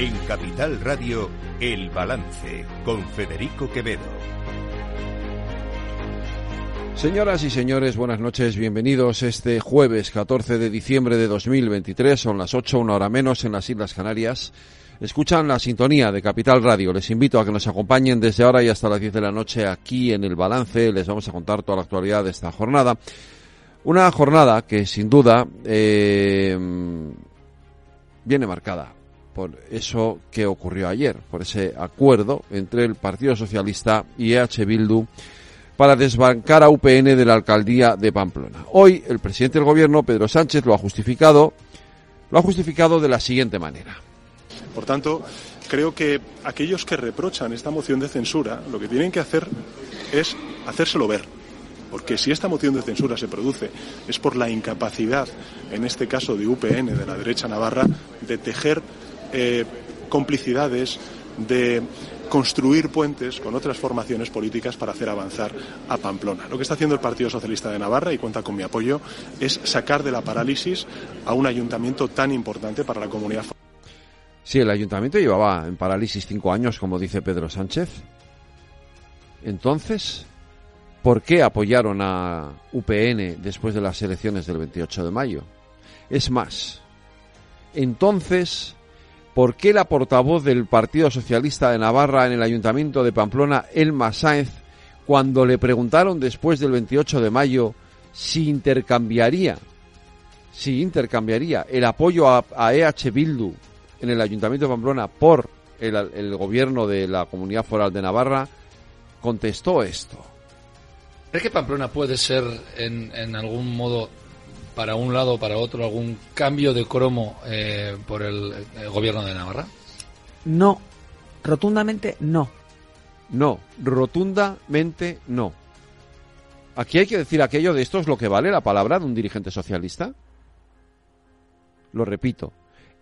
En Capital Radio, El Balance, con Federico Quevedo. Señoras y señores, buenas noches, bienvenidos este jueves 14 de diciembre de 2023, son las 8, una hora menos en las Islas Canarias. Escuchan la sintonía de Capital Radio. Les invito a que nos acompañen desde ahora y hasta las 10 de la noche aquí en El Balance. Les vamos a contar toda la actualidad de esta jornada. Una jornada que sin duda eh, viene marcada por eso que ocurrió ayer, por ese acuerdo entre el Partido Socialista y EH Bildu para desbancar a UPN de la alcaldía de Pamplona. Hoy el presidente del gobierno, Pedro Sánchez, lo ha justificado, lo ha justificado de la siguiente manera. Por tanto, creo que aquellos que reprochan esta moción de censura, lo que tienen que hacer es hacérselo ver. Porque si esta moción de censura se produce es por la incapacidad, en este caso de UPN, de la derecha navarra, de tejer eh, complicidades, de construir puentes con otras formaciones políticas para hacer avanzar a Pamplona. Lo que está haciendo el Partido Socialista de Navarra, y cuenta con mi apoyo, es sacar de la parálisis a un ayuntamiento tan importante para la comunidad. Sí, el ayuntamiento llevaba en parálisis cinco años, como dice Pedro Sánchez. Entonces, ¿por qué apoyaron a UPN después de las elecciones del 28 de mayo? Es más, entonces, ¿Por qué la portavoz del Partido Socialista de Navarra en el Ayuntamiento de Pamplona, Elma Sáenz, cuando le preguntaron después del 28 de mayo si intercambiaría, si intercambiaría el apoyo a, EH Bildu en el Ayuntamiento de Pamplona por el, gobierno de la Comunidad Foral de Navarra, contestó esto. ¿Cree que Pamplona puede ser en algún modo para un lado o para otro algún cambio de cromo eh, por el, gobierno de Navarra? No, rotundamente no. No, rotundamente no. Aquí hay que decir aquello de esto es lo que vale la palabra de un dirigente socialista. Lo repito,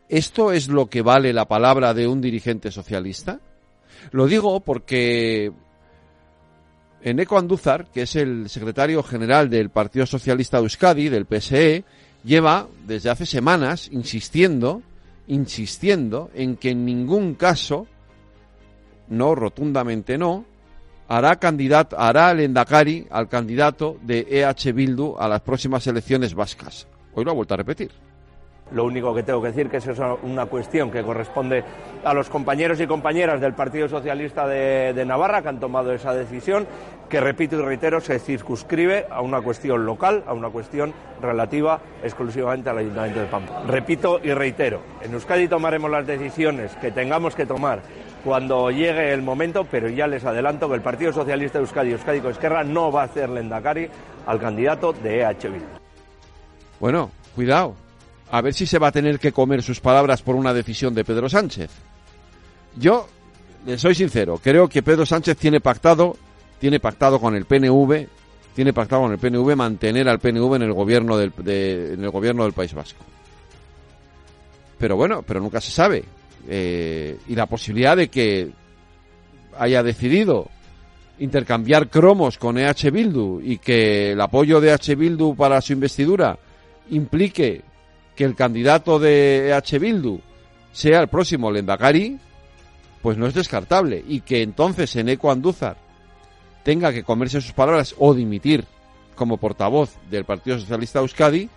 ¿esto es lo que vale la palabra de un dirigente socialista? Lo digo porque Eneco Andúzar, que es el secretario general del Partido Socialista de Euskadi, del PSE, lleva desde hace semanas insistiendo, insistiendo en que en ningún caso, no rotundamente no, hará candidato, hará el Endacari al candidato de EH Bildu a las próximas elecciones vascas. Hoy lo ha vuelto a repetir. Lo único que tengo que decir que es una cuestión que corresponde a los compañeros y compañeras del Partido Socialista de, Navarra que han tomado esa decisión, que repito y reitero, se circunscribe a una cuestión local, a una cuestión relativa exclusivamente al Ayuntamiento de Pampa. Repito y reitero, en Euskadi tomaremos las decisiones que tengamos que tomar cuando llegue el momento, pero ya les adelanto que el Partido Socialista de Euskadi, Euskadi con Esquerra, no va a hacer lendakari al candidato de EHB. Bueno, cuidado, a ver si se va a tener que comer sus palabras por una decisión de Pedro Sánchez. Yo, le soy sincero, creo que Pedro Sánchez tiene pactado, tiene pactado con el PNV, tiene pactado con el PNV mantener al PNV en el gobierno del, en el gobierno del País Vasco. Pero bueno, pero nunca se sabe. Eh, y la posibilidad de que haya decidido intercambiar cromos con EH Bildu y que el apoyo de EH Bildu para su investidura implique que el candidato de H. Bildu sea el próximo Lendakari, pues no es descartable. Y que entonces Eneco Andúzar tenga que comerse sus palabras o dimitir como portavoz del Partido Socialista Euskadi,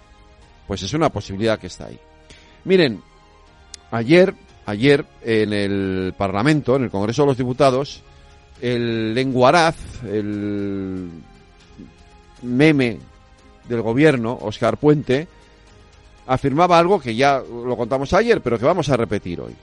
pues es una posibilidad que está ahí. Miren, ayer, ayer en el Parlamento, en el Congreso de los Diputados, el lenguaraz, el meme del gobierno, Oscar Puente, afirmaba algo que ya lo contamos ayer, pero que vamos a repetir hoy.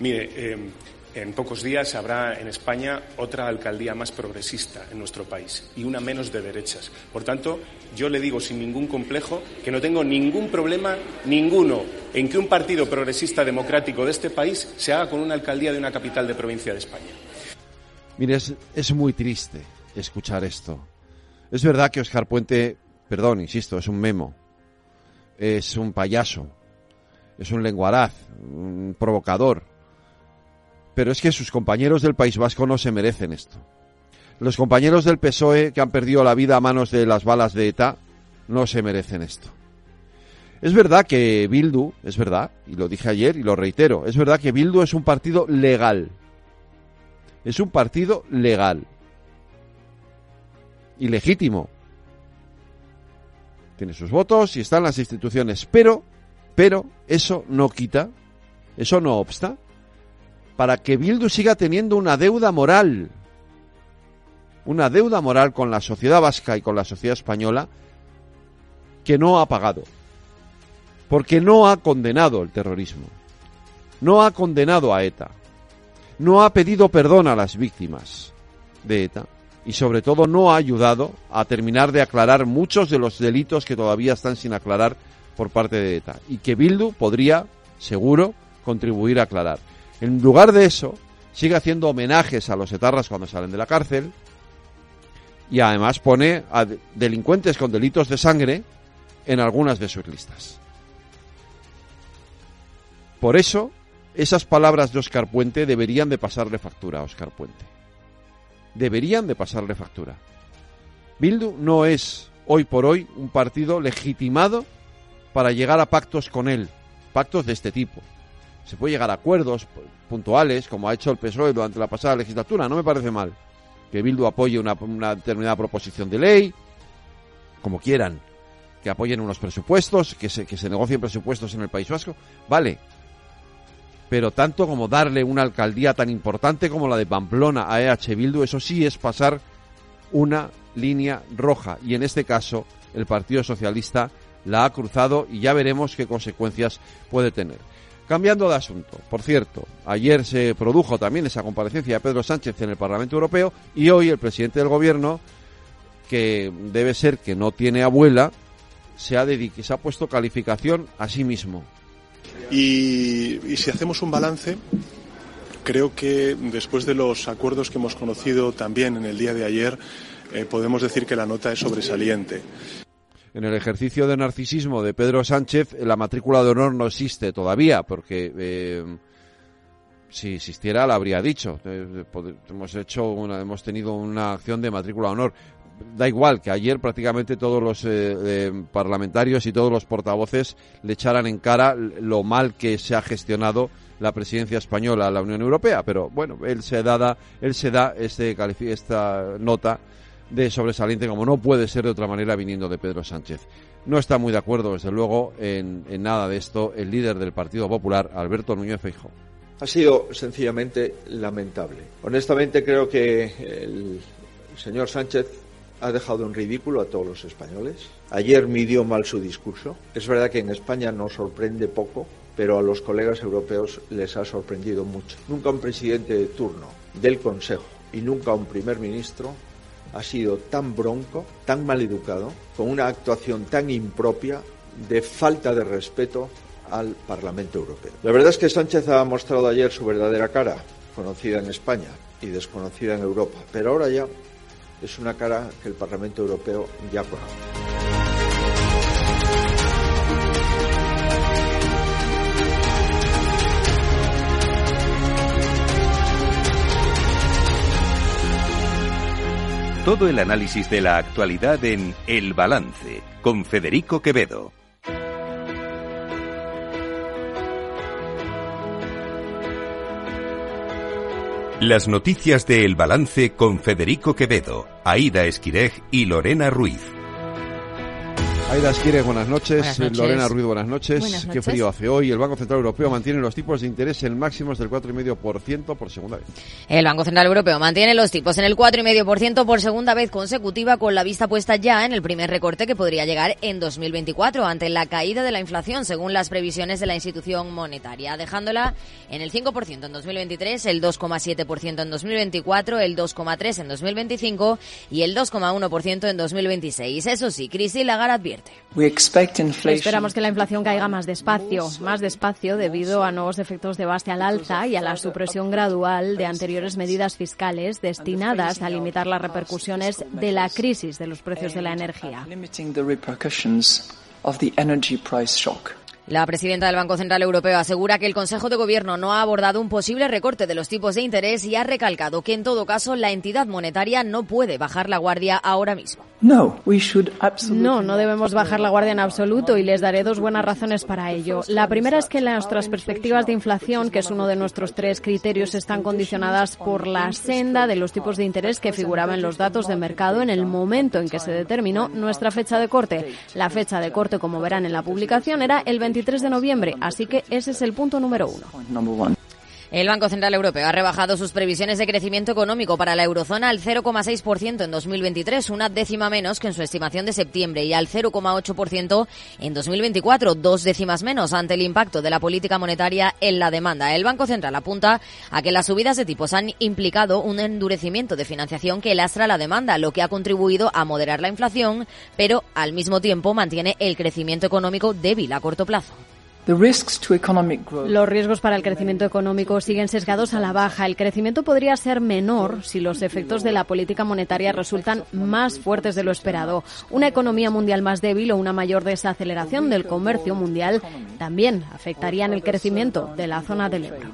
Mire, eh, en pocos días habrá en España otra alcaldía más progresista en nuestro país y una menos de derechas. Por tanto, yo le digo sin ningún complejo que no tengo ningún problema, ninguno, en que un partido progresista democrático de este país se haga con una alcaldía de una capital de provincia de España. Mire, es, es muy triste escuchar esto. Es verdad que Oscar Puente, perdón, insisto, es un memo, es un payaso, es un lenguaraz, un provocador. Pero es que sus compañeros del País Vasco no se merecen esto. Los compañeros del PSOE que han perdido la vida a manos de las balas de ETA no se merecen esto. Es verdad que Bildu, es verdad, y lo dije ayer y lo reitero, es verdad que Bildu es un partido legal. Es un partido legal. Y legítimo. Tiene sus votos y está en las instituciones, pero, pero, eso no quita, eso no obsta, para que Bildu siga teniendo una deuda moral. Una deuda moral con la sociedad vasca y con la sociedad española que no ha pagado porque no ha condenado el terrorismo, no ha condenado a ETA, no ha pedido perdón a las víctimas de ETA y sobre todo no ha ayudado a terminar de aclarar muchos de los delitos que todavía están sin aclarar por parte de ETA y que Bildu podría, seguro, contribuir a aclarar. En lugar de eso, sigue haciendo homenajes a los etarras cuando salen de la cárcel y además pone a delincuentes con delitos de sangre en algunas de sus listas. Por eso, esas palabras de Oscar Puente deberían de pasarle factura a Oscar Puente. Deberían de pasarle factura. Bildu no es hoy por hoy un partido legitimado para llegar a pactos con él, pactos de este tipo. Se puede llegar a acuerdos puntuales, como ha hecho el PSOE durante la pasada legislatura, no me parece mal. Que Bildu apoye una, determinada proposición de ley, como quieran, que apoyen unos presupuestos, que se, que se negocien presupuestos en el País Vasco, vale, pero tanto como darle una alcaldía tan importante como la de Pamplona a EH Bildu, eso sí es pasar una línea roja. Y en este caso, el Partido Socialista la ha cruzado y ya veremos qué consecuencias puede tener. Cambiando de asunto, por cierto, ayer se produjo también esa comparecencia de Pedro Sánchez en el Parlamento Europeo y hoy el presidente del Gobierno, que debe ser que no tiene abuela, se ha, se ha puesto calificación a sí mismo y, si hacemos un balance, creo que después de los acuerdos que hemos conocido también en el día de ayer, eh, podemos decir que la nota es sobresaliente. En el ejercicio de narcisismo de Pedro Sánchez, la matrícula de honor no existe todavía, porque eh, si existiera la habría dicho. Eh, hemos hecho, hemos tenido una acción de matrícula de honor da igual que ayer prácticamente todos los eh, eh, parlamentarios y todos los portavoces le echaran en cara lo mal que se ha gestionado la presidencia española a la Unión Europea, pero bueno, él se da, él se da este, esta nota de sobresaliente como no puede ser de otra manera viniendo de Pedro Sánchez. No está muy de acuerdo, desde luego, en, nada de esto el líder del Partido Popular, Alberto Núñez Feijóo. Ha sido sencillamente lamentable. Honestamente creo que el señor Sánchez ha dejado en ridículo a todos los españoles. Ayer midió mal su discurso. Es verdad que en España nos sorprende poco, pero a los colegas europeos les ha sorprendido mucho. Nunca un presidente de turno del Consejo y nunca un primer ministro ha sido tan bronco, tan mal educado, con una actuación tan impropia de falta de respeto al Parlamento Europeo. La verdad es que Sánchez ha mostrado ayer su verdadera cara, conocida en España y desconocida en Europa, pero ahora ya es una cara que el Parlamento Europeo ya conoce. Todo el análisis de la actualidad en El Balance con Federico Quevedo. Las noticias de El Balance con Federico Quevedo, Aida Esquirej y Lorena Ruiz. Aida Esquire, buenas noches. Lorena Ruiz, buenas noches. Qué frío hace hoy. El Banco Central Europeo mantiene los tipos de interés en máximos del 4,5% por segunda vez. El Banco Central Europeo mantiene los tipos en el 4,5% por segunda vez consecutiva con la vista puesta ya en el primer recorte que podría llegar en 2024 ante la caída de la inflación según las previsiones de la institución monetaria, dejándola en el 5% en 2023, el 2,7% en 2024, el 2,3% en 2025 y el 2,1% en 2026. Eso sí, Crisis Lagarde advierte Esperamos que la inflación caiga más despacio, más despacio debido a nuevos efectos de base al alza y a la supresión gradual de anteriores medidas fiscales destinadas a limitar las repercusiones de la crisis de los precios de la energía. La presidenta del Banco Central Europeo asegura que el Consejo de Gobierno no ha abordado un posible recorte de los tipos de interés y ha recalcado que en todo caso la entidad monetaria no puede bajar la guardia ahora mismo. No, no, no debemos bajar la guardia en absoluto y les daré dos buenas razones para ello. La primera es que nuestras perspectivas de inflación, que es uno de nuestros tres criterios, están condicionadas por la senda de los tipos de interés que figuraban en los datos de mercado en el momento en que se determinó nuestra fecha de corte. La fecha de corte, como verán en la publicación, era el 23 de noviembre, así que ese es el punto número uno. El Banco Central Europeo ha rebajado sus previsiones de crecimiento económico para la eurozona al 0,6% en 2023, una décima menos que en su estimación de septiembre, y al 0,8% en 2024, dos décimas menos ante el impacto de la política monetaria en la demanda. El Banco Central apunta a que las subidas de tipos han implicado un endurecimiento de financiación que lastra la demanda, lo que ha contribuido a moderar la inflación, pero al mismo tiempo mantiene el crecimiento económico débil a corto plazo. Los riesgos para el crecimiento económico siguen sesgados a la baja. El crecimiento podría ser menor si los efectos de la política monetaria resultan más fuertes de lo esperado. Una economía mundial más débil o una mayor desaceleración del comercio mundial también afectarían el crecimiento de la zona del euro.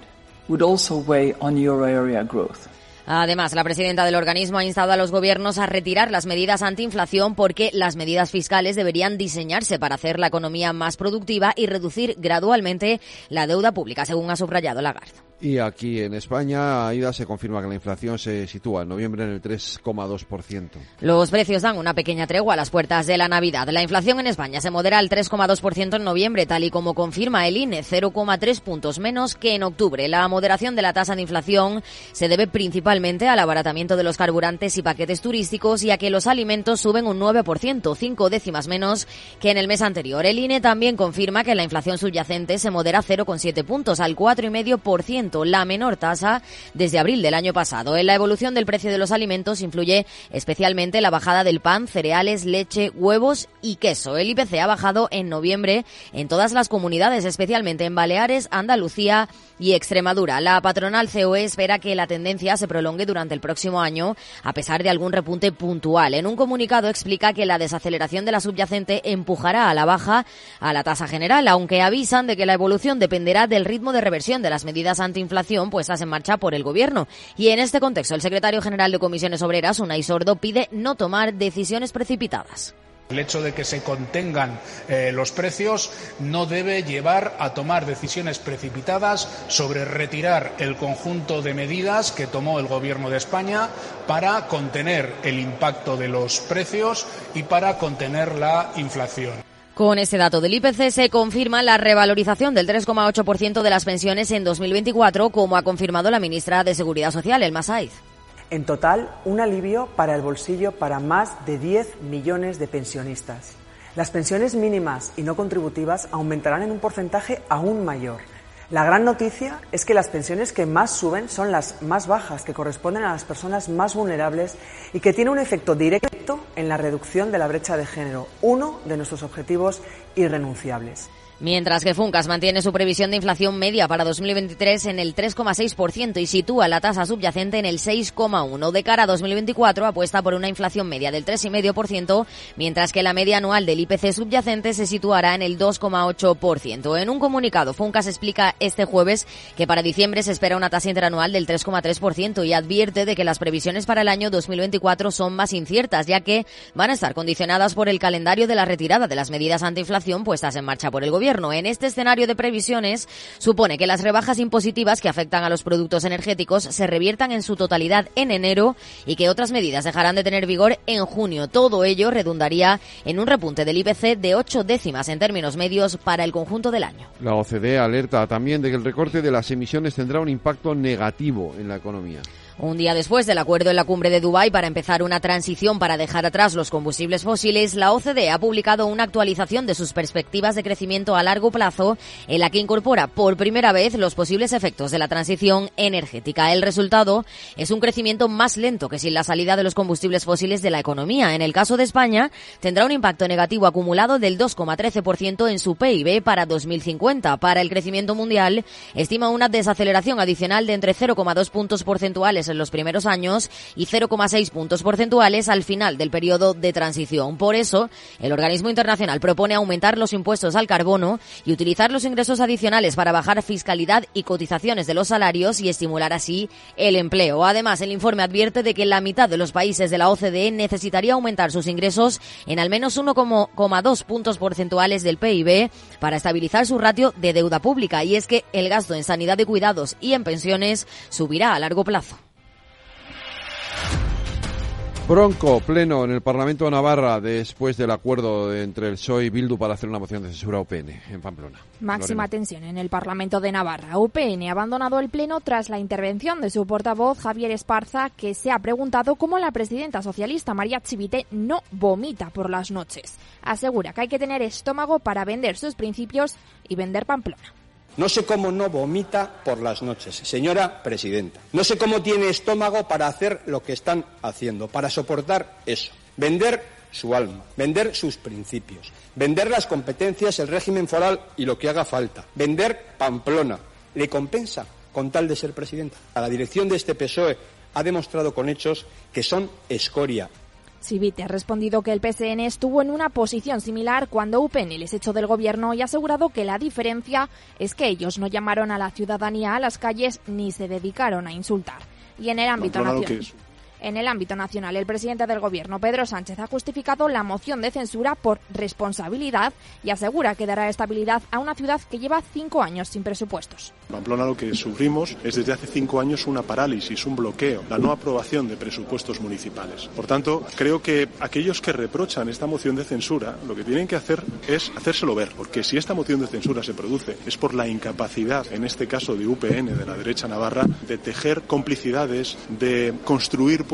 Además, la presidenta del organismo ha instado a los gobiernos a retirar las medidas antiinflación porque las medidas fiscales deberían diseñarse para hacer la economía más productiva y reducir gradualmente la deuda pública, según ha subrayado Lagarde. Y aquí en España, Aida, se confirma que la inflación se sitúa en noviembre en el 3,2%. Los precios dan una pequeña tregua a las puertas de la Navidad. La inflación en España se modera al 3,2% en noviembre, tal y como confirma el INE, 0,3 puntos menos que en octubre. La moderación de la tasa de inflación se debe principalmente al abaratamiento de los carburantes y paquetes turísticos y a que los alimentos suben un 9%, cinco décimas menos que en el mes anterior. El INE también confirma que la inflación subyacente se modera 0,7 puntos al 4,5% la menor tasa desde abril del año pasado. En la evolución del precio de los alimentos influye especialmente la bajada del pan, cereales, leche, huevos y queso. El IPC ha bajado en noviembre en todas las comunidades, especialmente en Baleares, Andalucía y Extremadura. La patronal COE espera que la tendencia se prolongue durante el próximo año, a pesar de algún repunte puntual. En un comunicado explica que la desaceleración de la subyacente empujará a la baja a la tasa general, aunque avisan de que la evolución dependerá del ritmo de reversión de las medidas antiinflación puestas en marcha por el Gobierno. Y en este contexto, el secretario general de Comisiones Obreras, Unai Sordo, pide no tomar decisiones precipitadas. El hecho de que se contengan eh, los precios no debe llevar a tomar decisiones precipitadas sobre retirar el conjunto de medidas que tomó el Gobierno de España para contener el impacto de los precios y para contener la inflación. Con este dato del IPC se confirma la revalorización del 3,8% de las pensiones en 2024, como ha confirmado la ministra de Seguridad Social, El Saiz. En total, un alivio para el bolsillo para más de 10 millones de pensionistas. Las pensiones mínimas y no contributivas aumentarán en un porcentaje aún mayor. La gran noticia es que las pensiones que más suben son las más bajas, que corresponden a las personas más vulnerables y que tiene un efecto directo en la reducción de la brecha de género, uno de nuestros objetivos irrenunciables. Mientras que Funcas mantiene su previsión de inflación media para 2023 en el 3,6% y sitúa la tasa subyacente en el 6,1%. De cara a 2024 apuesta por una inflación media del 3,5%, mientras que la media anual del IPC subyacente se situará en el 2,8%. En un comunicado, Funcas explica este jueves que para diciembre se espera una tasa interanual del 3,3% y advierte de que las previsiones para el año 2024 son más inciertas, ya que van a estar condicionadas por el calendario de la retirada de las medidas antiinflación puestas en marcha por el gobierno. En este escenario de previsiones supone que las rebajas impositivas que afectan a los productos energéticos se reviertan en su totalidad en enero y que otras medidas dejarán de tener vigor en junio. Todo ello redundaría en un repunte del IPC de ocho décimas en términos medios para el conjunto del año. La OCDE alerta también de que el recorte de las emisiones tendrá un impacto negativo en la economía. Un día después del acuerdo en la cumbre de Dubái para empezar una transición para dejar atrás los combustibles fósiles, la OCDE ha publicado una actualización de sus perspectivas de crecimiento a largo plazo en la que incorpora por primera vez los posibles efectos de la transición energética. El resultado es un crecimiento más lento que sin la salida de los combustibles fósiles de la economía. En el caso de España, tendrá un impacto negativo acumulado del 2,13% en su PIB para 2050. Para el crecimiento mundial, estima una desaceleración adicional de entre 0,2 puntos porcentuales en los primeros años y 0,6 puntos porcentuales al final del periodo de transición. Por eso, el organismo internacional propone aumentar los impuestos al carbono y utilizar los ingresos adicionales para bajar fiscalidad y cotizaciones de los salarios y estimular así el empleo. Además, el informe advierte de que la mitad de los países de la OCDE necesitaría aumentar sus ingresos en al menos 1,2 puntos porcentuales del PIB para estabilizar su ratio de deuda pública. Y es que el gasto en sanidad de cuidados y en pensiones subirá a largo plazo. Bronco, pleno en el Parlamento de Navarra después del acuerdo entre el PSOE y Bildu para hacer una moción de censura a UPN en Pamplona. Máxima tensión en el Parlamento de Navarra. UPN ha abandonado el pleno tras la intervención de su portavoz Javier Esparza, que se ha preguntado cómo la presidenta socialista María Chivite no vomita por las noches. Asegura que hay que tener estómago para vender sus principios y vender Pamplona. No sé cómo no vomita por las noches, señora presidenta. No sé cómo tiene estómago para hacer lo que están haciendo, para soportar eso. Vender su alma, vender sus principios, vender las competencias, el régimen foral y lo que haga falta. Vender Pamplona. ¿Le compensa con tal de ser presidenta? A la dirección de este PSOE ha demostrado con hechos que son escoria, Civite ha respondido que el PSN estuvo en una posición similar cuando UPN les echó del gobierno y ha asegurado que la diferencia es que ellos no llamaron a la ciudadanía a las calles ni se dedicaron a insultar. Y en el ámbito nacional. En el ámbito nacional, el presidente del Gobierno, Pedro Sánchez, ha justificado la moción de censura por responsabilidad y asegura que dará estabilidad a una ciudad que lleva cinco años sin presupuestos. Pamplona lo que sufrimos es desde hace cinco años una parálisis, un bloqueo, la no aprobación de presupuestos municipales. Por tanto, creo que aquellos que reprochan esta moción de censura lo que tienen que hacer es hacérselo ver, porque si esta moción de censura se produce es por la incapacidad, en este caso de UPN, de la derecha navarra, de tejer complicidades, de construir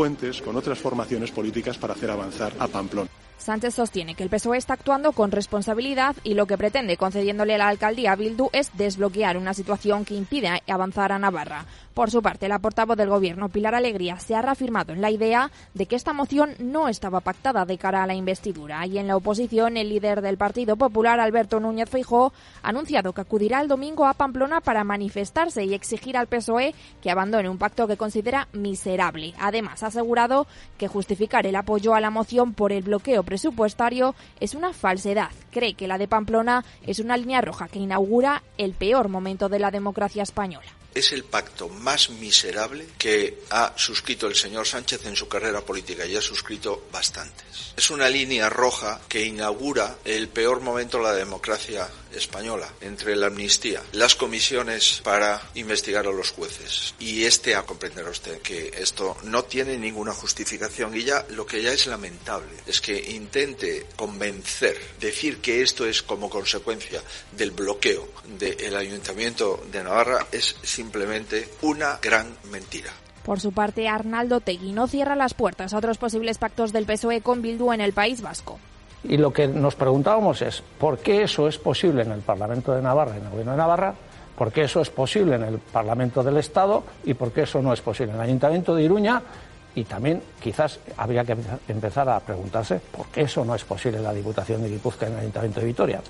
con otras formaciones políticas para hacer avanzar a Pamplona. Sánchez sostiene que el PSOE está actuando con responsabilidad y lo que pretende concediéndole la alcaldía a Bildu es desbloquear una situación que impide avanzar a Navarra. Por su parte, la portavoz del Gobierno, Pilar Alegría, se ha reafirmado en la idea de que esta moción no estaba pactada de cara a la investidura. Y en la oposición, el líder del Partido Popular, Alberto Núñez Feijóo, ha anunciado que acudirá el domingo a Pamplona para manifestarse y exigir al PSOE que abandone un pacto que considera miserable. Además, ha asegurado que justificar el apoyo a la moción por el bloqueo presupuestario es una falsedad. Cree que la de Pamplona es una línea roja que inaugura el peor momento de la democracia española es el pacto más miserable que ha suscrito el señor Sánchez en su carrera política y ha suscrito bastantes. Es una línea roja que inaugura el peor momento de la democracia española entre la amnistía, las comisiones para investigar a los jueces y este a comprender usted que esto no tiene ninguna justificación y ya lo que ya es lamentable es que intente convencer, decir que esto es como consecuencia del bloqueo del Ayuntamiento de Navarra es simplemente una gran mentira. Por su parte, Arnaldo Tegui no cierra las puertas a otros posibles pactos del PSOE con Bildu en el País Vasco. Y lo que nos preguntábamos es, ¿por qué eso es posible en el Parlamento de Navarra, en el Gobierno de Navarra? ¿Por qué eso es posible en el Parlamento del Estado? ¿Y por qué eso no es posible en el Ayuntamiento de Iruña? Y también quizás habría que empezar a preguntarse por qué eso no es posible en la Diputación de Guipúzcoa, en el Ayuntamiento de Vitoria.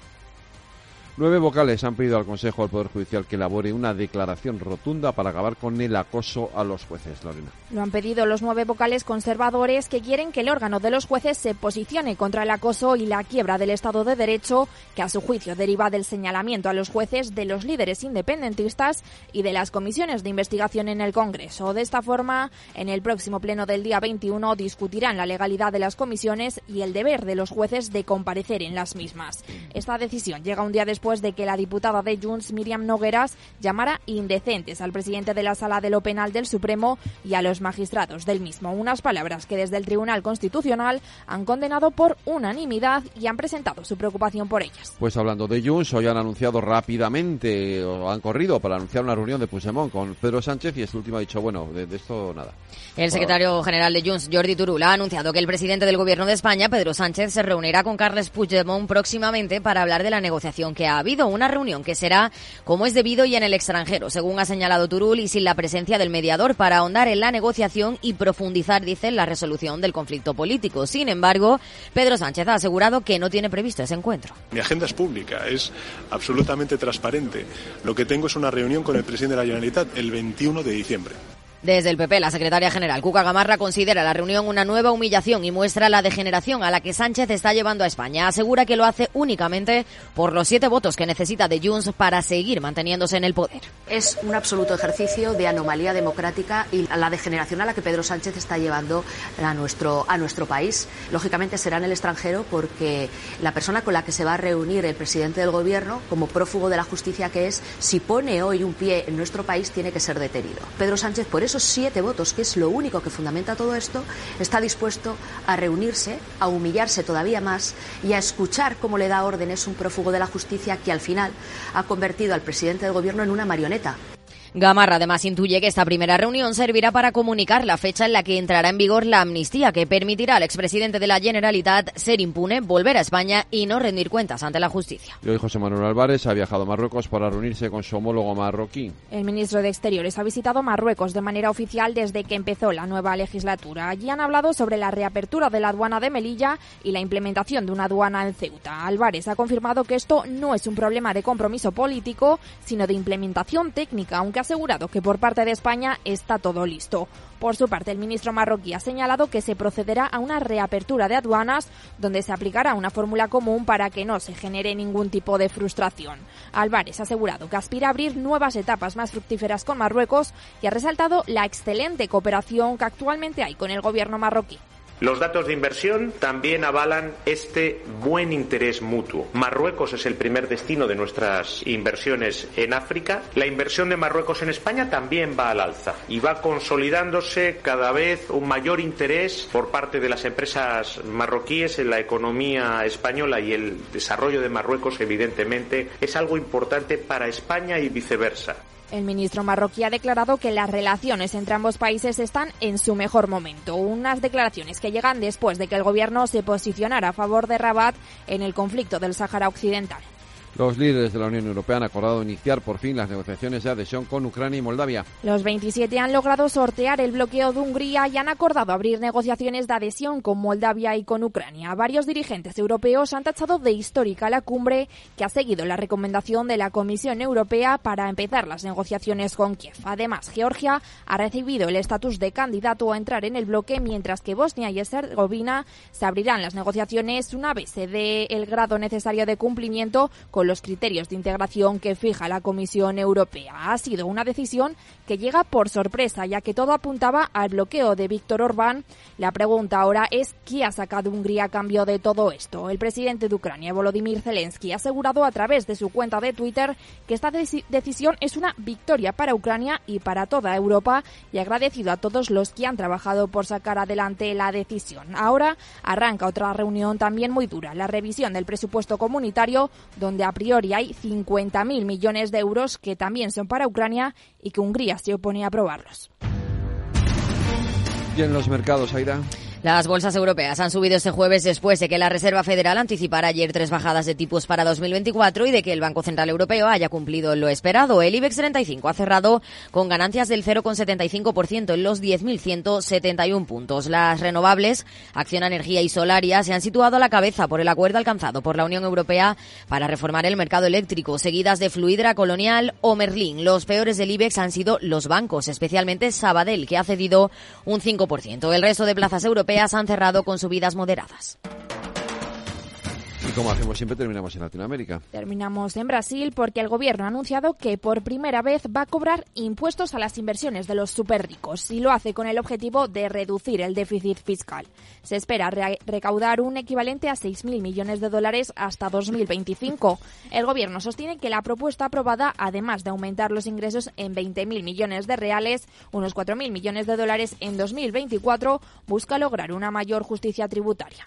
Nueve vocales han pedido al Consejo del Poder Judicial que elabore una declaración rotunda para acabar con el acoso a los jueces, Lorena. Lo han pedido los nueve vocales conservadores que quieren que el órgano de los jueces se posicione contra el acoso y la quiebra del Estado de Derecho, que a su juicio deriva del señalamiento a los jueces de los líderes independentistas y de las comisiones de investigación en el Congreso. De esta forma, en el próximo pleno del día 21 discutirán la legalidad de las comisiones y el deber de los jueces de comparecer en las mismas. Esta decisión llega un día después de que la diputada de Junts, Miriam Nogueras, llamara indecentes al presidente de la Sala de lo Penal del Supremo y a los magistrados del mismo. Unas palabras que desde el Tribunal Constitucional han condenado por unanimidad y han presentado su preocupación por ellas. Pues hablando de Junts, hoy han anunciado rápidamente, o han corrido para anunciar una reunión de Puigdemont con Pedro Sánchez y este último ha dicho, bueno, de, esto nada. El secretario general de Junts, Jordi Turul, ha anunciado que el presidente del Gobierno de España, Pedro Sánchez, se reunirá con Carles Puigdemont próximamente para hablar de la negociación que ha ha habido una reunión que será como es debido y en el extranjero, según ha señalado Turul, y sin la presencia del mediador para ahondar en la negociación y profundizar, dice, en la resolución del conflicto político. Sin embargo, Pedro Sánchez ha asegurado que no tiene previsto ese encuentro. Mi agenda es pública, es absolutamente transparente. Lo que tengo es una reunión con el presidente de la Generalitat el 21 de diciembre. Desde el PP, la secretaria general Cuca Gamarra considera la reunión una nueva humillación y muestra la degeneración a la que Sánchez está llevando a España. Asegura que lo hace únicamente por los siete votos que necesita de Junts para seguir manteniéndose en el poder. Es un absoluto ejercicio de anomalía democrática y la degeneración a la que Pedro Sánchez está llevando a nuestro, a nuestro país. Lógicamente será en el extranjero porque la persona con la que se va a reunir el presidente del Gobierno, como prófugo de la justicia que es, si pone hoy un pie en nuestro país, tiene que ser detenido. Pedro Sánchez, por esos siete votos, que es lo único que fundamenta todo esto, está dispuesto a reunirse, a humillarse todavía más y a escuchar cómo le da órdenes un prófugo de la justicia que al final ha convertido al presidente del gobierno en una marioneta. Gamarra además intuye que esta primera reunión servirá para comunicar la fecha en la que entrará en vigor la amnistía que permitirá al expresidente de la Generalitat ser impune, volver a España y no rendir cuentas ante la justicia. Y hoy José Manuel Álvarez ha viajado a Marruecos para reunirse con su homólogo marroquí. El ministro de Exteriores ha visitado Marruecos de manera oficial desde que empezó la nueva legislatura. Allí han hablado sobre la reapertura de la aduana de Melilla y la implementación de una aduana en Ceuta. Álvarez ha confirmado que esto no es un problema de compromiso político, sino de implementación técnica, aunque ha asegurado que por parte de España está todo listo. Por su parte, el ministro marroquí ha señalado que se procederá a una reapertura de aduanas donde se aplicará una fórmula común para que no se genere ningún tipo de frustración. Álvarez ha asegurado que aspira a abrir nuevas etapas más fructíferas con Marruecos y ha resaltado la excelente cooperación que actualmente hay con el gobierno marroquí. Los datos de inversión también avalan este buen interés mutuo. Marruecos es el primer destino de nuestras inversiones en África. La inversión de Marruecos en España también va al alza y va consolidándose cada vez un mayor interés por parte de las empresas marroquíes en la economía española y el desarrollo de Marruecos, evidentemente, es algo importante para España y viceversa. El ministro marroquí ha declarado que las relaciones entre ambos países están en su mejor momento. Unas declaraciones que llegan después de que el gobierno se posicionara a favor de Rabat en el conflicto del Sáhara Occidental. Los líderes de la Unión Europea han acordado iniciar por fin las negociaciones de adhesión con Ucrania y Moldavia. Los 27 han logrado sortear el bloqueo de Hungría y han acordado abrir negociaciones de adhesión con Moldavia y con Ucrania. Varios dirigentes europeos han tachado de histórica la cumbre que ha seguido la recomendación de la Comisión Europea para empezar las negociaciones con Kiev. Además, Georgia ha recibido el estatus de candidato a entrar en el bloque, mientras que Bosnia y Herzegovina se abrirán las negociaciones una vez se dé el grado necesario de cumplimiento los criterios de integración que fija la Comisión Europea. Ha sido una decisión que llega por sorpresa, ya que todo apuntaba al bloqueo de Víctor Orbán. La pregunta ahora es ¿qué ha sacado Hungría a cambio de todo esto? El presidente de Ucrania, Volodymyr Zelensky, ha asegurado a través de su cuenta de Twitter que esta decisión es una victoria para Ucrania y para toda Europa y agradecido a todos los que han trabajado por sacar adelante la decisión. Ahora arranca otra reunión también muy dura, la revisión del presupuesto comunitario, donde a priori hay 50.000 millones de euros que también son para Ucrania y que Hungría se opone a aprobarlos. ¿Y en los mercados, Aida? Las bolsas europeas han subido este jueves después de que la Reserva Federal anticipara ayer tres bajadas de tipos para 2024 y de que el Banco Central Europeo haya cumplido lo esperado. El IBEX 35 ha cerrado con ganancias del 0,75% en los 10.171 puntos. Las renovables, Acción Energía y Solaria se han situado a la cabeza por el acuerdo alcanzado por la Unión Europea para reformar el mercado eléctrico, seguidas de Fluidra, Colonial o Merlin. Los peores del IBEX han sido los bancos, especialmente Sabadell, que ha cedido un 5%. El resto de plazas europeas han cerrado con subidas moderadas. Y como hacemos siempre, terminamos en Latinoamérica. Terminamos en Brasil porque el gobierno ha anunciado que por primera vez va a cobrar impuestos a las inversiones de los superricos y lo hace con el objetivo de reducir el déficit fiscal. Se espera recaudar un equivalente a 6.000 millones de dólares hasta 2025. El gobierno sostiene que la propuesta aprobada, además de aumentar los ingresos en 20.000 millones de reales, unos 4.000 millones de dólares en 2024, busca lograr una mayor justicia tributaria.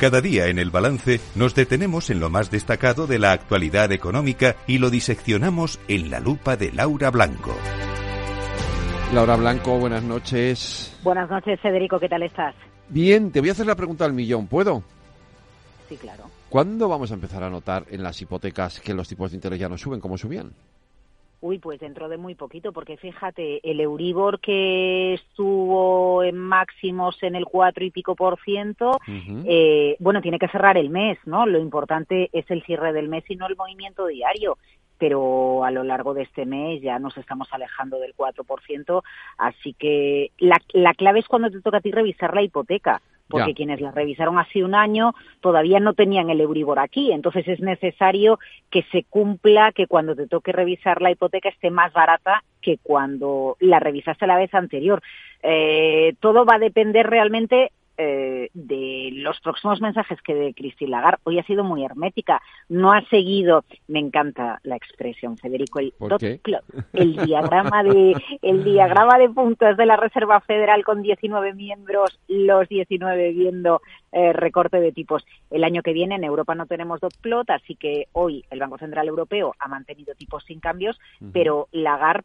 Cada día en el balance nos detenemos en lo más destacado de la actualidad económica y lo diseccionamos en la lupa de Laura Blanco. Laura Blanco, buenas noches. Buenas noches, Federico, ¿qué tal estás? Bien, te voy a hacer la pregunta al millón, ¿puedo? Sí, claro. ¿Cuándo vamos a empezar a notar en las hipotecas que los tipos de interés ya no suben como subían? Uy, pues dentro de muy poquito, porque fíjate, el Euribor que estuvo en máximos en el cuatro y pico por ciento, eh, bueno, tiene que cerrar el mes, ¿no? Lo importante es el cierre del mes y no el movimiento diario. Pero a lo largo de este mes ya nos estamos alejando del 4%, así que la, la clave es cuando te toca a ti revisar la hipoteca, porque quienes la revisaron hace un año todavía no tenían el Euribor aquí. Entonces es necesario que se cumpla que cuando te toque revisar la hipoteca esté más barata que cuando la revisaste la vez anterior. Eh, todo va a depender realmente eh, de los próximos mensajes que de Christine Lagarde. Hoy ha sido muy hermética. No ha seguido, me encanta la expresión, Federico, el el diagrama de el diagrama de puntos de la Reserva Federal con 19 miembros, los 19 viendo eh, recorte de tipos. El año que viene en Europa no tenemos dot plot, así que hoy el Banco Central Europeo ha mantenido tipos sin cambios, pero Lagarde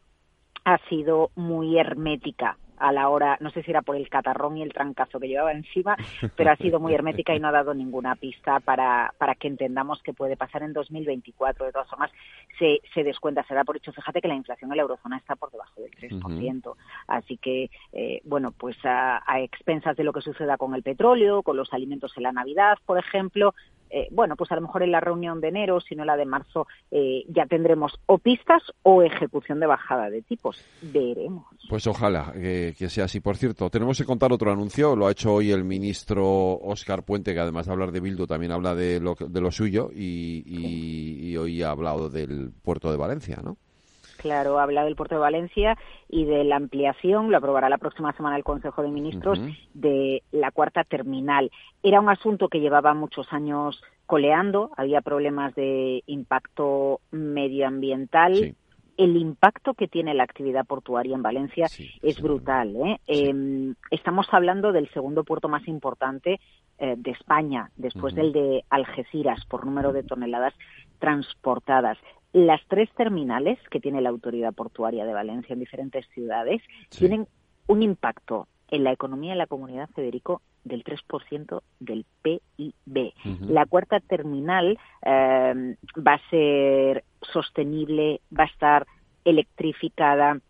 ha sido muy hermética a la hora, no sé si era por el catarrón y el trancazo que llevaba encima, pero ha sido muy hermética y no ha dado ninguna pista para, para que entendamos qué puede pasar en 2024. De todas formas, se, se descuenta, se da por hecho. Fíjate que la inflación en la eurozona está por debajo del 3%. Así que, eh, bueno, pues a, a expensas de lo que suceda con el petróleo, con los alimentos en la Navidad, por ejemplo, eh, bueno, pues a lo mejor en la reunión de enero, si no la de marzo, eh, ya tendremos o pistas o ejecución de bajada de tipos. Veremos. Pues ojalá que sea así. Por cierto, tenemos que contar otro anuncio. Lo ha hecho hoy el ministro Óscar Puente, que además de hablar de Bildu, también habla de lo, de lo suyo y, hoy ha hablado del puerto de Valencia, ¿no? Claro, ha hablado del puerto de Valencia y de la ampliación, lo aprobará la próxima semana el Consejo de Ministros, de la cuarta terminal. Era un asunto que llevaba muchos años coleando, había problemas de impacto medioambiental. El impacto que tiene la actividad portuaria en Valencia es brutal. ¿eh? Em, estamos hablando del segundo puerto más importante eh, de España, después del de Algeciras, por número de toneladas transportadas. Las tres terminales que tiene la Autoridad Portuaria de Valencia en diferentes ciudades tienen un impacto en la economía de la comunidad, Federico, del 3% del PIB. La cuarta terminal em, va a ser sostenible, va a estar electrificada,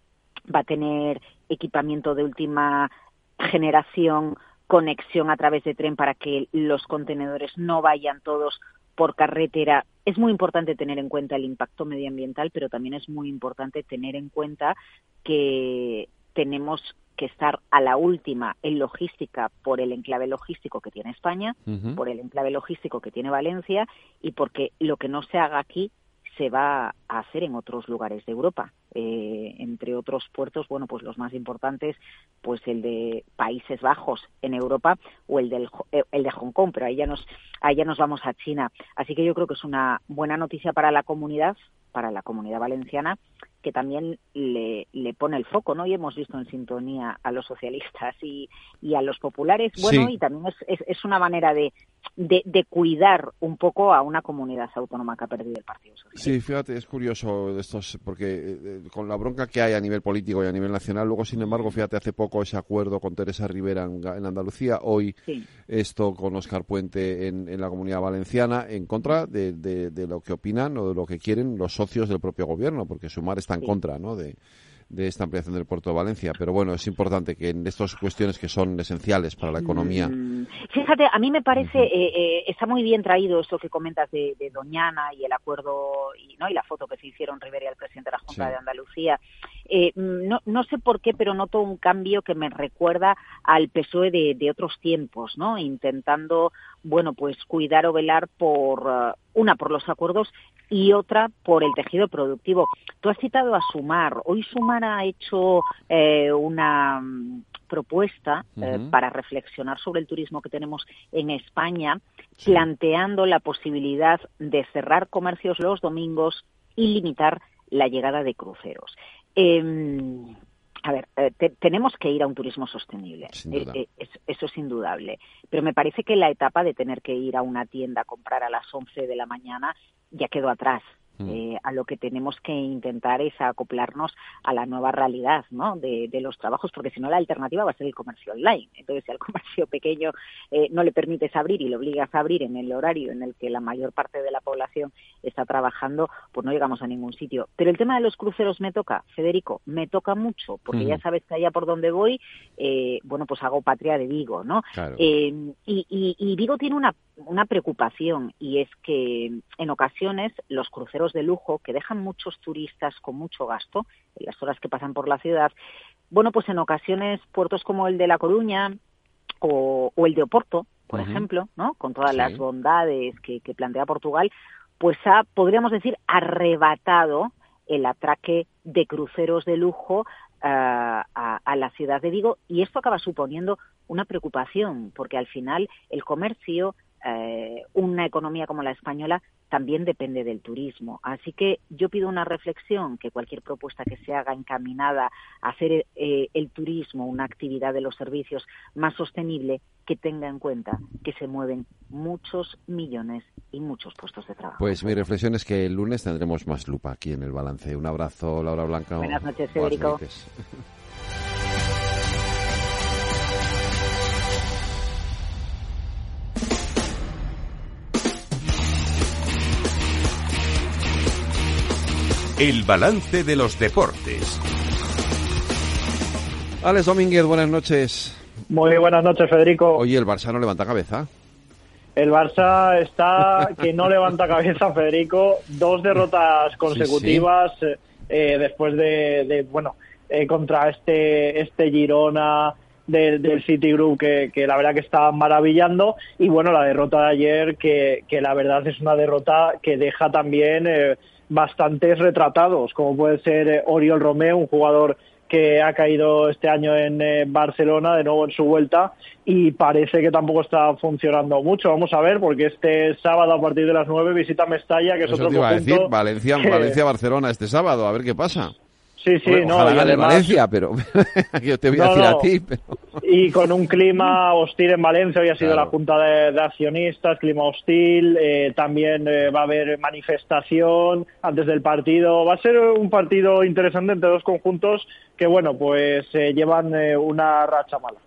va a tener equipamiento de última generación, conexión a través de tren para que los contenedores no vayan todos por carretera. Es muy importante tener en cuenta el impacto medioambiental, pero también es muy importante tener en cuenta que tenemos que estar a la última en logística por el enclave logístico que tiene España, por el enclave logístico que tiene Valencia y porque lo que no se haga aquí se va a hacer en otros lugares de Europa. Eh, entre otros puertos, bueno, pues los más importantes, pues el de Países Bajos en Europa o el, del, eh, el de Hong Kong, pero ahí ya, nos, ahí ya nos vamos a China. Así que yo creo que es una buena noticia para la comunidad, para la comunidad valenciana, que también le, le pone el foco, ¿no? Y hemos visto en sintonía a los socialistas y, y a los populares. Bueno, y también es, es, una manera de, de, cuidar un poco a una comunidad autónoma que ha perdido el Partido Socialista. Sí, fíjate, es curioso de estos, porque eh, con la bronca que hay a nivel político y a nivel nacional, luego, sin embargo, fíjate, hace poco ese acuerdo con Teresa Rivera en, Andalucía, hoy esto con Oscar Puente en, en, la comunidad valenciana, en contra de, de, de, lo que opinan o de lo que quieren los socios del propio gobierno, porque Sumar está en contra ¿no? de, de esta ampliación del puerto de Valencia. Pero bueno, es importante que en estas cuestiones que son esenciales para la economía. Mm, fíjate, a mí me parece, eh, eh, está muy bien traído eso que comentas de, Doñana y el acuerdo y, ¿no? y la foto que se hicieron Rivera y el presidente de la Junta de Andalucía. Eh, no, no sé por qué, pero noto un cambio que me recuerda al PSOE de, de otros tiempos, ¿no? Intentando, bueno, pues cuidar o velar por, una, por los acuerdos y otra por el tejido productivo. Tú has citado a Sumar. Hoy Sumar ha hecho eh, una mm, propuesta eh, para reflexionar sobre el turismo que tenemos en España, planteando la posibilidad de cerrar comercios los domingos y limitar la llegada de cruceros. Em, a ver, eh, tenemos que ir a un turismo sostenible. eso es indudable. Pero me parece que la etapa de tener que ir a una tienda a comprar a las 11 de la mañana ya quedó atrás. Mm. Eh, a lo que tenemos que intentar es acoplarnos a la nueva realidad ¿no? de, los trabajos, porque si no la alternativa va a ser el comercio online. Entonces, si al comercio pequeño eh, no le permites abrir y le obligas a abrir en el horario en el que la mayor parte de la población está trabajando, pues no llegamos a ningún sitio. Pero el tema de los cruceros me toca, Federico, me toca mucho, porque ya mm. sabes que allá por donde voy, eh, bueno, pues hago patria de Vigo, ¿no? y, y Vigo tiene una, una preocupación y es que en ocasiones los cruceros de lujo que dejan muchos turistas con mucho gasto en las horas que pasan por la ciudad, bueno, pues en ocasiones puertos como el de La Coruña o, el de Oporto, por ejemplo, ¿no? Con todas las bondades que, plantea Portugal, pues ha, podríamos decir, arrebatado el atraque de cruceros de lujo eh, a, a, la ciudad de Vigo y esto acaba suponiendo una preocupación porque al final el comercio, eh, una economía como la española también depende del turismo. Así que yo pido una reflexión, que cualquier propuesta que se haga encaminada a hacer eh, el turismo una actividad de los servicios más sostenible, que tenga en cuenta que se mueven muchos millones y muchos puestos de trabajo. Pues mi reflexión es que el lunes tendremos más lupa aquí en el balance. Un abrazo, Laura Blanca. Buenas noches, Federico. El balance de los deportes. Alex Domínguez, buenas noches. Muy buenas noches, Federico. Oye, ¿el Barça no levanta cabeza? El Barça está que no levanta cabeza, Federico. Dos derrotas consecutivas eh, después de, bueno, eh, contra este, este Girona del, del Citigroup que, que la verdad que está maravillando y bueno, la derrota de ayer que, que la verdad es una derrota que deja también... Eh, bastantes retratados, como puede ser eh, Oriol Romeo, un jugador que ha caído este año en eh, Barcelona, de nuevo en su vuelta, y parece que tampoco está funcionando mucho. Vamos a ver, porque este sábado a partir de las 9 visita Mestalla, que es otro te decir, Valencia, Valencia-Barcelona este sábado, a ver qué pasa. Sí, sí, no. Ojalá Valencia, pero yo te voy a decir a ti. Y con un clima hostil en Valencia, hoy ha sido la Junta de, accionistas, clima hostil, eh, también eh, va a haber manifestación antes del partido. Va a ser un partido interesante entre dos conjuntos que, bueno, pues eh, llevan una racha mala.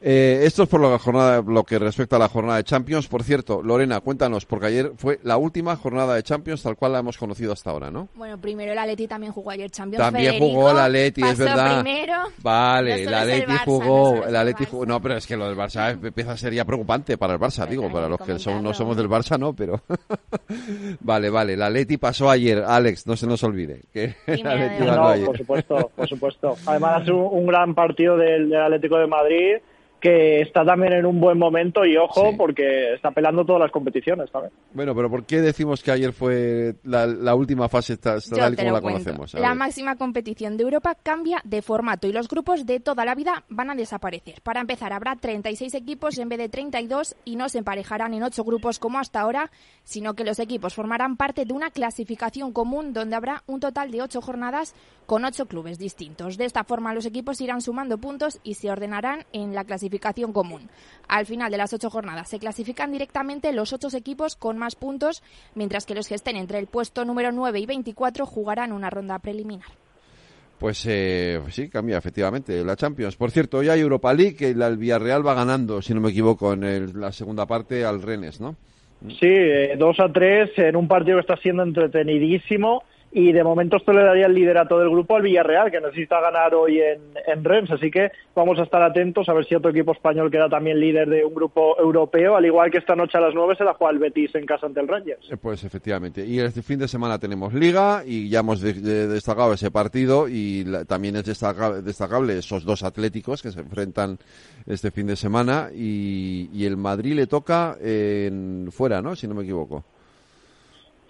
Eh, esto es por lo, jornada, lo que respecta a la jornada de Champions. Por cierto, Lorena, cuéntanos, porque ayer fue la última jornada de Champions tal cual la hemos conocido hasta ahora, ¿no? Bueno, primero el Atleti también jugó ayer Champions. También jugó el Atleti, es verdad. Primero, vale, el Atleti jugó, el Atleti jugó, no, pero es que lo del Barça empieza a ser ya preocupante para el Barça, digo, para los que no somos del Barça, no, pero vale, vale, el Atleti pasó ayer, Alex, no se nos olvide que el Atleti no, por supuesto, por supuesto. Además un, un gran partido del Atlético de Madrid que está también en un buen momento y ojo porque está pelando todas las competiciones también. Bueno, pero ¿por qué decimos que ayer fue la, última fase tal como la conocemos? la máxima competición de Europa cambia de formato y los grupos de toda la vida van a desaparecer. Para empezar, habrá 36 equipos en vez de 32 y no se emparejarán en 8 grupos como hasta ahora, sino que los equipos formarán parte de una clasificación común donde habrá un total de 8 jornadas con 8 clubes distintos. De esta forma, los equipos irán sumando puntos y se ordenarán en la clasificación clasificación común. Al final de las ocho jornadas se clasifican directamente los ocho equipos con más puntos, mientras que los que estén entre el puesto número 9 y 24 jugarán una ronda preliminar. Pues, eh, pues sí, cambia efectivamente la Champions. Por cierto, hoy hay Europa League, que el Villarreal va ganando, si no me equivoco, en la segunda parte al Rennes, ¿no? Sí, 2 eh, a 3 en un partido que está siendo entretenidísimo y de momento esto le daría el liderato del grupo al Villarreal, que necesita ganar hoy en, en Rennes, así que vamos a estar atentos a ver si otro equipo español queda también líder de un grupo europeo, al igual que esta noche a las 9 se la juega el Betis en casa ante el Rangers. Eh, pues efectivamente, y este fin de semana tenemos Liga y ya hemos destacado ese partido y también es destacable, esos dos atléticos que se enfrentan este fin de semana y, y el Madrid le toca en, fuera, ¿no? Si no me equivoco.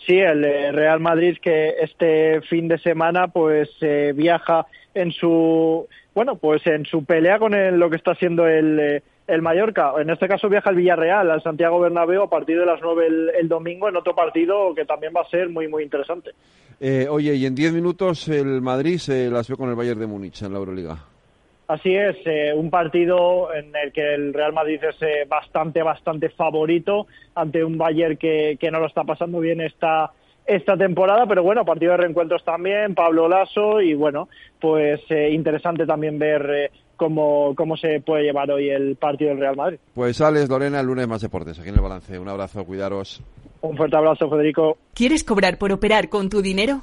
Sí, el eh, Real Madrid que este fin de semana pues eh, viaja en su bueno pues en su pelea con lo que está siendo el, eh, el Mallorca. En este caso viaja el Villarreal al Santiago Bernabéu a partir de las 9 el, domingo en otro partido que también va a ser muy muy interesante. oye, y en 10 minutos el Madrid se las ve con el Bayern de Múnich en la Euroliga. Así es, eh, un partido en el que el Real Madrid es eh, bastante, bastante favorito ante un Bayern que, que no lo está pasando bien esta, esta temporada, pero bueno, partido de reencuentros también, Pablo Lasso y bueno, pues eh, interesante también ver cómo, cómo se puede llevar hoy el partido del Real Madrid. Pues Alex, Lorena, el lunes más deportes, aquí en el balance. Un abrazo, cuidaros. Un fuerte abrazo, Federico. ¿Quieres cobrar por operar con tu dinero?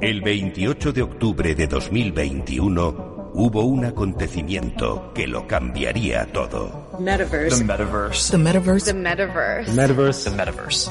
El 28 de octubre de 2021 hubo un acontecimiento que lo cambiaría todo. Metaverse. The metaverse. The metaverse. The metaverse. metaverse. The metaverse.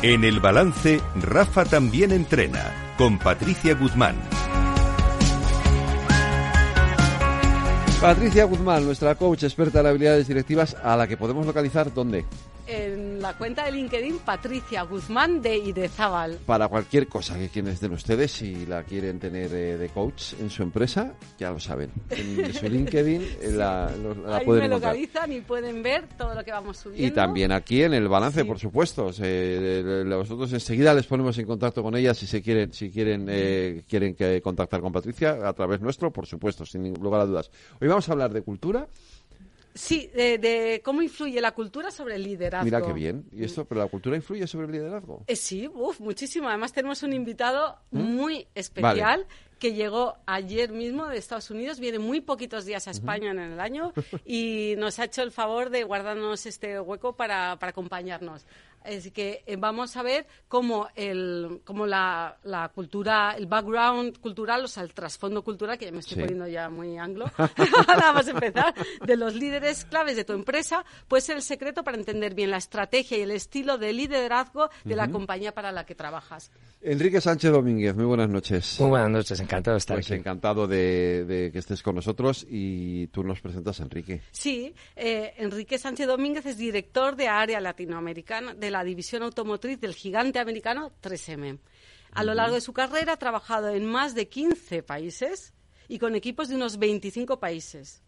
En el balance, Rafa también entrena, con Patricia Guzmán. Patricia Guzmán, nuestra coach experta en habilidades directivas, a la que podemos localizar dónde en la cuenta de LinkedIn Patricia Guzmán de Idezábal. Para cualquier cosa que quienes de ustedes, si la quieren tener eh, de coach en su empresa, ya lo saben. En su LinkedIn eh, la, la Ahí pueden me localizan y pueden ver todo lo que vamos subiendo. Y también aquí en el balance, por supuesto. nosotros enseguida les ponemos en contacto con ellas si se quieren, si quieren, eh, quieren que contactar con Patricia a través nuestro, por supuesto, sin lugar a dudas. Hoy vamos a hablar de cultura. Sí, de, cómo influye la cultura sobre el liderazgo. Mira qué bien. ¿Y esto, pero la cultura influye sobre el liderazgo? Eh, sí, uf, muchísimo. Además tenemos un invitado ¿Mm? muy especial que llegó ayer mismo de Estados Unidos, viene muy poquitos días a España en el año y nos ha hecho el favor de guardarnos este hueco para, para acompañarnos. Así que eh, vamos a ver cómo, el, cómo la, la, cultura, el background cultural, o sea, el trasfondo cultural, que ya me estoy poniendo ya muy anglo, nada más empezar, de los líderes claves de tu empresa, puede ser el secreto para entender bien la estrategia y el estilo de liderazgo de la compañía para la que trabajas. Enrique Sánchez Domínguez, muy buenas noches. Muy buenas noches, encantado de estar pues aquí. encantado de, que estés con nosotros y tú nos presentas a Enrique. Sí, eh, Enrique Sánchez Domínguez es director de área latinoamericana de la división automotriz del gigante americano 3M. A lo largo de su carrera ha trabajado en más de 15 países y con equipos de unos 25 países.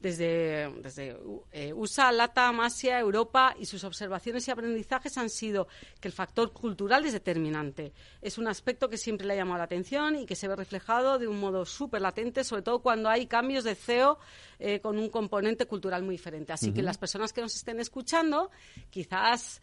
Desde, desde eh, USA, LATAM, Asia, Europa y sus observaciones y aprendizajes han sido que el factor cultural es determinante. Es un aspecto que siempre le ha llamado la atención y que se ve reflejado de un modo súper latente, sobre todo cuando hay cambios de CEO eh, con un componente cultural muy diferente. Así que las personas que nos estén escuchando quizás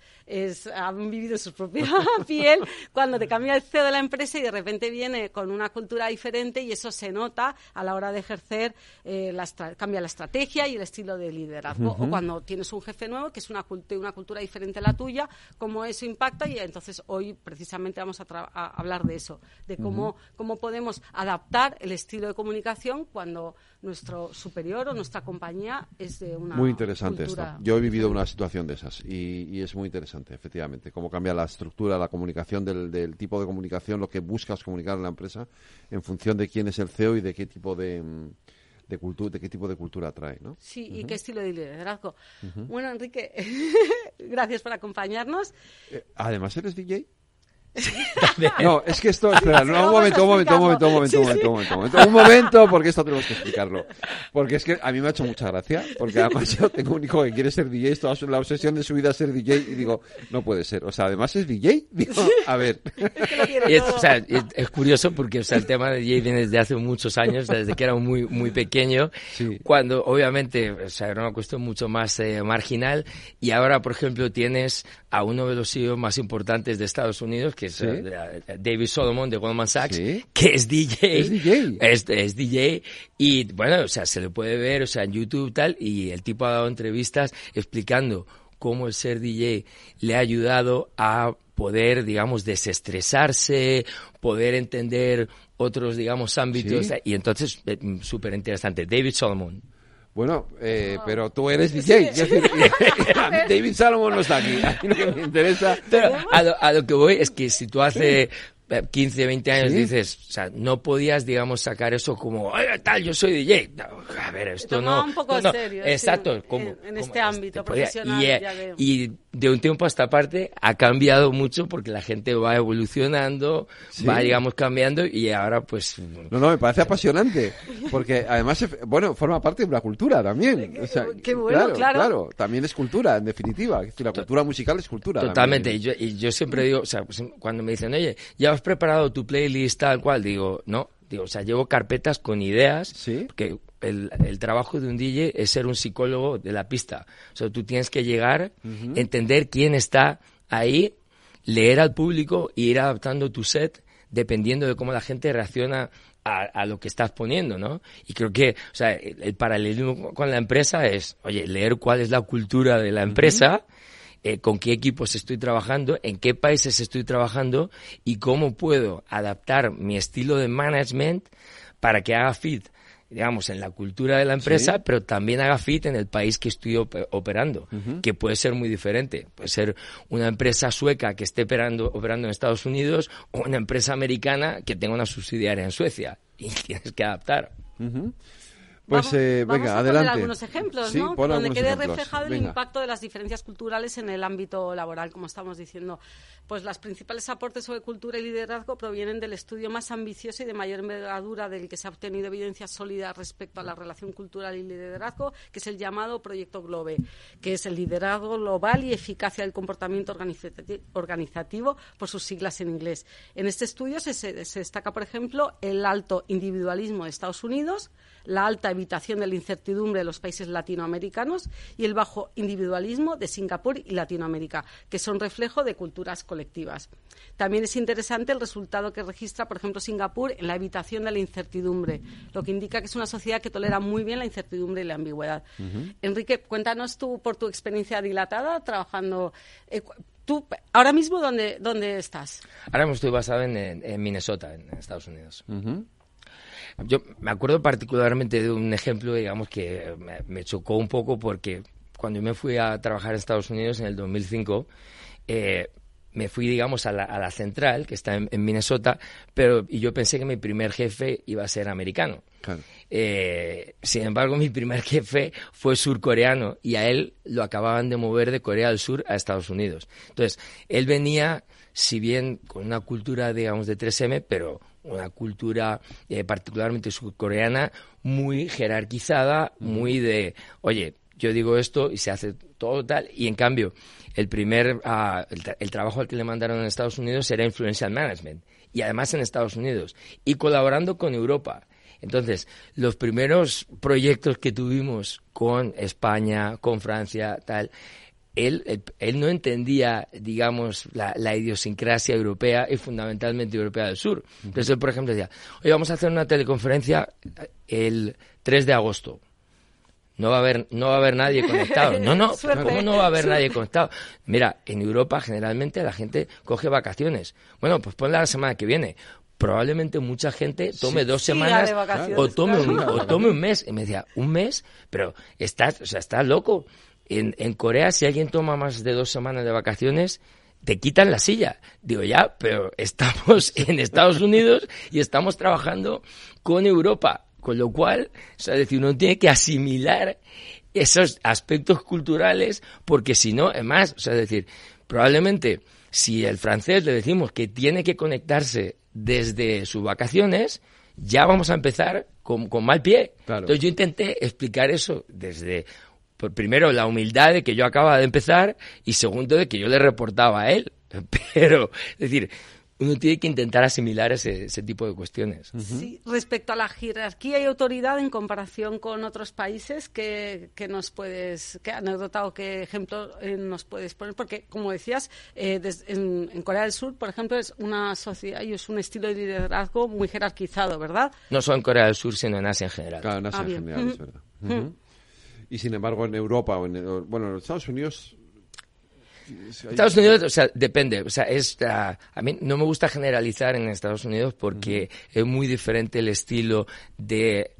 han vivido en su propia piel cuando te cambia el CEO de la empresa y de repente viene con una cultura diferente y eso se nota a la hora de ejercer, eh, la cambia la estrategia y el estilo de liderazgo. O cuando tienes un jefe nuevo que es una, una cultura diferente a la tuya, cómo eso impacta y entonces hoy precisamente vamos a, hablar de eso, de cómo, cómo podemos adaptar el estilo de comunicación cuando nuestro superior o nuestra compañía es de una Muy interesante esto. Yo he vivido una situación de esas y, es muy interesante, efectivamente, cómo cambia la estructura, la comunicación del, tipo de comunicación, lo que buscas comunicar en la empresa en función de quién es el CEO y de qué tipo de de cultura, de qué tipo de cultura trae, ¿no? Sí, y qué estilo de liderazgo. Bueno, Enrique, gracias por acompañarnos. Eh, además, ¿eres DJ? no, es que esto, espera, un momento, un momento, un momento, un momento, un momento, un momento, un momento, porque esto tenemos que explicarlo. Porque es que a mí me ha hecho mucha gracia, porque además yo tengo un hijo que quiere ser DJ, toda la obsesión de su vida es ser DJ, y digo, no puede ser. O sea, además es DJ, digo, a ver. Es, o sea, es, curioso porque o sea, el tema de DJ viene desde hace muchos años, desde que era muy, muy pequeño, cuando obviamente, o sea, era una cuestión mucho más eh, marginal, y ahora, por ejemplo, tienes a uno de los CEOs más importantes de Estados Unidos, que es eh, David Solomon de Goldman Sachs, que es DJ. Es DJ. Es, DJ. Y bueno, o sea, se le puede ver, o sea, en YouTube tal, y el tipo ha dado entrevistas explicando cómo el ser DJ le ha ayudado a poder, digamos, desestresarse, poder entender otros, digamos, ámbitos. Y entonces, eh, súper interesante. David Solomon. Bueno, eh, pero tú eres DJ. David Salomon no está aquí. A mí lo que me interesa. Pero a lo, a lo que voy es que si tú haces 15, 20 años dices, o sea, no podías, digamos, sacar eso como, tal, yo soy DJ. a ver, esto no. un poco serio. Exacto. como, en, este ámbito profesional. Eh, y, de un tiempo a esta parte ha cambiado mucho porque la gente va evolucionando, va, digamos, cambiando y ahora, pues. No, no, me parece apasionante. Porque además, bueno, forma parte de una cultura también. Qué bueno, claro, claro. También es cultura, en definitiva. La cultura musical es cultura. Totalmente. Y yo, y yo siempre digo, o sea, pues, cuando me dicen, oye, ya has preparado tu playlist tal cual, digo, no, digo, o sea, llevo carpetas con ideas, ¿Sí? que el, el, trabajo de un DJ es ser un psicólogo de la pista. O sea, tú tienes que llegar, entender quién está ahí, leer al público e ir adaptando tu set dependiendo de cómo la gente reacciona a, lo que estás poniendo, ¿no? Y creo que, o sea, el, paralelismo con la empresa es, oye, leer cuál es la cultura de la empresa, eh, con qué equipos estoy trabajando, en qué países estoy trabajando y cómo puedo adaptar mi estilo de management para que haga fit digamos, en la cultura de la empresa, pero también haga fit en el país que estoy operando, que puede ser muy diferente. Puede ser una empresa sueca que esté operando, operando en Estados Unidos o una empresa americana que tenga una subsidiaria en Suecia. Y tienes que adaptar. Pues vamos, eh, venga, adelante. Poner algunos ejemplos, ¿no? Donde quede reflejado el impacto de las diferencias culturales en el ámbito laboral, como estamos diciendo. Pues las principales aportes sobre cultura y liderazgo provienen del estudio más ambicioso y de mayor envergadura del que se ha obtenido evidencia sólida respecto a la relación cultural y liderazgo, que es el llamado Proyecto Globe, que es el liderazgo global y eficacia del comportamiento organizativo por sus siglas en inglés. En este estudio se, se destaca, por ejemplo, el alto individualismo de Estados Unidos, la alta evitación de la incertidumbre de los países latinoamericanos y el bajo individualismo de Singapur y Latinoamérica, que son reflejo de culturas colectivas. También es interesante el resultado que registra, por ejemplo, Singapur en la evitación de la incertidumbre, lo que indica que es una sociedad que tolera muy bien la incertidumbre y la ambigüedad. Enrique, cuéntanos tú por tu experiencia dilatada trabajando. Eh, ¿Tú ahora mismo dónde, dónde estás? Ahora mismo estoy basado en, Minnesota, en Estados Unidos. Yo me acuerdo particularmente de un ejemplo, digamos, que me, chocó un poco porque cuando me fui a trabajar en Estados Unidos en el 2005, eh, me fui, digamos, a la, central, que está en, Minnesota, pero y yo pensé que mi primer jefe iba a ser americano. Eh, sin embargo, mi primer jefe fue surcoreano y a él lo acababan de mover de Corea del Sur a Estados Unidos. Entonces, él venía, si bien con una cultura, digamos, de 3M, pero una cultura eh, particularmente surcoreana muy jerarquizada, muy de, oye, yo digo esto y se hace todo tal, y en cambio el primer, ah, el, trabajo al que le mandaron en Estados Unidos era Influential Management, y además en Estados Unidos, y colaborando con Europa. Entonces, los primeros proyectos que tuvimos con España, con Francia, tal, él, él, no entendía, digamos, la, idiosincrasia europea y fundamentalmente europea del sur. Entonces él, por ejemplo, decía, hoy vamos a hacer una teleconferencia el 3 de agosto. No va a haber, no va a haber nadie conectado. No, no, ¿cómo no va a haber nadie conectado? Mira, en Europa generalmente la gente coge vacaciones. Bueno, pues ponla la semana que viene probablemente mucha gente tome dos semanas o tome, un, o tome un mes. Y me decía, ¿un mes? Pero estás, o sea, estás loco. En, en Corea, si alguien toma más de dos semanas de vacaciones, te quitan la silla. Digo, ya, pero estamos en Estados Unidos y estamos trabajando con Europa. Con lo cual, o sea, decir, uno tiene que asimilar esos aspectos culturales porque si no, es más, o sea, es decir, probablemente si el francés le decimos que tiene que conectarse desde sus vacaciones, ya vamos a empezar con, mal pie. Entonces yo intenté explicar eso desde, primero, la humildad de que yo acababa de empezar y segundo, de que yo le reportaba a él. Pero, es decir, uno tiene que intentar asimilar ese, ese tipo de cuestiones. Sí, respecto a la jerarquía y autoridad en comparación con otros países, ¿qué, nos puedes, qué anécdota o qué ejemplo eh, nos puedes poner? Porque, como decías, eh, en, Corea del Sur, por ejemplo, es una sociedad y es un estilo de liderazgo muy jerarquizado, ¿verdad? No solo en Corea del Sur, sino en Asia en general. Claro, en Asia en ah, general, es verdad. Y sin embargo, en Europa o en, bueno, en los Estados Unidos Estados Unidos, o sea, depende. O sea, es, a mí no me gusta generalizar en Estados Unidos porque es muy diferente el estilo de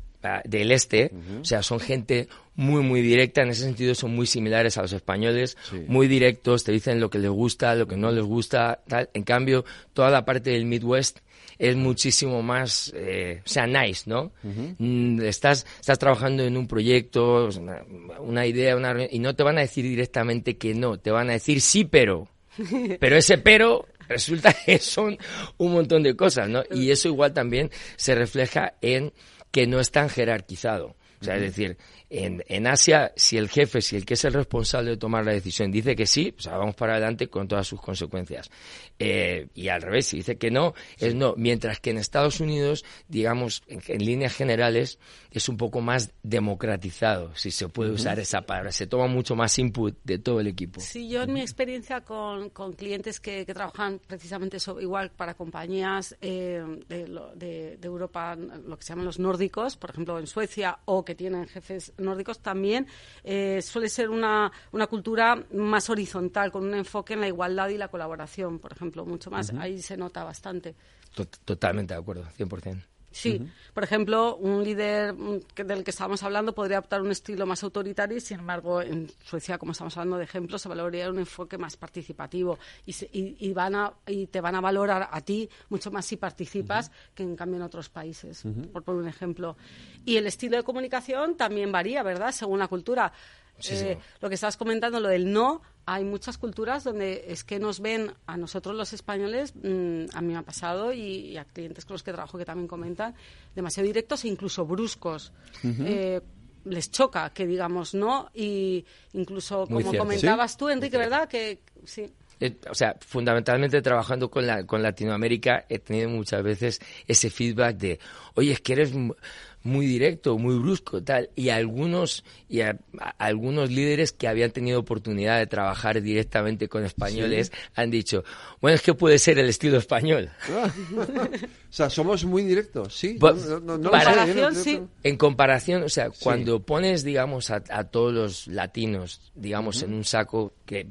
del este, o sea, son gente muy, muy directa, en ese sentido son muy similares a los españoles, muy directos, te dicen lo que les gusta, lo que no les gusta, tal. En cambio, toda la parte del Midwest es muchísimo más, eh, o sea, nice, ¿no? Mm, estás, estás trabajando en un proyecto, una, idea, una, y no te van a decir directamente que no, te van a decir sí, pero. Pero ese pero resulta que son un montón de cosas, ¿no? Y eso igual también se refleja en que no es tan jerarquizado. O sea, es decir, en, en, Asia, si el jefe, si el que es el responsable de tomar la decisión dice que sí, pues vamos para adelante con todas sus consecuencias. Eh, y al revés, si dice que no, es no. Mientras que en Estados Unidos, digamos, en, líneas generales, es un poco más democratizado, si se puede usar esa palabra. Se toma mucho más input de todo el equipo. Sí, yo en mi experiencia con, con clientes que, que, trabajan precisamente igual para compañías eh, de, de, de Europa, lo que se llaman los nórdicos, por ejemplo en Suecia, o que tienen jefes nórdicos también eh, suele ser una, una cultura más horizontal, con un enfoque en la igualdad y la colaboración, por ejemplo, mucho más. Ahí se nota bastante. Totalmente de acuerdo, 100%. Sí, por ejemplo, un líder del que estábamos hablando podría optar un estilo más autoritario y, sin embargo, en Suecia, como estamos hablando de ejemplos, se valoraría un enfoque más participativo y, y, van a, y te van a valorar a ti mucho más si participas que en cambio en otros países, por poner un ejemplo. Y el estilo de comunicación también varía, ¿verdad?, según la cultura. Eh, lo que estabas comentando, lo del no, hay muchas culturas donde es que nos ven a nosotros los españoles, mm, a mí me ha pasado y, a clientes con los que trabajo que también comentan, demasiado directos e incluso bruscos. Eh, les choca que digamos no y incluso como comentabas tú Enrique verdad que sí. Eh, o sea, fundamentalmente trabajando con, la, con Latinoamérica he tenido muchas veces ese feedback de, oye, es que eres muy directo, muy brusco, tal. Y algunos, y algunos líderes que habían tenido oportunidad de trabajar directamente con españoles han dicho, bueno, es que puede ser el estilo español. Ah. o sea, somos muy directos, sí. En comparación, o sea, cuando pones, digamos, a, todos los latinos, digamos, en un saco que,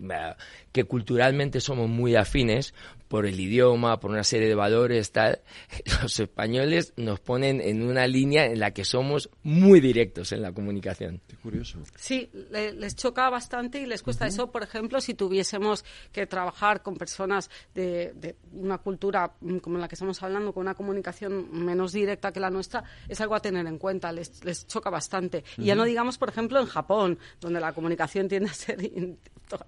que culturalmente somos muy afines, por el idioma, por una serie de valores, tal, los españoles nos ponen en una línea en la que somos muy directos en la comunicación. Qué curioso. Sí, les choca bastante y les cuesta eso, por ejemplo, si tuviésemos que trabajar con personas de, una cultura mm, como la que estamos hablando, con una comunicación menos directa que la nuestra, es algo a tener en cuenta, les, les choca bastante. Y ya no digamos, por ejemplo, en Japón, donde la comunicación tiende a ser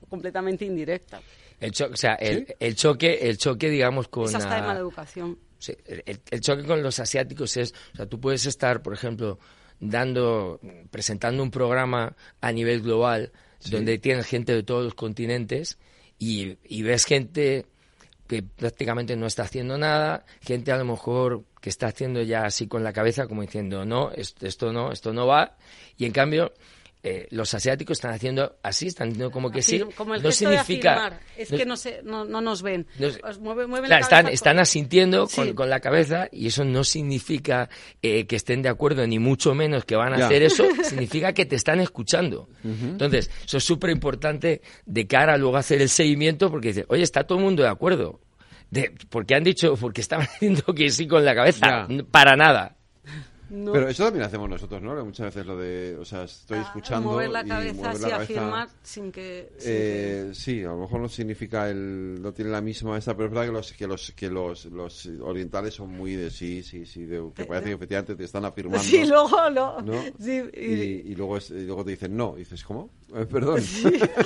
completamente indirecta. El o sea, el, el, choque, el choque, digamos, con... Esa está de mala educación. el, choque con los asiáticos es, o sea, tú puedes estar, por ejemplo, dando, presentando un programa a nivel global donde tienes gente de todos los continentes y, y ves gente que prácticamente no está haciendo nada, gente a lo mejor que está haciendo ya así con la cabeza como diciendo, no, esto, esto no, esto no va, y en cambio eh, los asiáticos están haciendo así, están diciendo como que sí. Como el no significa. es que no, se, no, no, nos ven. están, están asintiendo con, la cabeza y eso no significa eh, que estén de acuerdo, ni mucho menos que van a hacer eso, significa que te están escuchando. Entonces, eso es súper importante de cara a luego a hacer el seguimiento porque dice, oye, está todo el mundo de acuerdo. De, porque han dicho, porque estaban diciendo que sí con la cabeza, para nada. Pero eso también hacemos nosotros, ¿no? Muchas veces lo de, o sea, estoy ah, escuchando mover la y cabeza mover la cabeza, afirmar sin que, eh, Sí, a lo mejor no significa el, no tiene la misma esa, pero es verdad que los que los que los, los orientales son muy de sí, sí, sí, de, que parece que efectivamente te están afirmando. Sí, luego no. Sí, y, luego y luego te dicen no, y dices cómo, eh, perdón.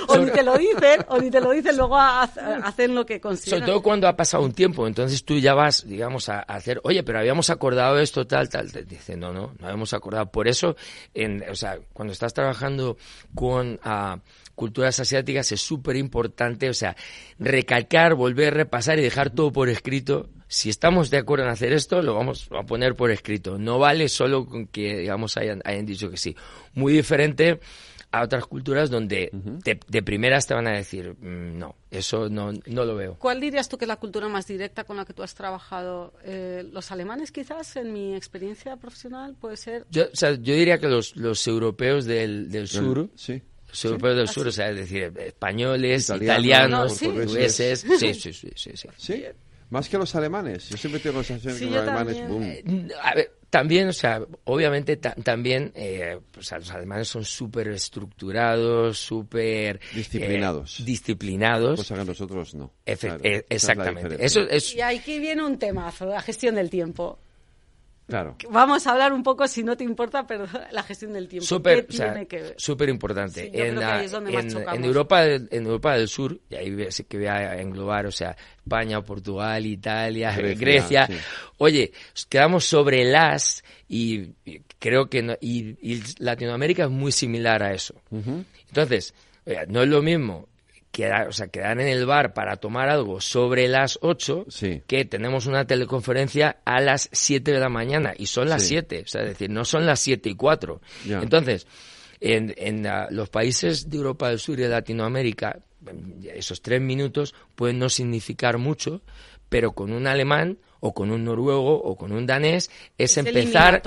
o ni te lo dicen, o ni te lo dicen, luego hacen lo que consideran. Sobre todo cuando ha pasado un tiempo, entonces tú ya vas, digamos, a, hacer, oye, pero habíamos acordado esto, tal, tal, te dicen no, no, no hemos acordado. Por eso, en, o sea, cuando estás trabajando con ah, culturas asiáticas es súper importante, o sea, recalcar, volver, repasar y dejar todo por escrito. Si estamos de acuerdo en hacer esto, lo vamos a poner por escrito. No vale solo con que, digamos, hayan, hayan dicho que sí. Muy diferente a otras culturas donde de, primeras te van a decir, mm, no, eso no, no lo veo. ¿Cuál dirías tú que es la cultura más directa con la que tú has trabajado? Eh, ¿Los alemanes quizás, en mi experiencia profesional, puede ser? Yo, o sea, yo diría que los, los europeos del, del sur... Sí. Los europeos del ah, sur, o sea, es decir, españoles, italianos, portugueses... Sí, sí, sí, sí, sí. Más que los alemanes. Yo siempre tengo la sensación que los alemanes... Boom. Eh, a ver, también, o sea, obviamente también eh, pues, los alemanes son súper estructurados, súper... Disciplinados. Eh, disciplinados. Cosa que nosotros no. Eh, exactamente. Eso es... Y aquí viene un temazo, la gestión del tiempo. Claro. Vamos a hablar un poco, si no te importa, pero la gestión del tiempo. Súper super importante. en, en, Europa, en Europa del Sur, y ahí sí que voy a englobar, o sea, España, Portugal, Italia, Grecia. Oye, quedamos sobre las y, creo que y, Latinoamérica es muy similar a eso. Entonces, no es lo mismo quedar, o sea, quedar en el bar para tomar algo sobre las 8, que tenemos una teleconferencia a las 7 de la mañana y son las 7, o sea, es decir, no son las 7 y 4. Entonces, en, en los países de Europa del Sur y de Latinoamérica, esos tres minutos pueden no significar mucho, pero con un alemán o con un noruego o con un danés es, empezar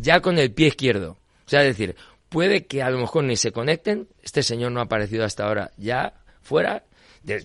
ya con el pie izquierdo. O sea, es decir, puede que a lo mejor ni se conecten, este señor no ha aparecido hasta ahora, ya fuera,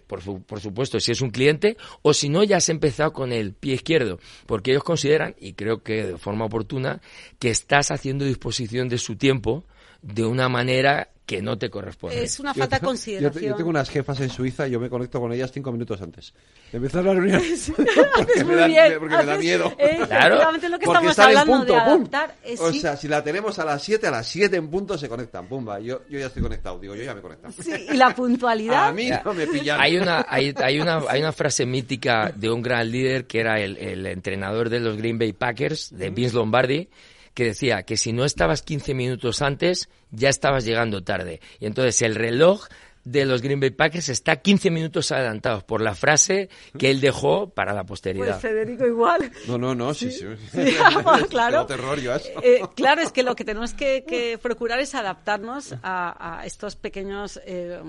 por, por, supuesto, si es un cliente, o si no, ya has empezado con el pie izquierdo, porque ellos consideran, y creo que de forma oportuna, que estás haciendo disposición de su tiempo de una manera que no te corresponde. Es una falta de consideración. Yo, tengo unas jefas en Suiza y yo me conecto con ellas cinco minutos antes empezar la reunión. porque, me da, porque me da miedo. claro. lo que estamos hablando punto, de adaptar. o sea, si la tenemos a las 7, a las 7 en punto se conectan. Pumba, yo, yo ya estoy conectado. Digo, yo ya me he conectado. Sí, y la puntualidad. a mí no me pillan. Hay una, hay, hay, una, hay una frase mítica de un gran líder que era el, el entrenador de los Green Bay Packers, de Vince Lombardi, que decía que si no estabas 15 minutos antes, ya estabas llegando tarde. Y entonces el reloj de los Green Bay Packers está 15 minutos adelantados por la frase que él dejó para la posteridad. Pues Federico igual. No, no, no, sí, sí. claro. terror yo eh, claro, es que lo que tenemos que, procurar es adaptarnos a, estos pequeños eh,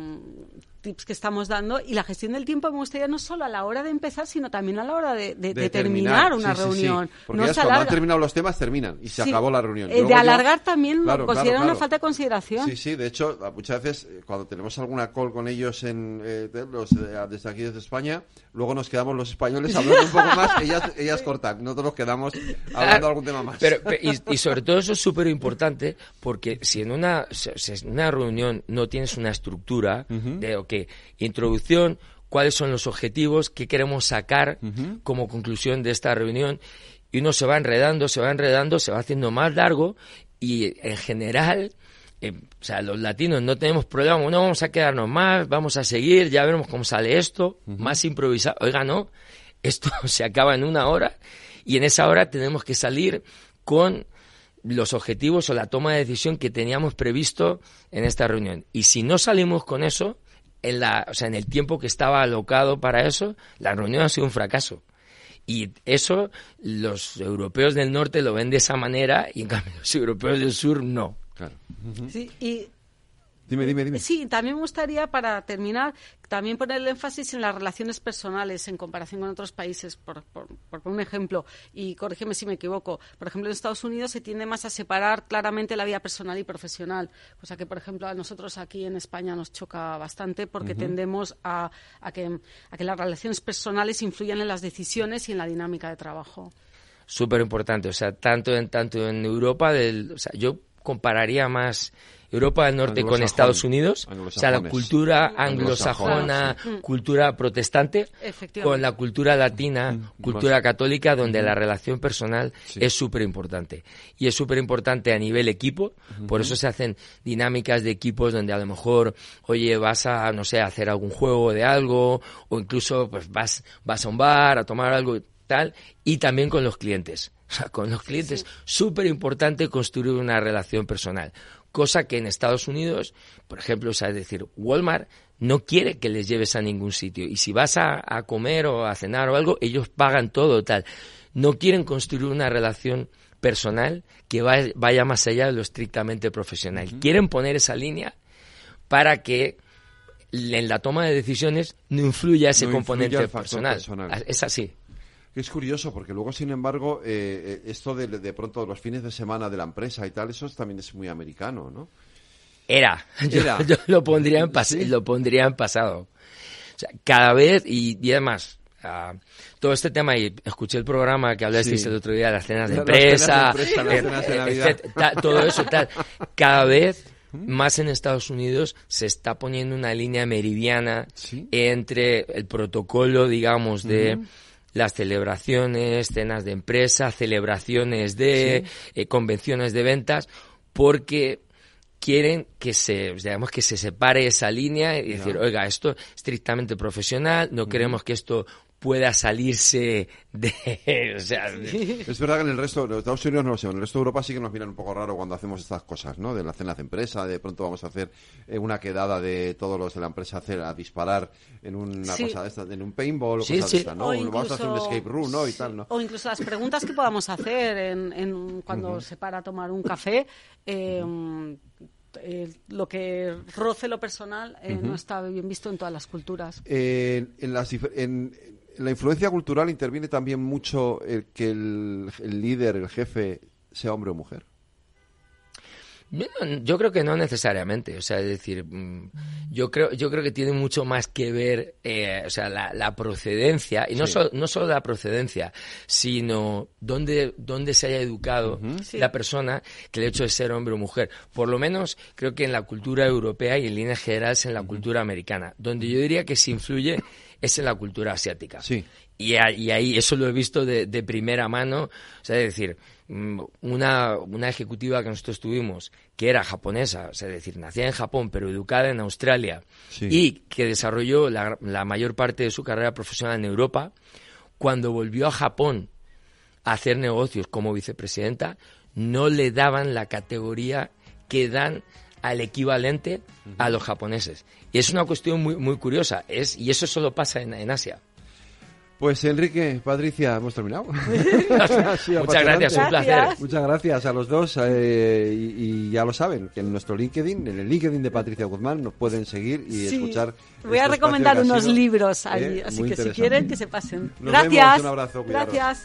tips que estamos dando y la gestión del tiempo me gustaría no solo a la hora de empezar, sino también a la hora de, terminar, una reunión. Porque no cuando han terminado los temas terminan y se acabó la reunión. Eh, de alargar también lo considero una falta de consideración. Sí, sí, de hecho, muchas veces eh, cuando tenemos alguna call con ellos en, eh, los, desde aquí, desde España, luego nos quedamos los españoles hablando un poco más, ellas, ellas cortan, nosotros nos quedamos hablando algún tema más. Pero, y, sobre todo eso es súper importante porque si en una, si en una reunión no tienes una estructura de, ok, introducción, cuáles son los objetivos, qué queremos sacar como conclusión de esta reunión. Y uno se va enredando, se va enredando, se va haciendo más largo y en general, eh, o sea, los latinos no tenemos problema, no vamos a quedarnos más, vamos a seguir, ya veremos cómo sale esto, más improvisado. Oiga, no, esto se acaba en una hora Y en esa hora tenemos que salir con los objetivos o la toma de decisión que teníamos previsto en esta reunión. Y si no salimos con eso, en la, o sea, en el tiempo que estaba alocado para eso, la reunión ha sido un fracaso. Y eso los europeos del norte lo ven de esa manera y en cambio los europeos del sur no. Claro. Sí, y Dime, dime, dime. Sí, también me gustaría, para terminar, también poner el énfasis en las relaciones personales en comparación con otros países. Por, por, un ejemplo, y corrígeme si me equivoco, por ejemplo, en Estados Unidos se tiende más a separar claramente la vida personal y profesional, cosa que, por ejemplo, a nosotros aquí en España nos choca bastante porque tendemos a, a, que, a que las relaciones personales influyan en las decisiones y en la dinámica de trabajo. Súper importante, o sea, tanto en, tanto en Europa, del, o sea, yo compararía más Europa del Norte con Estados Unidos, o sea, la cultura anglosajona, cultura protestante, con la cultura latina, mm, cultura católica, donde la relación personal es súper importante. Y es súper importante a nivel equipo, por eso se hacen dinámicas de equipos donde a lo mejor, oye, vas a, no sé, hacer algún juego de algo, o incluso pues vas, vas a un bar a tomar algo tal, y también con los clientes. O sea, con los clientes, súper importante construir una relación personal cosa que en Estados Unidos, por ejemplo, o sea, es decir, Walmart no quiere que les lleves a ningún sitio y si vas a, comer o a cenar o algo, ellos pagan todo tal. No quieren construir una relación personal que vaya, más allá de lo estrictamente profesional. Quieren poner esa línea para que en la toma de decisiones no influya ese componente personal. Es así. Es curioso porque luego, sin embargo, eh, eh, esto de, de pronto los fines de semana de la empresa y tal, eso también es muy americano, ¿no? Era. Yo, lo, pondría en lo pondría en pasado. O sea, cada vez, y, además, ah, todo este tema, y escuché el programa que hablasteis el otro día de las cenas de empresa, todo eso, tal. Cada vez más en Estados Unidos se está poniendo una línea meridiana entre el protocolo, digamos, de las celebraciones, cenas de empresa, celebraciones de eh, convenciones de ventas, porque quieren que se, digamos, que se separe esa línea y decir, oiga, esto es estrictamente profesional, no queremos que esto pueda salirse de... Es verdad que en el resto, de Estados Unidos no lo sé, en el resto de Europa sí que nos miran un poco raro cuando hacemos estas cosas, ¿no? De la cena de empresa, de pronto vamos a hacer eh, una quedada de todos los de la empresa hacer, a disparar en una cosa de esta, en un paintball o cosas de esta, ¿no? vamos a hacer un escape room, ¿no? Y tal, ¿no? O incluso las preguntas que podamos hacer en, cuando se para a tomar un café, eh, eh, lo que roce lo personal no está bien visto en todas las culturas. en, las, en, la influencia cultural interviene también mucho el que el, líder, el jefe, sea hombre o mujer. Yo, creo que no necesariamente, o sea, es decir, mm, yo creo, yo creo que tiene mucho más que ver, eh, o sea, la, procedencia, y no, no solo la procedencia, sino dónde, dónde se haya educado la persona, que el hecho de ser hombre o mujer. Por lo menos creo que en la cultura europea y en líneas generales en la cultura americana, donde yo diría que se influye es en la cultura asiática. Sí. Y, ahí eso lo he visto de, primera mano, o sea, es decir, una, una, ejecutiva que nosotros tuvimos, que era japonesa, o sea, es decir, nacida en Japón, pero educada en Australia, y que desarrolló la, la, mayor parte de su carrera profesional en Europa, cuando volvió a Japón a hacer negocios como vicepresidenta, no le daban la categoría que dan al equivalente a los japoneses. Y es una cuestión muy, muy curiosa, es, y eso solo pasa en, Asia. Pues Enrique, Patricia, hemos terminado. Muchas gracias, un placer. Muchas gracias a los dos eh, y, ya lo saben, que en nuestro LinkedIn, en el LinkedIn de Patricia Guzmán, nos pueden seguir y escuchar. Voy a recomendar unos libros allí, eh, así que si quieren que se pasen. gracias. un abrazo. Gracias.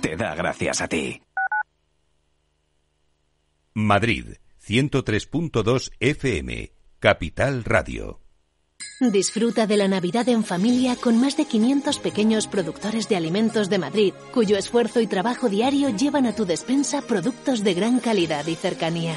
te da gracias a ti. Madrid, 103.2 FM. Capital Radio. Disfruta de la Navidad en familia con más de 500 pequeños productores de alimentos de Madrid, cuyo esfuerzo y trabajo diario llevan a tu despensa productos de gran calidad y cercanía.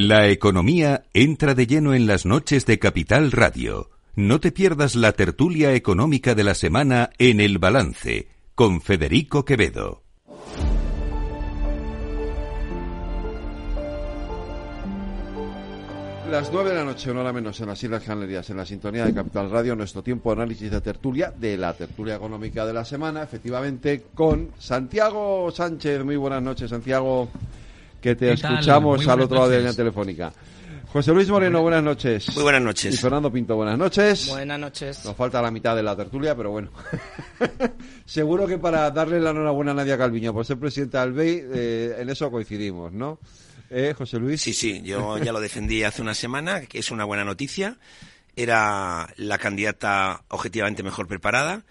La economía entra de lleno en las noches de Capital Radio. No te pierdas la tertulia económica de la semana en El Balance con Federico Quevedo. Las nueve de la noche, una hora menos, en las Islas Canarias, en la sintonía de Capital Radio, nuestro tiempo de análisis de tertulia, de la tertulia económica de la semana, efectivamente, con Santiago Sánchez. Muy buenas noches, Santiago que te escuchamos al otro lado de la línea telefónica. José Luis Moreno, buenas noches. Muy buenas noches. Y Fernando Pinto, buenas noches. Buenas noches. Nos falta la mitad de la tertulia, pero bueno. Seguro que para darle la enhorabuena a Nadia Calviño por ser presidenta del BEI, eh, en eso coincidimos, ¿no? ¿Eh, José Luis? Sí, sí, yo ya lo defendí hace una semana, que es una buena noticia. Era la candidata objetivamente mejor preparada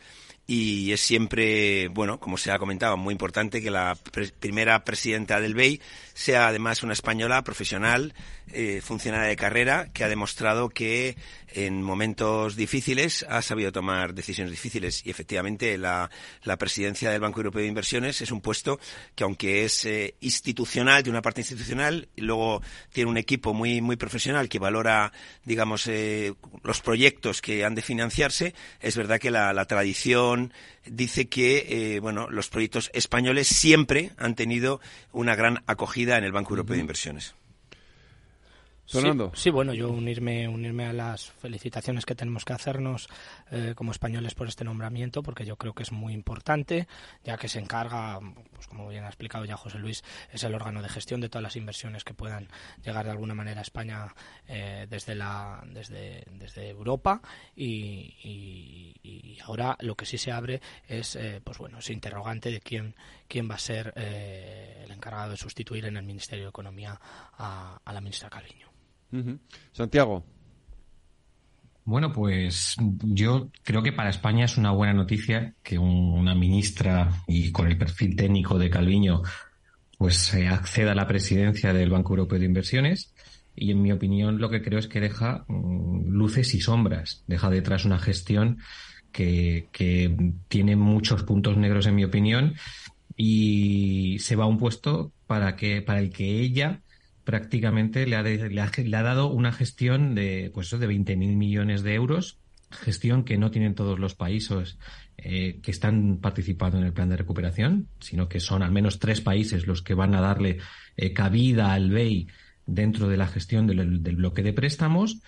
y es siempre, bueno, como se ha comentado, muy importante que la primera presidenta del BEI sea además una española profesional, eh, funcionaria de carrera, que ha demostrado que en momentos difíciles ha sabido tomar decisiones difíciles. Y efectivamente la, la presidencia del Banco Europeo de Inversiones es un puesto que aunque es eh, institucional, de una parte institucional, y luego tiene un equipo muy, muy profesional que valora, digamos, eh, los proyectos que han de financiarse, es verdad que la, la tradición dice que, eh, bueno, los proyectos españoles siempre han tenido una gran acogida en el Banco Europeo de Inversiones. Sonando. Sí, bueno, yo unirme, unirme a las felicitaciones que tenemos que hacernos eh, como españoles por este nombramiento, porque yo creo que es muy importante, ya que se encarga, pues como bien ha explicado ya José Luis, es el órgano de gestión de todas las inversiones que puedan llegar de alguna manera a España eh, desde la desde, desde Europa y, ahora lo que sí se abre es eh, pues bueno ese interrogante de quién quién va a ser el encargado de sustituir en el Ministerio de Economía a, a la ministra Calviño. Santiago. Bueno, pues yo creo que para España es una buena noticia que una ministra y con el perfil técnico de Calviño pues acceda a la presidencia del Banco Europeo de Inversiones. Y en mi opinión lo que creo es que deja mm, luces y sombras, deja detrás una gestión que, que tiene muchos puntos negros en mi opinión y se va a un puesto para que para el que ella prácticamente le ha, le ha, dado una gestión de, pues eso, de 20.000 millones de euros, gestión que no tienen todos los países eh, que están participando en el plan de recuperación, sino que son al menos tres países los que van a darle eh, cabida al BEI dentro de la gestión del, bloque de préstamos.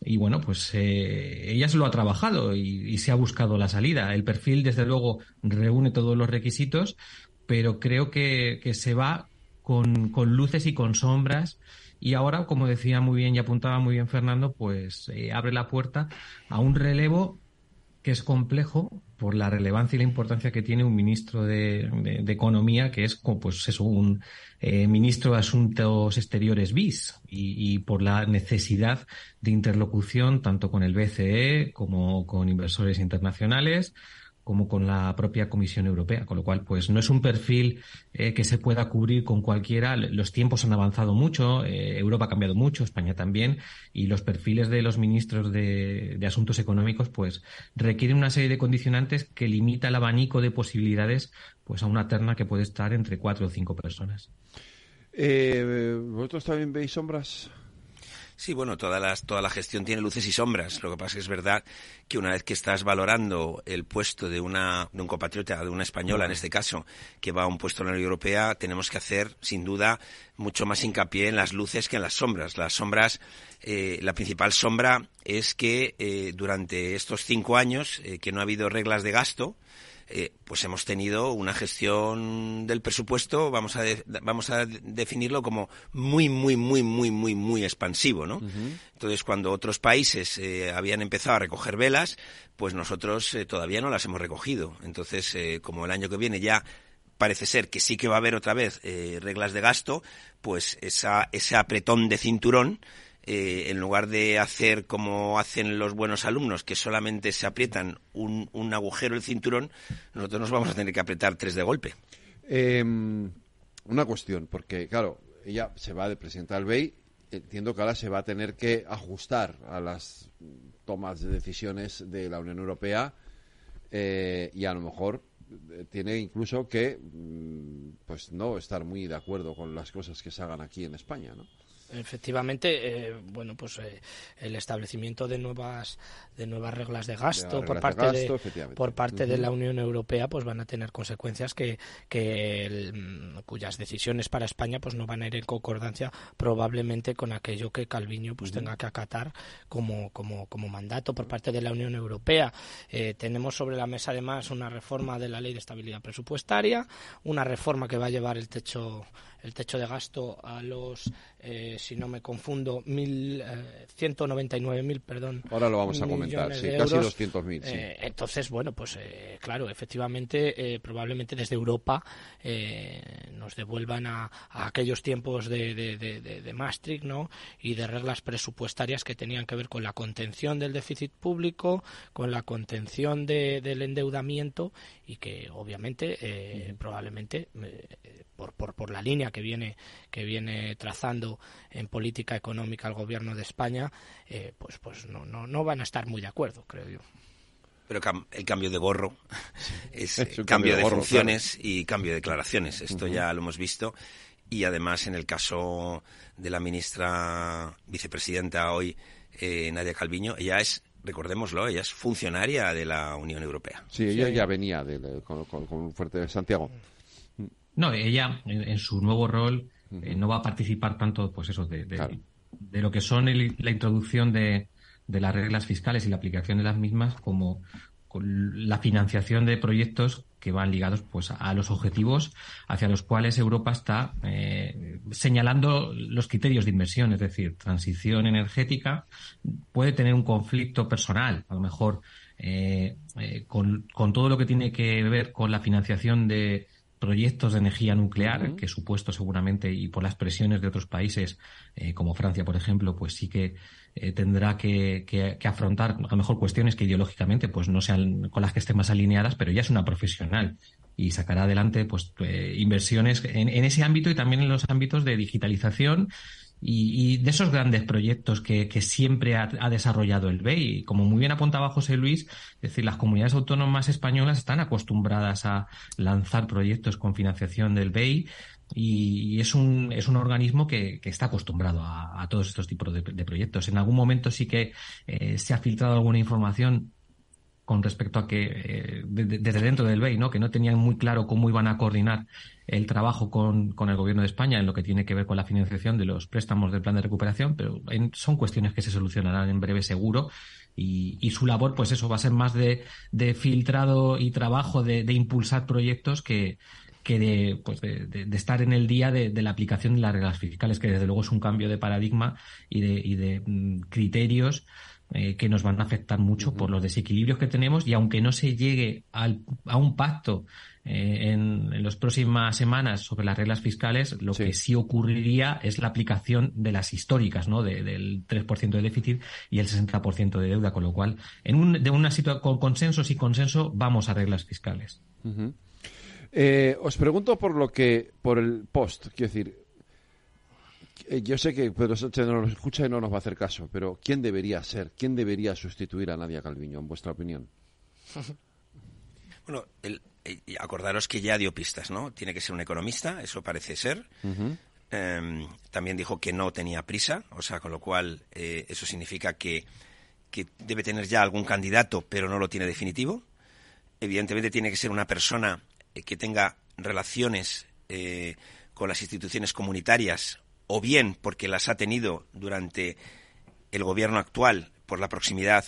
Y bueno, pues eh, ella se lo ha trabajado y, se ha buscado la salida. El perfil, desde luego, reúne todos los requisitos, pero creo que, que se va con, con, luces y con sombras. Y ahora, como decía muy bien y apuntaba muy bien Fernando, pues eh, abre la puerta a un relevo que es complejo por la relevancia y la importancia que tiene un ministro de, Economía, que es pues es un eh, ministro de Asuntos Exteriores bis, y, y, por la necesidad de interlocución tanto con el BCE como con inversores internacionales, como con la propia Comisión Europea, con lo cual pues no es un perfil eh, que se pueda cubrir con cualquiera. Los tiempos han avanzado mucho, eh, Europa ha cambiado mucho, España también, y los perfiles de los ministros de, Asuntos Económicos pues requieren una serie de condicionantes que limita el abanico de posibilidades pues a una terna que puede estar entre cuatro o cinco personas. Eh, ¿Vosotros también veis sombras? Sí, bueno, toda, las, toda la gestión tiene luces y sombras. Lo que pasa es que es verdad que una vez que estás valorando el puesto de, una, de un compatriota, de una española en este caso, que va a un puesto en la Unión Europea, tenemos que hacer, sin duda, mucho más hincapié en las luces que en las sombras. Las sombras, eh, la principal sombra es que eh, durante estos cinco años eh, que no ha habido reglas de gasto, eh, pues hemos tenido una gestión del presupuesto, vamos a, vamos a definirlo como muy, muy, muy, muy, muy, muy expansivo, ¿no? Entonces, cuando otros países eh, habían empezado a recoger velas, pues nosotros eh, todavía no las hemos recogido. Entonces, como el año que viene ya parece ser que sí que va a haber otra vez reglas de gasto, pues esa, ese apretón de cinturón eh, en lugar de hacer como hacen los buenos alumnos, que solamente se aprietan un, un agujero el cinturón, nosotros nos vamos a tener que apretar tres de golpe. Em, una cuestión, porque claro, ella se va de presidenta del BEI, entiendo que ahora se va a tener que ajustar a las tomas de decisiones de la Unión Europea eh, y a lo mejor eh, tiene incluso que mm, pues no estar muy de acuerdo con las cosas que se hagan aquí en España, ¿no? Efectivamente eh, bueno pues eh, el establecimiento de nuevas de nuevas reglas de gasto por parte de, por parte de la Unión Europea pues van a tener consecuencias que, que mm, cuyas decisiones para España pues no van a ir en concordancia probablemente con aquello que Calviño pues tenga que acatar como como como mandato por parte de la Unión Europea. Eh, tenemos sobre la mesa además una reforma de la ley de estabilidad presupuestaria una reforma que va a llevar el techo el techo de gasto a los, eh, si no me confundo, mil, eh, 199.000, perdón. Ahora lo vamos a comentar, sí, casi 200.000. Sí. Eh, entonces, bueno, pues eh, claro, efectivamente, probablemente desde Europa nos devuelvan a, aquellos tiempos de, de, de, de, Maastricht, ¿no? Y de reglas presupuestarias que tenían que ver con la contención del déficit público, con la contención del endeudamiento y que obviamente, probablemente, por, por, por la línea que viene, que viene trazando en política económica el gobierno de España, eh, pues, pues no, no, no van a estar muy de acuerdo, creo yo pero el cambio de gorro es, cambio, de, funciones y cambio de declaraciones. Esto ya lo hemos visto. Y además, en el caso de la ministra vicepresidenta hoy, eh, Nadia Calviño, ella es, recordémoslo, ella es funcionaria de la Unión Europea. Sí, ella ya venía con, con, Fuerte de Santiago. No, ella en, su nuevo rol eh, no va a participar tanto, pues eso, de, de, lo que son la introducción de, de, las reglas fiscales y la aplicación de las mismas como con la financiación de proyectos que van ligados pues a los objetivos hacia los cuales Europa está eh, señalando los criterios de inversión, es decir, transición energética puede tener un conflicto personal, a lo mejor eh, con, con, todo lo que tiene que ver con la financiación de, proyectos de energía nuclear, que supuesto seguramente, y por las presiones de otros países, eh, como Francia, por ejemplo, pues sí que eh, tendrá que, afrontar a lo mejor cuestiones que ideológicamente pues no sean con las que estén más alineadas, pero ya es una profesional y sacará adelante pues eh, inversiones en, en, ese ámbito y también en los ámbitos de digitalización y, de esos grandes proyectos que, siempre ha, desarrollado el BEI. Como muy bien apuntaba José Luis, es decir, las comunidades autónomas españolas están acostumbradas a lanzar proyectos con financiación del BEI y, es, un, es un organismo que, está acostumbrado a, todos estos tipos de, proyectos. En algún momento sí que eh, se ha filtrado alguna información con respecto a que eh, desde dentro del BEI, ¿no? que no tenían muy claro cómo iban a coordinar el trabajo con, con, el gobierno de España en lo que tiene que ver con la financiación de los préstamos del plan de recuperación, pero son cuestiones que se solucionarán en breve seguro. Y, y, su labor, pues eso, va a ser más de, de filtrado y trabajo de, de impulsar proyectos que, que de, pues de, de, estar en el día de, la aplicación de las reglas fiscales, que desde luego es un cambio de paradigma y de, y de mm, criterios eh, que nos van a afectar mucho por los desequilibrios que tenemos y aunque no se llegue al, a un pacto eh, en, en las próximas semanas sobre las reglas fiscales, lo que sí ocurriría es la aplicación de las históricas, ¿no? De, del 3% de déficit y el 60% de deuda, con lo cual, en un, de una situación con consensos y consenso, vamos a reglas fiscales. Eh, os pregunto por lo que, por el post, quiero decir, eh, yo sé que Pedro Sánchez no nos escucha y no nos va a hacer caso, pero ¿quién debería ser? ¿Quién debería sustituir a Nadia Calviño, en vuestra opinión? Bueno, el, eh, acordaros que ya dio pistas, ¿no? Tiene que ser un economista, eso parece ser. em, también dijo que no tenía prisa, o sea, con lo cual eh, eso significa que, que debe tener ya algún candidato, pero no lo tiene definitivo. Evidentemente tiene que ser una persona que tenga relaciones eh, con las instituciones comunitarias, o bien porque las ha tenido durante el gobierno actual por la proximidad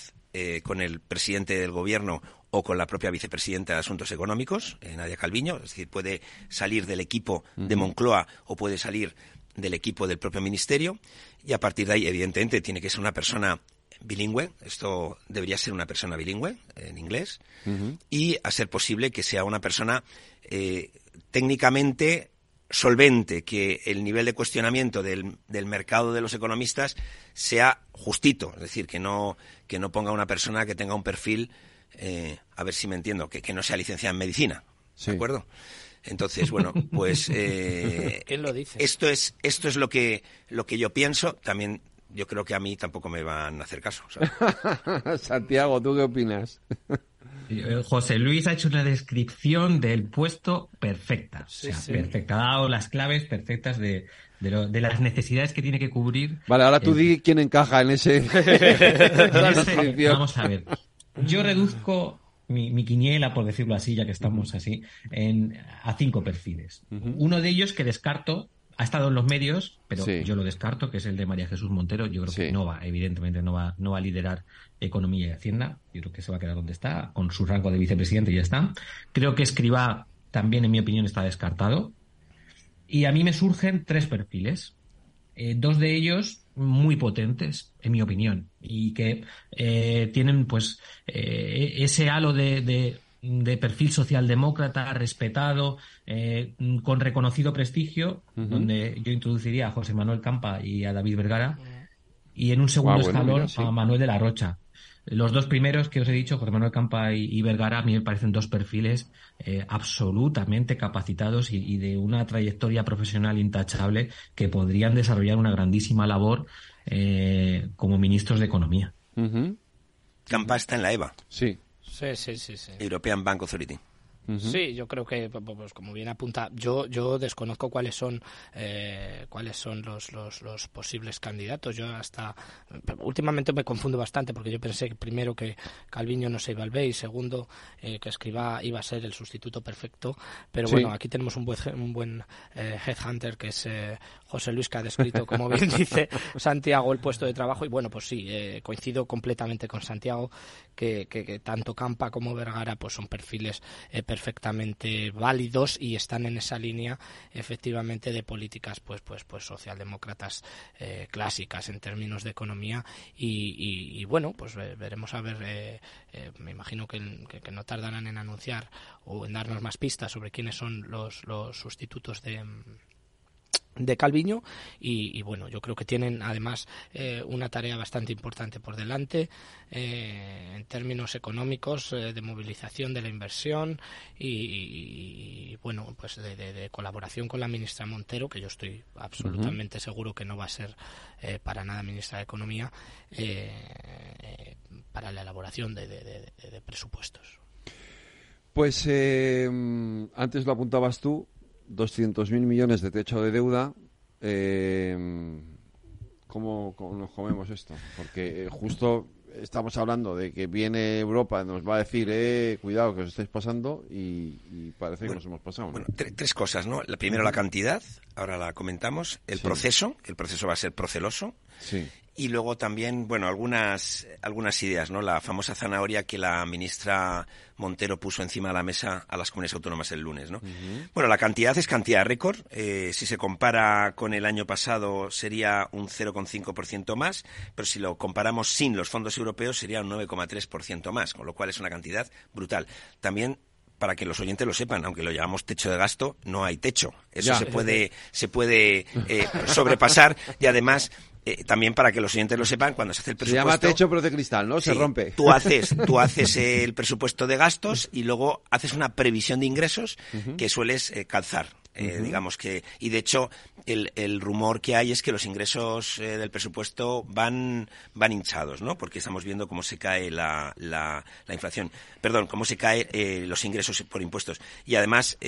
con el presidente del gobierno o con la propia vicepresidenta de Asuntos Económicos, eh, Nadia Calviño, es decir, puede salir del equipo de Moncloa o puede salir del equipo del propio ministerio y a partir de ahí, evidentemente, tiene que ser una persona bilingüe, esto debería ser una persona bilingüe en inglés y a ser posible que sea una persona eh, técnicamente solvente, que el nivel de cuestionamiento del, del, mercado de los economistas sea justito, es decir, que no, que no ponga una persona que tenga un perfil eh, a ver si me entiendo, que, que no sea licenciada en medicina. ¿De acuerdo? Entonces, bueno, pues eh, lo dice? esto es esto es lo que lo que yo pienso. También yo creo que a mí tampoco me van a hacer caso. Santiago, ¿tú qué opinas? Eh, José Luis ha hecho una descripción del puesto perfecta, perfecta, ha dado las claves perfectas de, de, las necesidades que tiene que cubrir. Vale, ahora tú di quién encaja en ese. vamos a ver. Yo reduzco mi, quiniela, por decirlo así, ya que estamos así, en, a cinco perfiles. Uno de ellos que descarto, ha estado en los medios, pero yo lo descarto, que es el de María Jesús Montero. Yo creo que no va, evidentemente no va, no va a liderar Economía y Hacienda. Yo creo que se va a quedar donde está, con su rango de vicepresidente y ya está. Creo que Escriba también, en mi opinión, está descartado. Y a mí me surgen tres perfiles. Eh, dos de ellos muy potentes, en mi opinión, y que eh, tienen pues eh, ese halo de, de, perfil socialdemócrata, respetado, eh, con reconocido prestigio, donde yo introduciría a José Manuel Campa y a David Vergara, y en un segundo ah, escalón a Manuel de la Rocha. Los dos primeros que os he dicho, José Manuel Campa y, Vergara, a mí me parecen dos perfiles eh, absolutamente capacitados y, de una trayectoria profesional intachable que podrían desarrollar una grandísima labor eh, como ministros de Economía. Campa está en la EVA. Sí. Sí, sí, sí. sí. European Bank Authority. Sí, yo creo que, pues, como bien apunta, yo yo desconozco cuáles son eh, cuáles son los, los, los, posibles candidatos. Yo hasta últimamente me confundo bastante porque yo pensé primero que Calviño no se iba al B y segundo eh, que Escriba iba a ser el sustituto perfecto. Pero bueno, aquí tenemos un buen, un buen eh, headhunter que es José Luis que ha descrito, como bien dice Santiago, el puesto de trabajo. Y bueno, pues sí, coincido completamente con Santiago que, que, tanto Campa como Vergara pues son perfiles perfectamente válidos y están en esa línea efectivamente de políticas pues pues pues socialdemócratas eh, clásicas en términos de economía. Y, bueno pues veremos a ver eh, eh, me imagino que, no tardarán en anunciar o en darnos más pistas sobre quiénes son los, los sustitutos de de Calviño y, bueno yo creo que tienen además eh, una tarea bastante importante por delante eh, en términos económicos eh, de movilización de la inversión y, bueno pues de, colaboración con la ministra Montero que yo estoy absolutamente seguro que no va a ser para nada ministra de economía para la elaboración de, presupuestos. Pues antes lo apuntabas tú 200.000 millones de techo de deuda, eh, ¿cómo, nos comemos esto? Porque eh, justo estamos hablando de que viene Europa, nos va a decir, eh, cuidado que os estáis pasando y, parece que nos hemos pasado. Bueno, tres cosas, ¿no? La, primero la cantidad, ahora la comentamos, el proceso, que el proceso va a ser proceloso. Sí. Y luego también, bueno, algunas, algunas ideas, ¿no? La famosa zanahoria que la ministra Montero puso encima de la mesa a las comunidades autónomas el lunes, ¿no? Bueno, la cantidad es cantidad récord. Eh, si se compara con el año pasado sería un 0,5% más, pero si lo comparamos sin los fondos europeos sería un 9,3% más, con lo cual es una cantidad brutal. También para que los oyentes lo sepan, aunque lo llamamos techo de gasto, no hay techo. Eso se puede, se puede eh, sobrepasar y además eh, también para que los oyentes lo sepan, cuando se hace el presupuesto... Se llama techo pero de cristal, ¿no? Se rompe. Tú haces, tú haces el presupuesto de gastos y luego haces una previsión de ingresos que sueles eh, calzar. Eh, digamos que y de hecho el, el, rumor que hay es que los ingresos del presupuesto van van hinchados no porque estamos viendo cómo se cae la, la, inflación perdón cómo se caen los ingresos por impuestos y además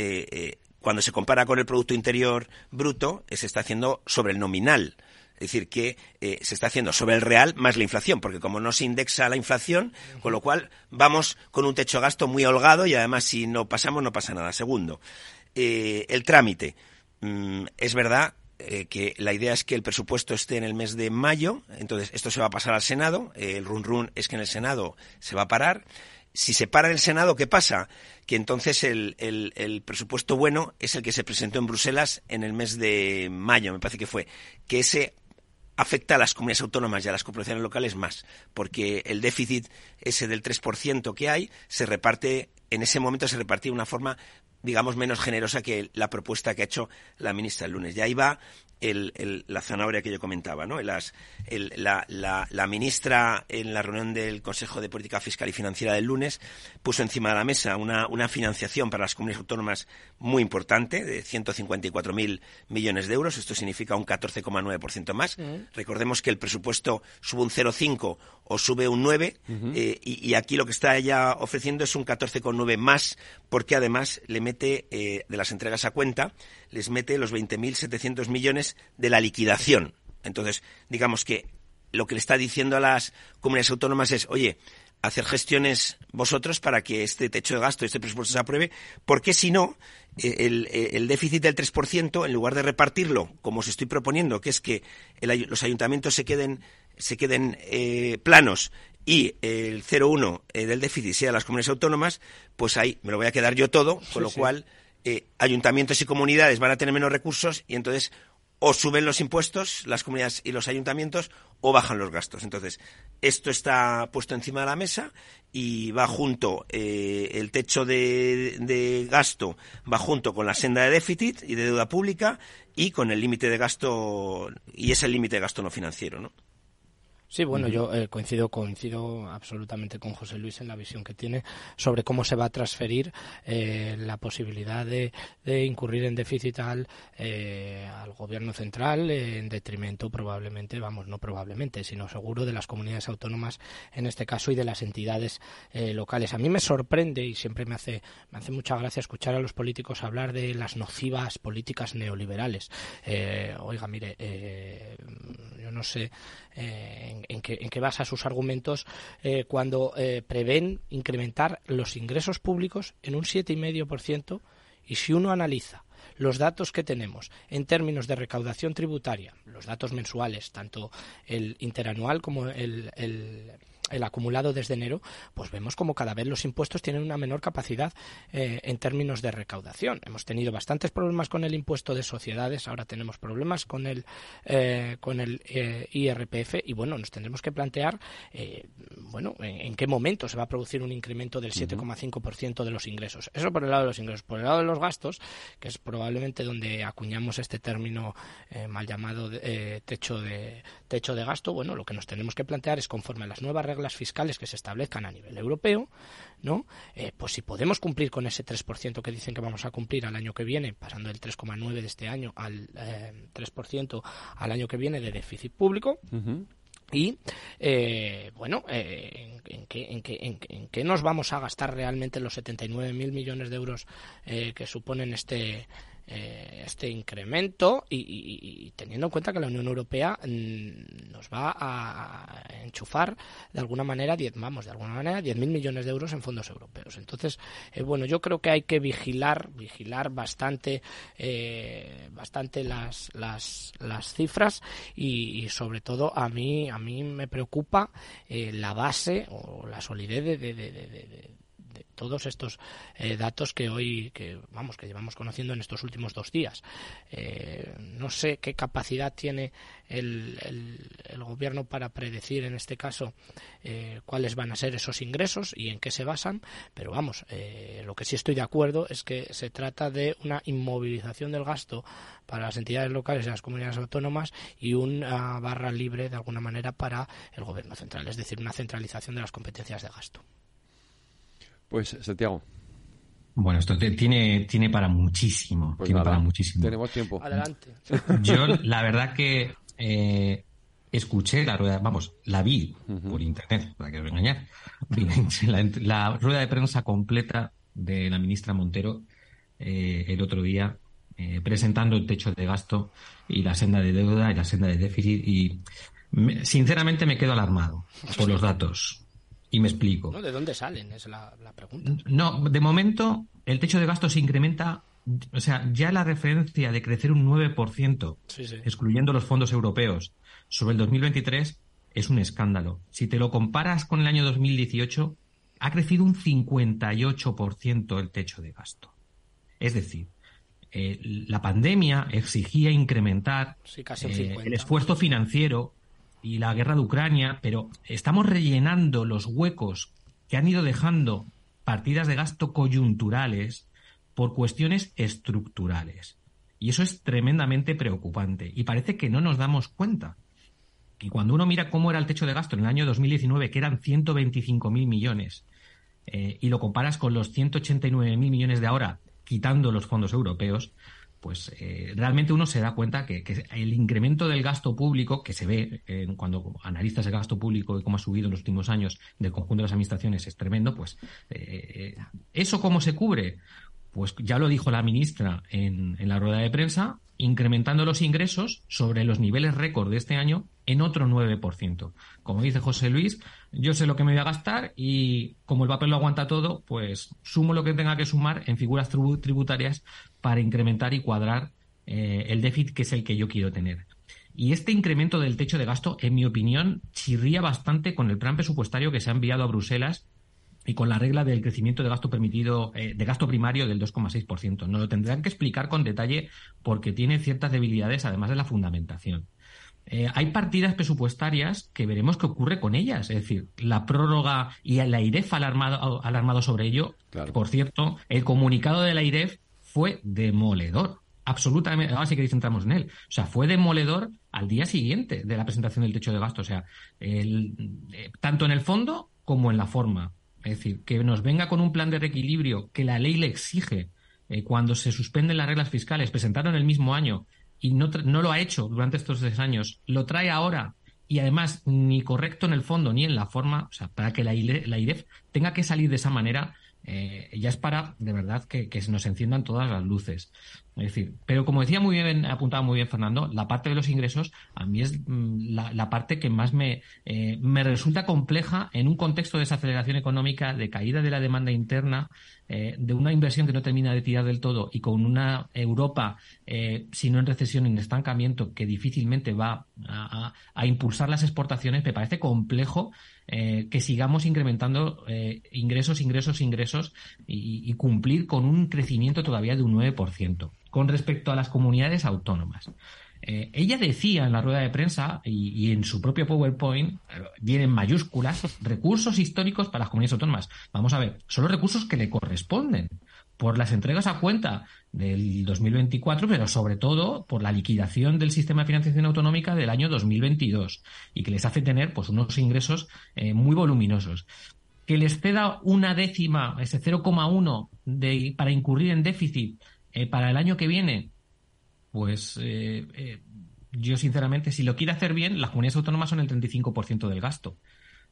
cuando se compara con el Producto Interior Bruto, se está haciendo sobre el nominal. Es decir, que eh, se está haciendo sobre el real más la inflación, porque como no se indexa la inflación, con lo cual vamos con un techo de gasto muy holgado y además si no pasamos no pasa nada. Segundo, eh, el trámite. Mm, es verdad eh, que la idea es que el presupuesto esté en el mes de mayo, entonces esto se va a pasar al Senado, el run run es que en el Senado se va a parar. Si se para en el Senado, ¿qué pasa? Que entonces el, el, presupuesto bueno es el que se presentó en Bruselas en el mes de mayo, me parece que fue, que ese afecta a las comunidades autónomas y a las corporaciones locales más, porque el déficit ese del 3% que hay se reparte, en ese momento se repartía de una forma digamos, menos generosa que la propuesta que ha hecho la ministra el lunes. Y ahí va el, la zanahoria que yo comentaba, ¿no? Las, la, la, ministra en la reunión del Consejo de Política Fiscal y Financiera del lunes puso encima de la mesa una, una financiación para las comunidades autónomas muy importante, de 154.000 millones de euros. Esto significa un 14,9% más. Recordemos que el presupuesto sube un 0,5 o sube un 9 eh, y, aquí lo que está ella ofreciendo es un 14,9 más porque además le mete eh, de las entregas a cuenta les mete los 20.700 millones de la liquidación. Entonces, digamos que lo que le está diciendo a las comunidades autónomas es, oye, hacer gestiones vosotros para que este techo de gasto, este presupuesto se apruebe, porque si no, eh, el, déficit del 3%, en lugar de repartirlo, como os estoy proponiendo, que es que los ayuntamientos se queden, se queden eh, planos y el 0,1 eh, del déficit sea las comunidades autónomas, pues ahí me lo voy a quedar yo todo, con lo cual eh, ayuntamientos y comunidades van a tener menos recursos y entonces o suben los impuestos, las comunidades y los ayuntamientos, o bajan los gastos. Entonces, esto está puesto encima de la mesa y va junto, eh, el techo de, gasto va junto con la senda de déficit y de deuda pública y con el límite de gasto, y es el límite de gasto no financiero, ¿no? Sí, bueno, yo eh, coincido, coincido absolutamente con José Luis en la visión que tiene sobre cómo se va a transferir eh, la posibilidad de, incurrir en déficit al, eh, al gobierno central en detrimento probablemente, vamos, no probablemente, sino seguro de las comunidades autónomas en este caso y de las entidades locales. A mí me sorprende y siempre me hace, me hace mucha gracia escuchar a los políticos hablar de las nocivas políticas neoliberales. oiga, mire, yo no sé en, qué, basa sus argumentos eh, cuando eh, prevén incrementar los ingresos públicos en un 7,5% y si uno analiza los datos que tenemos en términos de recaudación tributaria, los datos mensuales, tanto el interanual como el el acumulado desde enero, pues vemos como cada vez los impuestos tienen una menor capacidad eh, en términos de recaudación. Hemos tenido bastantes problemas con el impuesto de sociedades, ahora tenemos problemas con el eh, con el eh, IRPF y bueno, nos tendremos que plantear bueno, en, qué momento se va a producir un incremento del 7,5% de los ingresos. Eso por el lado de los ingresos, por el lado de los gastos, que es probablemente donde acuñamos este término mal llamado techo de techo de gasto, bueno, lo que nos tenemos que plantear es conforme a las nuevas reglas reglas fiscales que se establezcan a nivel europeo, ¿no? Eh, pues si podemos cumplir con ese 3% que dicen que vamos a cumplir al año que viene, pasando del 3,9 de este año al eh, 3% al año que viene de déficit público, Y, eh, bueno, eh, ¿en, qué, en, qué, en, qué, nos vamos a gastar realmente los 79.000 millones de euros eh, que suponen este, eh, este incremento y, teniendo en cuenta que la Unión Europea mm, nos va a enchufar de alguna manera, vamos, de alguna manera, 10.000 millones de euros en fondos europeos. Entonces, eh, bueno, yo creo que hay que vigilar, vigilar bastante, eh, bastante las, las, las cifras y, sobre todo a mí, a mí me preocupa la base o la solidez de todos estos eh, datos que hoy, que vamos, que llevamos conociendo en estos últimos dos días. Eh, no sé qué capacidad tiene el, el, gobierno para predecir, en este caso, eh, cuáles van a ser esos ingresos y en qué se basan, pero vamos, lo que sí estoy de acuerdo es que se trata de una inmovilización del gasto para las entidades locales y las comunidades autónomas y una barra libre de alguna manera para el gobierno central, es decir, una centralización de las competencias de gasto. Pues, Santiago. Bueno, esto tiene, tiene para muchísimo. Pues tiene para muchísimo. Tenemos tiempo. Adelante. Yo, la verdad que eh, escuché la rueda, vamos, la vi por internet, para que os engañar. La, la, rueda de prensa completa de la ministra Montero el otro día presentando el techo de gasto y la senda de deuda y la senda de déficit y sinceramente me quedo alarmado por los datos. Y me explico. ¿De dónde salen? Es la, pregunta. No, de momento el techo de gasto se incrementa, o sea, ya la referencia de crecer un 9%, excluyendo los fondos europeos, sobre el 2023 es un escándalo. Si te lo comparas con el año 2018, ha crecido un 58% el techo de gasto. Es decir, eh, la pandemia exigía incrementar eh, el esfuerzo financiero y la guerra de Ucrania, pero estamos rellenando los huecos que han ido dejando partidas de gasto coyunturales por cuestiones estructurales. Y eso es tremendamente preocupante. Y parece que no nos damos cuenta. Y cuando uno mira cómo era el techo de gasto en el año 2019, que eran 125.000 millones, eh, y lo comparas con los 189.000 millones de ahora, quitando los fondos europeos, pues eh, realmente uno se da cuenta que, el incremento del gasto público, que se ve cuando analizas el gasto público y cómo ha subido en los últimos años del conjunto de las administraciones, es tremendo, pues eh, eh, ¿eso cómo se cubre? Pues ya lo dijo la ministra en, en la rueda de prensa, incrementando los ingresos sobre los niveles récord de este año en otro 9%. Como dice José Luis, yo sé lo que me voy a gastar y como el papel lo aguanta todo, pues sumo lo que tenga que sumar en figuras tributarias para incrementar y cuadrar eh, el déficit que es el que yo quiero tener. Y este incremento del techo de gasto, en mi opinión, chirría bastante con el plan presupuestario que se ha enviado a Bruselas y con la regla del crecimiento de gasto permitido, eh, de gasto primario del 2,6%. Nos lo tendrán que explicar con detalle porque tiene ciertas debilidades, además de la fundamentación. Eh, hay partidas presupuestarias que veremos qué ocurre con ellas. Es decir, la prórroga y la IREF alarmado, alarmado sobre ello. Por cierto, el comunicado de la IREF fue demoledor. Absolutamente. Ahora sí que centramos en él. O sea, fue demoledor al día siguiente de la presentación del techo de gasto. O sea, el, eh, tanto en el fondo como en la forma. Es decir, que nos venga con un plan de reequilibrio que la ley le exige eh, cuando se suspenden las reglas fiscales, presentaron el mismo año y no, no lo ha hecho durante estos tres años, lo trae ahora y además ni correcto en el fondo ni en la forma, o sea, para que la, la IREF tenga que salir de esa manera, eh, ya es para, de verdad, que, que, se nos enciendan todas las luces. Es decir, pero como decía muy bien, apuntaba muy bien Fernando, la parte de los ingresos a mí es mm, la, parte que más me, eh, me resulta compleja en un contexto de desaceleración económica, de caída de la demanda interna, eh, de una inversión que no termina de tirar del todo y con una Europa, eh, si no en recesión, en estancamiento, que difícilmente va a, a impulsar las exportaciones, me parece complejo eh, que sigamos incrementando eh, ingresos, ingresos, ingresos y, cumplir con un crecimiento todavía de un 9%. Con respecto a las comunidades autónomas. Eh, ella decía en la rueda de prensa y, en su propio PowerPoint, vienen en mayúsculas, recursos históricos para las comunidades autónomas. Vamos a ver, son los recursos que le corresponden por las entregas a cuenta del 2024, pero sobre todo por la liquidación del sistema de financiación autonómica del año 2022 y que les hace tener pues unos ingresos eh, muy voluminosos. Que les ceda una décima, ese 0,1 de, para incurrir en déficit eh, para el año que viene, pues eh, yo sinceramente, si lo quiere hacer bien, las comunidades autónomas son el 35% del gasto.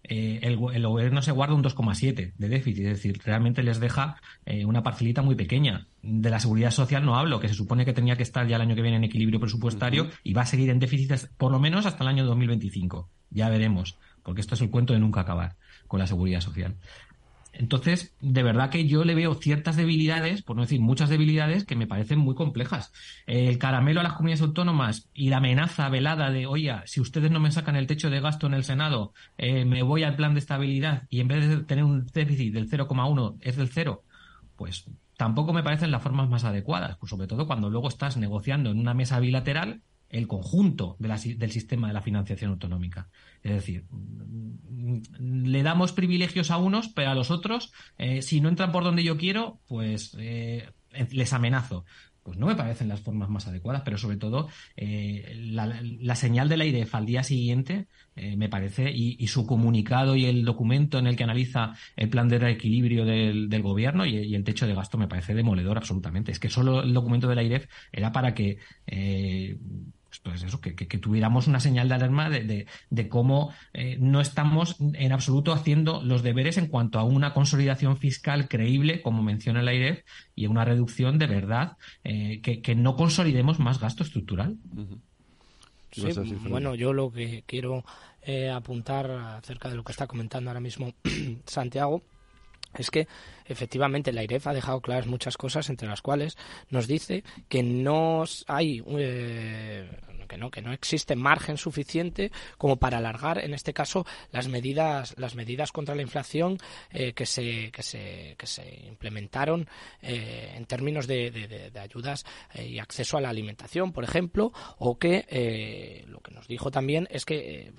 Eh, el, gobierno se guarda un 2,7 de déficit, es decir, realmente les deja eh, una parcelita muy pequeña. De la seguridad social no hablo, que se supone que tenía que estar ya el año que viene en equilibrio presupuestario y va a seguir en déficit por lo menos hasta el año 2025. Ya veremos, porque esto es el cuento de nunca acabar con la seguridad social. Entonces, de verdad que yo le veo ciertas debilidades, por no decir muchas debilidades, que me parecen muy complejas. El caramelo a las comunidades autónomas y la amenaza velada de, oye, si ustedes no me sacan el techo de gasto en el Senado, eh, me voy al plan de estabilidad y en vez de tener un déficit del 0,1 es del 0, pues tampoco me parecen las formas más adecuadas, pues sobre todo cuando luego estás negociando en una mesa bilateral el conjunto del sistema de la financiación autonómica. Es decir, le damos privilegios a unos, pero a los otros, eh, si no entran por donde yo quiero, pues eh, les amenazo. Pues no me parecen las formas más adecuadas, pero sobre todo eh, la, señal del aire al día siguiente me parece, y, su comunicado y el documento en el que analiza el plan de reequilibrio del, gobierno y, el techo de gasto me parece demoledor absolutamente. Es que solo el documento del AIREF era para que pues, pues eso, que, tuviéramos una señal de alarma de, de, cómo eh, no estamos en absoluto haciendo los deberes en cuanto a una consolidación fiscal creíble, como menciona la IREF, y una reducción de verdad, eh, que, no consolidemos más gasto estructural. bueno, yo lo que quiero eh, apuntar acerca de lo que está comentando ahora mismo Santiago es que efectivamente la IREF ha dejado claras muchas cosas, entre las cuales nos dice que no hay eh, que no que no existe margen suficiente como para alargar en este caso las medidas las medidas contra la inflación eh, que se que se que se implementaron eh, en términos de, de, ayudas y acceso a la alimentación por ejemplo o que lo que nos dijo también es que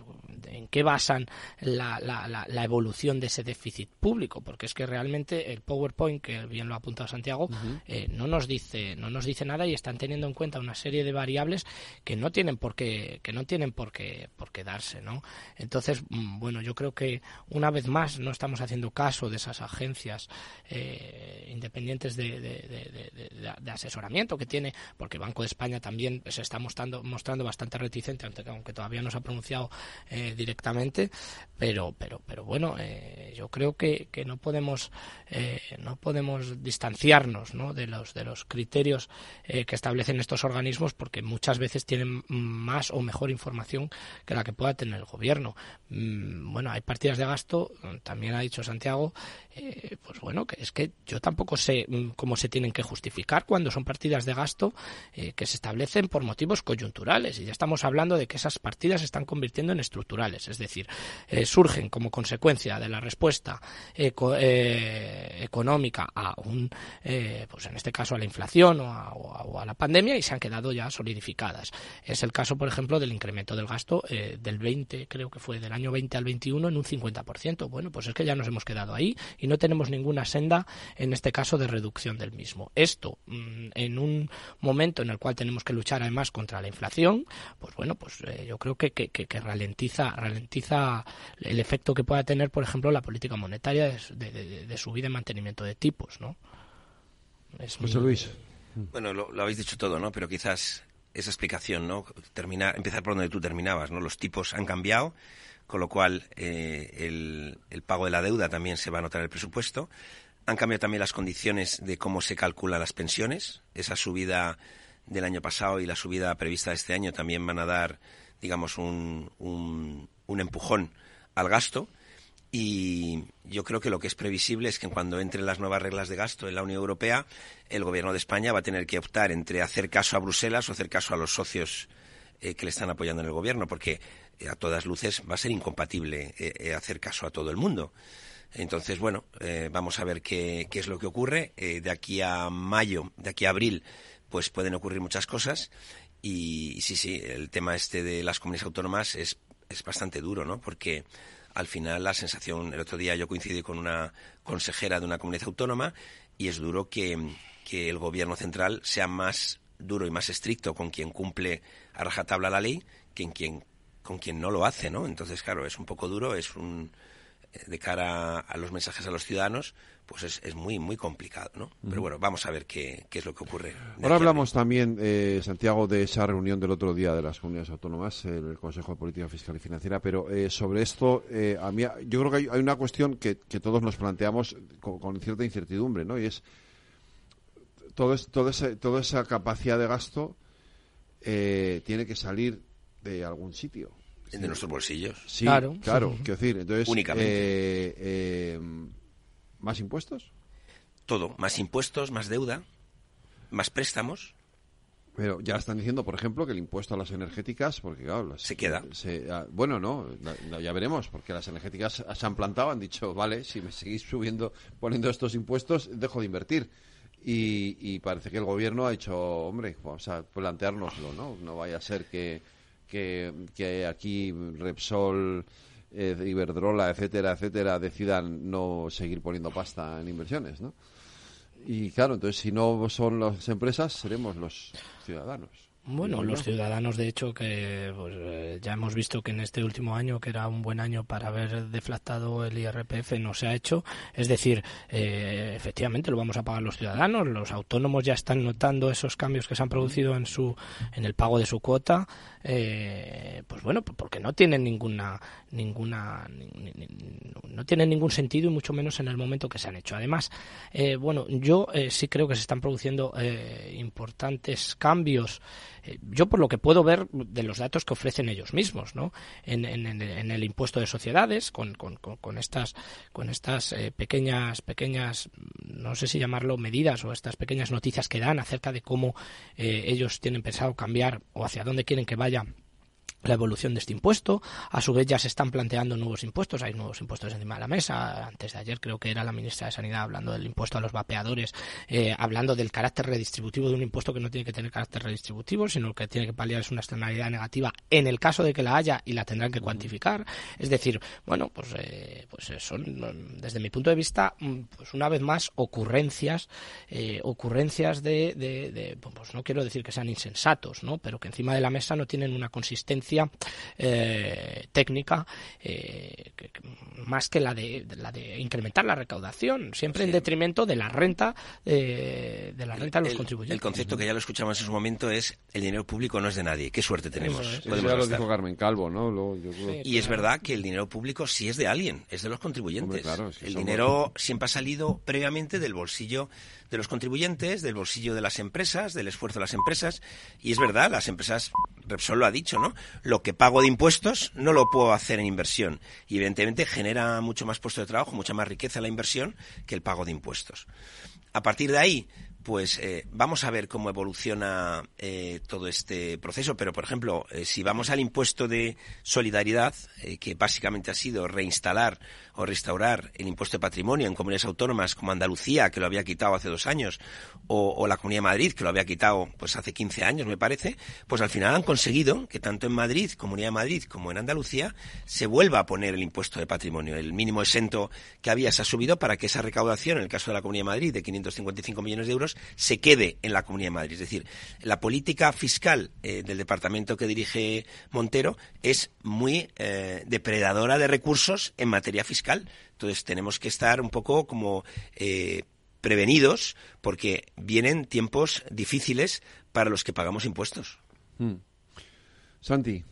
en qué basan la, la, la, evolución de ese déficit público, porque es que realmente el PowerPoint, que bien lo ha apuntado Santiago, eh, no nos dice, no nos dice nada y están teniendo en cuenta una serie de variables que no tienen por qué, que no tienen por qué, por qué darse, ¿no? Entonces, mm, bueno, yo creo que una vez más no estamos haciendo caso de esas agencias eh, independientes de, de, asesoramiento que tiene, porque Banco de España también se está mostrando, mostrando bastante reticente, aunque todavía no se ha pronunciado eh, directamente, pero, pero, pero bueno, eh, yo creo que, que no podemos, eh, no podemos distanciarnos ¿no? de los de los criterios eh, que establecen estos organismos, porque muchas veces tienen más o mejor información que la que pueda tener el gobierno. Mm, bueno, hay partidas de gasto, también ha dicho Santiago, pues bueno, que es que yo tampoco sé mm, cómo se tienen que justificar cuando son partidas de gasto que se establecen por motivos coyunturales y ya estamos hablando de que esas partidas se están convirtiendo en estructurales es decir, eh, surgen como consecuencia de la respuesta eh, económica a un, eh, pues en este caso a la inflación o a, la pandemia y se han quedado ya solidificadas. El caso, por ejemplo, del incremento del gasto del 20, creo que fue del año 20 al 21 en un 50%. Bueno, pues es que ya nos hemos quedado ahí y no tenemos ninguna senda, en este caso, de reducción del mismo. Esto, mm, en un momento en el cual tenemos que luchar además contra la inflación, pues bueno, pues yo creo que, que, que ralentiza ralentiza el efecto que pueda tener, por ejemplo, la política monetaria de, subida y mantenimiento de tipos, ¿no? José Luis. Bueno, lo, habéis dicho todo, ¿no? Pero quizás esa explicación, ¿no? Terminar, empezar por donde tú terminabas, ¿no? Los tipos han cambiado, con lo cual eh, el, el, pago de la deuda también se va a notar en el presupuesto. Han cambiado también las condiciones de cómo se calculan las pensiones. Esa subida del año pasado y la subida prevista este año también van a dar digamos, un, un, empujón al gasto. Y yo creo que lo que es previsible es que cuando entren las nuevas reglas de gasto en la Unión Europea, el gobierno de España va a tener que optar entre hacer caso a Bruselas o hacer caso a los socios eh, que le están apoyando en el gobierno, porque eh, a todas luces va a ser incompatible eh, hacer caso a todo el mundo. Entonces, bueno, vamos a ver qué, qué, es lo que ocurre. de aquí a mayo, de aquí a abril, pues pueden ocurrir muchas cosas y sí, sí, el tema este de las comunidades autónomas es, es bastante duro, ¿no? Porque al final la sensación, el otro día yo coincidí con una consejera de una comunidad autónoma y es duro que, que el gobierno central sea más duro y más estricto con quien cumple a rajatabla la ley que en quien, con quien no lo hace, ¿no? Entonces, claro, es un poco duro, es un, de cara a los mensajes a los ciudadanos, pues es, es muy, muy complicado, ¿no? Pero bueno, vamos a ver qué, qué es lo que ocurre. Ahora hablamos también, eh, Santiago, de esa reunión del otro día de las comunidades autónomas, el Consejo de Política Fiscal y Financiera, pero eh, sobre esto, eh, a mí, yo creo que hay, una cuestión que, que, todos nos planteamos con, cierta incertidumbre, ¿no? Y es todo, es, todo ese, toda esa capacidad de gasto tiene que salir de algún sitio de nuestros bolsillos. Sí, claro, claro, quiero decir, entonces... Únicamente. ¿Más impuestos? Todo, más impuestos, más deuda, más préstamos. Pero ya están diciendo, por ejemplo, que el impuesto a las energéticas, porque claro, se queda. Ah, bueno, no, ya veremos, porque las energéticas se han plantado, han dicho, vale, si me seguís subiendo, poniendo estos impuestos, dejo de invertir. Y, y parece que el gobierno ha dicho, hombre, vamos a planteárnoslo, ¿no? No vaya a ser que que, aquí Repsol, eh, Iberdrola, etcétera, etcétera, decidan no seguir poniendo pasta en inversiones, ¿no? Y claro, entonces si no son las empresas, seremos los ciudadanos. Bueno, los ciudadanos, de hecho, que pues, eh, ya hemos visto que en este último año, que era un buen año para haber deflactado el IRPF, no se ha hecho. Es decir, eh, efectivamente lo vamos a pagar los ciudadanos. Los autónomos ya están notando esos cambios que se han producido en su en el pago de su cuota. Eh, pues bueno, porque no tienen ninguna ninguna no tienen ningún sentido y mucho menos en el momento que se han hecho. Además, bueno, yo sí creo que se están produciendo importantes cambios eh, yo por lo que puedo ver de los datos que ofrecen ellos mismos, ¿no? En, el impuesto de sociedades, con, estas, con estas eh, pequeñas, pequeñas, no sé si llamarlo medidas o estas pequeñas noticias que dan acerca de cómo eh, ellos tienen pensado cambiar o hacia dónde quieren que vaya la evolución de este impuesto. A su vez ya se están planteando nuevos impuestos, hay nuevos impuestos encima de la mesa. Antes de ayer creo que era la ministra de Sanidad hablando del impuesto a los vapeadores, eh, hablando del carácter redistributivo de un impuesto que no tiene que tener carácter redistributivo, sino que tiene que paliar es una externalidad negativa en el caso de que la haya y la tendrán que cuantificar. Es decir, bueno, pues, eh, pues eh, son desde mi punto de vista, mm, pues una vez más ocurrencias, ocurrencias de, de, pues no quiero decir que sean insensatos, ¿no? Pero que encima de la mesa no tienen una consistencia eh, técnica eh, más que la de, la de incrementar la recaudación, siempre en detrimento de la renta eh, de la renta de los contribuyentes. El concepto que ya lo escuchamos en su momento es el dinero público no es de nadie. Qué suerte tenemos. Eso, lo dijo Carmen Calvo, ¿no? y es verdad que el dinero público sí es de alguien, es de los contribuyentes. el dinero siempre ha salido previamente del bolsillo de los contribuyentes, del bolsillo de las empresas, del esfuerzo de las empresas. Y es verdad, las empresas, Repsol lo ha dicho, ¿no? Lo que pago de impuestos no lo puedo hacer en inversión. Y evidentemente genera mucho más puesto de trabajo, mucha más riqueza la inversión que el pago de impuestos. A partir de ahí, pues eh, vamos a ver cómo evoluciona eh, todo este proceso. Pero, por ejemplo, eh, si vamos al impuesto de solidaridad, que básicamente ha sido reinstalar o restaurar el impuesto de patrimonio en comunidades autónomas como Andalucía, que lo había quitado hace dos años, o, la Comunidad de Madrid, que lo había quitado pues hace 15 años, me parece, pues al final han conseguido que tanto en Madrid, Comunidad de Madrid, como en Andalucía, se vuelva a poner el impuesto de patrimonio. El mínimo exento que había se ha subido para que esa recaudación, en el caso de la Comunidad de Madrid, de 555 millones de euros, se quede en la Comunidad de Madrid. Es decir, la política fiscal eh, del departamento que dirige Montero es muy eh, depredadora de recursos en materia fiscal. Entonces tenemos que estar un poco como eh, prevenidos porque vienen tiempos difíciles para los que pagamos impuestos. Hmm. Santi.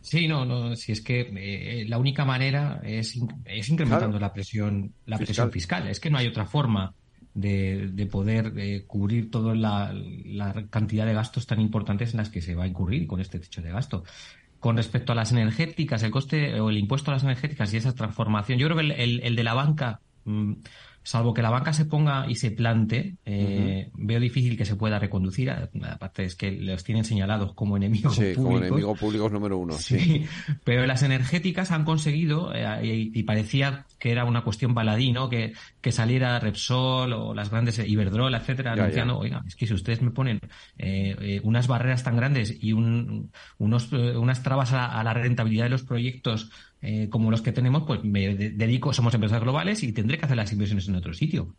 Sí, no, no, si es que la única manera es, es incrementando la presión, la presión fiscal. Es que no hay otra forma de, poder eh, cubrir toda la, cantidad de gastos tan importantes en las que se va a incurrir con este techo de gasto. Con respecto a las energéticas, el coste o el impuesto a las energéticas y esa transformación, yo creo que el, el, de la banca mm, salvo que la banca se ponga y se plante, eh, veo difícil que se pueda reconducir. Aparte es que los tienen señalados como enemigos sí, como enemigos públicos número uno. Sí. Pero las energéticas han conseguido, eh, y, parecía que era una cuestión baladí, ¿no? Que, que saliera Repsol o las grandes Iberdrola, etcétera, anunciando, oiga, es que si ustedes me ponen eh, unas barreras tan grandes y un, unos, unas trabas a la rentabilidad de los proyectos eh, como los que tenemos, pues me dedico, somos empresas globales y tendré que hacer las inversiones en otro sitio.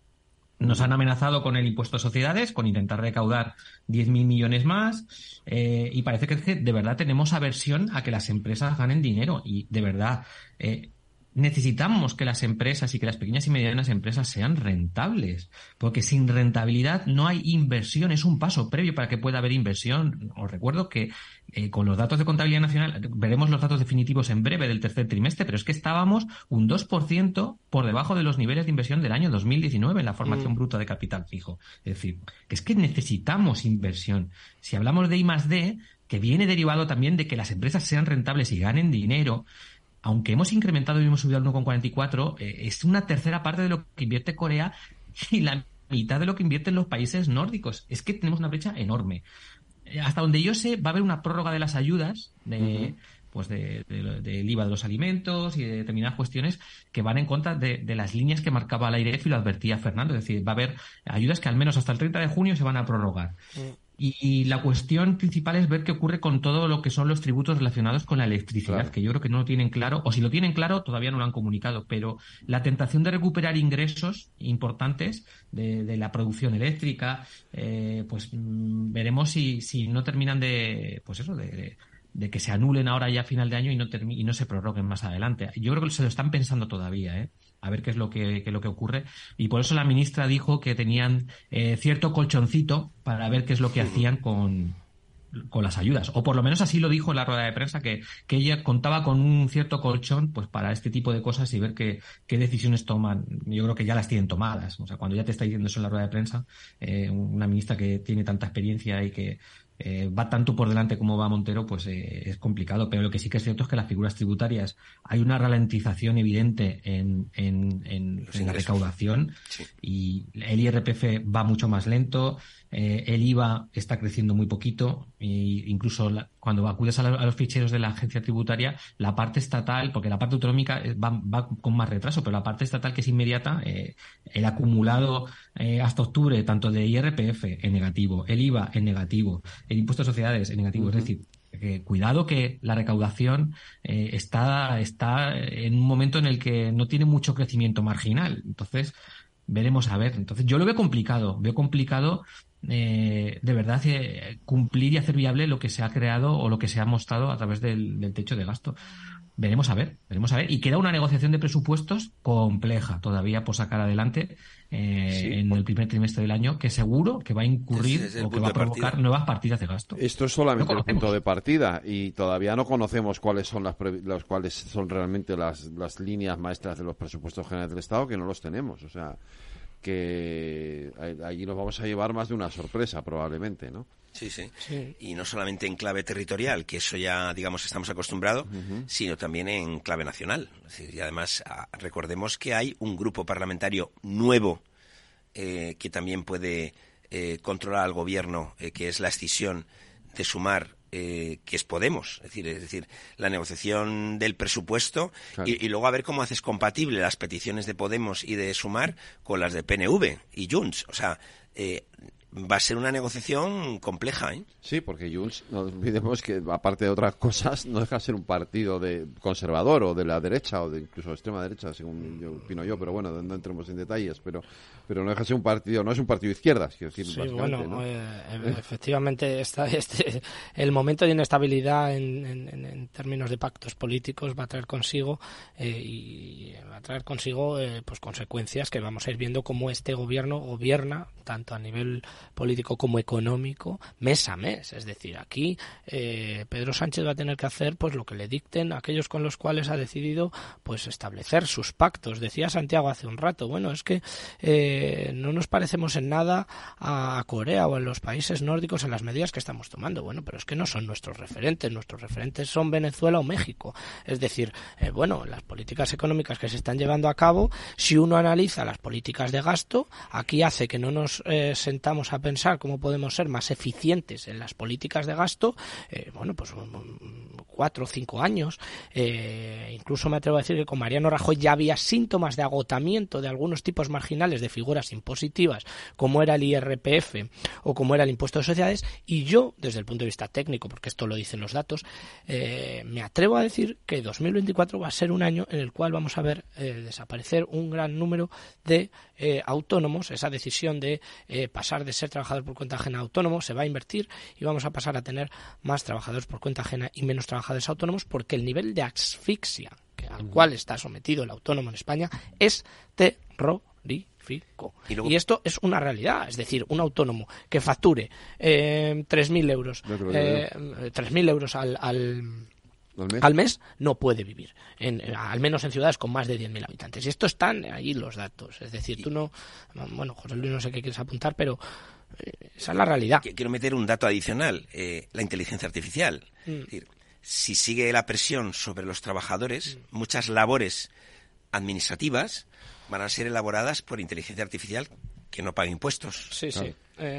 Nos han amenazado con el impuesto a sociedades, con intentar recaudar 10.000 millones más, eh, y parece que de verdad tenemos aversión a que las empresas ganen dinero. Y de verdad, eh, necesitamos que las empresas y que las pequeñas y medianas empresas sean rentables, porque sin rentabilidad no hay inversión, es un paso previo para que pueda haber inversión. Os recuerdo que eh, con los datos de contabilidad nacional, veremos los datos definitivos en breve del tercer trimestre, pero es que estábamos un 2% por debajo de los niveles de inversión del año 2019 en la formación mm. bruta de capital fijo. Es decir, que es que necesitamos inversión. Si hablamos de I más D, que viene derivado también de que las empresas sean rentables y ganen dinero, aunque hemos incrementado y hemos subido al 1,44, eh, es una tercera parte de lo que invierte Corea y la mitad de lo que invierten los países nórdicos. Es que tenemos una brecha enorme. Eh, hasta donde yo sé, va a haber una prórroga de las ayudas de, pues de, del IVA de los alimentos y de determinadas cuestiones que van en contra de, las líneas que marcaba la IREF y lo advertía Fernando. Es decir, va a haber ayudas que al menos hasta el 30 de junio se van a prorrogar. Y, la cuestión principal es ver qué ocurre con todo lo que son los tributos relacionados con la electricidad, que yo creo que no lo tienen claro, o si lo tienen claro, todavía no lo han comunicado, pero la tentación de recuperar ingresos importantes de, la producción eléctrica, eh, pues mm, veremos si, si no terminan de, pues eso, de, de, que se anulen ahora ya a final de año y no, y no se prorroguen más adelante. Yo creo que se lo están pensando todavía, ¿eh? A ver qué es lo que, lo que ocurre. Y por eso la ministra dijo que tenían eh, cierto colchoncito para ver qué es lo que hacían con, con las ayudas. O por lo menos así lo dijo en la rueda de prensa, que, que ella contaba con un cierto colchón pues para este tipo de cosas y ver qué, qué decisiones toman. Yo creo que ya las tienen tomadas. O sea, cuando ya te está diciendo eso en la rueda de prensa, eh, una ministra que tiene tanta experiencia y que eh, va tanto por delante como va Montero, pues eh, es complicado. Pero lo que sí que es cierto es que las figuras tributarias hay una ralentización evidente en, en, la recaudación y el IRPF va mucho más lento. Eh, el IVA está creciendo muy poquito e incluso cuando acudes a, los ficheros de la agencia tributaria, la parte estatal, porque la parte autonómica va, con más retraso, pero la parte estatal que es inmediata, el acumulado hasta octubre tanto de IRPF en negativo, el IVA en negativo, el impuesto de sociedades en negativo. Es decir, cuidado que la recaudación eh, está, está en un momento en el que no tiene mucho crecimiento marginal. Entonces, veremos a ver. Entonces, yo lo veo complicado. Veo complicado eh, de verdad eh, cumplir y hacer viable lo que se ha creado o lo que se ha mostrado a través del techo de gasto. Veremos a ver, veremos a ver. Y queda una negociación de presupuestos compleja todavía por sacar adelante eh, en el primer trimestre del año, que seguro que va a incurrir o que va a provocar nuevas partidas de gasto. Esto es solamente el punto de partida y todavía no conocemos cuáles son las, las cuáles son realmente las, las líneas maestras de los presupuestos generales del Estado, que no los tenemos. O sea, que allí nos vamos a llevar más de una sorpresa probablemente, ¿no? Sí, sí, Y no solamente en clave territorial, que eso ya, digamos, estamos acostumbrados, sino también en clave nacional. y además, recordemos que hay un grupo parlamentario nuevo eh, que también puede eh, controlar al gobierno, eh, que es la escisión de sumar que es Podemos, es decir, es decir, la negociación del presupuesto y, y, luego a ver cómo haces compatible las peticiones de Podemos y de Sumar con las de PNV y Junts. O sea, va a ser una negociación compleja, ¿eh? Sí, porque Junts, no olvidemos que aparte de otras cosas, no deja de ser un partido de conservador o de la derecha o de incluso de extrema derecha, según yo opino yo, pero bueno, no entremos en detalles, pero pero no deja de ser un partido, no es un partido de izquierdas, quiero decir, sí, bueno, eh, efectivamente está este el momento de inestabilidad en, en, términos de pactos políticos va a traer consigo eh, y va a traer consigo eh, pues consecuencias que vamos a ir viendo cómo este gobierno gobierna tanto a nivel político como económico mes a mes. Es decir, aquí eh, Pedro Sánchez va a tener que hacer pues lo que le dicten aquellos con los cuales ha decidido pues establecer sus pactos. Decía Santiago hace un rato, bueno, es que eh, no nos parecemos en nada a Corea o a los países nórdicos en las medidas que estamos tomando. Bueno, pero es que no son nuestros referentes. Nuestros referentes son Venezuela o México. Es decir, eh, bueno, las políticas económicas que se están llevando a cabo, si uno analiza las políticas de gasto, aquí hace que no nos sentamos a pensar cómo podemos ser más eficientes en las políticas de gasto, eh, bueno, pues cuatro o cinco años. Eh, incluso me atrevo a decir que con Mariano Rajoy ya había síntomas de agotamiento de algunos tipos marginales de figuras impositivas, como era el IRPF o como era el impuesto de sociedades, y yo, desde el punto de vista técnico, porque esto lo dicen los datos, eh, me atrevo a decir que 2024 va a ser un año en el cual vamos a ver desaparecer un gran número de autónomos, esa decisión de pasar de ser trabajador por cuenta ajena autónomo, se va a invertir y vamos a pasar a tener más trabajadores por cuenta ajena y menos trabajadores autónomos porque el nivel de asfixia al cual está sometido el autónomo en España es terrorífico. Y, esto es una realidad, es decir, un autónomo que facture eh, 3.000 euros, eh, 3.000 euros al, al ¿Al mes? no puede vivir, en, al menos en ciudades con más de 10.000 habitantes. Y esto están ahí los datos. Es decir, tú no. Bueno, José Luis, no sé qué quieres apuntar, pero eh, esa es la realidad. Quiero meter un dato adicional: eh, la inteligencia artificial. Mm. Es decir, si sigue la presión sobre los trabajadores, mm. muchas labores administrativas van a ser elaboradas por inteligencia artificial que no paga impuestos. Sí, sí.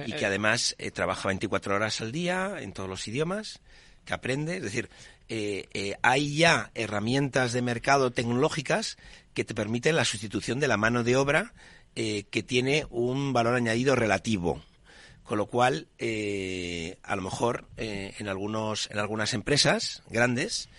y que además trabaja 24 horas al día en todos los idiomas, que aprende. Es decir, eh, eh, hay ya herramientas de mercado tecnológicas que te permiten la sustitución de la mano de obra eh, que tiene un valor añadido relativo. Con lo cual, a lo mejor en, algunos, en algunas empresas grandes,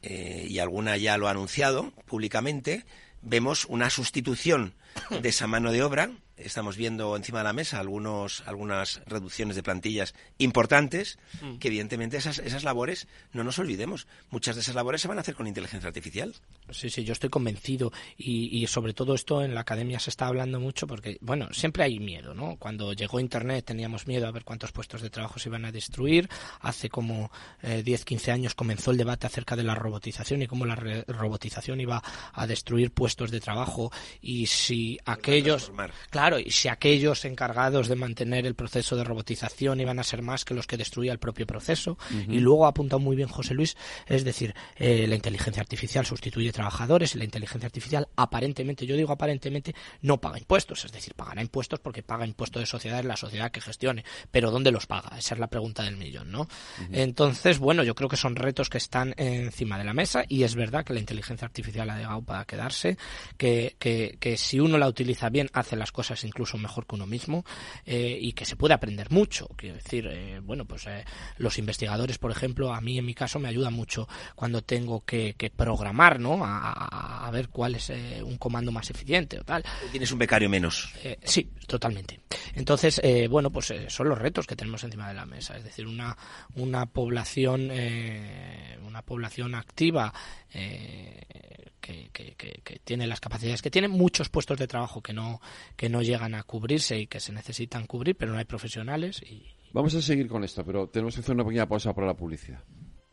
y alguna ya lo ha anunciado públicamente, vemos una sustitución de esa mano de obra estamos viendo encima de la mesa algunos, algunas reducciones de plantillas importantes, mm. que evidentemente esas, esas labores, no nos olvidemos, muchas de esas labores se van a hacer con inteligencia artificial. Sí, sí, yo estoy convencido y, y sobre todo esto en la academia se está hablando mucho porque, bueno, siempre hay miedo, ¿no? Cuando llegó Internet teníamos miedo a ver cuántos puestos de trabajo se iban a destruir. Hace como eh, 10, 15 años comenzó el debate acerca de la robotización y cómo la robotización iba a destruir puestos de trabajo y si aquellos... Claro, Claro, y si aquellos encargados de mantener el proceso de robotización iban a ser más que los que destruía el propio proceso. Y luego ha apuntado muy bien José Luis, es decir, eh, la inteligencia artificial sustituye trabajadores y la inteligencia artificial aparentemente, yo digo aparentemente, no paga impuestos. Es decir, pagará impuestos porque paga impuestos de sociedad en la sociedad que gestione. Pero ¿dónde los paga? Esa es la pregunta del millón, ¿no? Entonces, bueno, yo creo que son retos que están encima de la mesa y es verdad que la inteligencia artificial ha llegado para quedarse, que, que, que si uno la utiliza bien hace las cosas incluso mejor que uno mismo eh, y que se puede aprender mucho. Quiero decir, eh, bueno, pues eh, los investigadores, por ejemplo, a mí en mi caso me ayudan mucho cuando tengo que, programar, ¿no? A, ver cuál es un comando más eficiente o tal. Tienes un becario menos. sí, totalmente. Entonces, bueno, pues son los retos que tenemos encima de la mesa. Es decir, una, una población, una población activa que, tiene las capacidades que tiene, muchos puestos de trabajo que no, que no llegan a cubrirse y que se necesitan cubrir, pero no hay profesionales. Y... Vamos a seguir con esto, pero tenemos que hacer una pequeña pausa para la publicidad.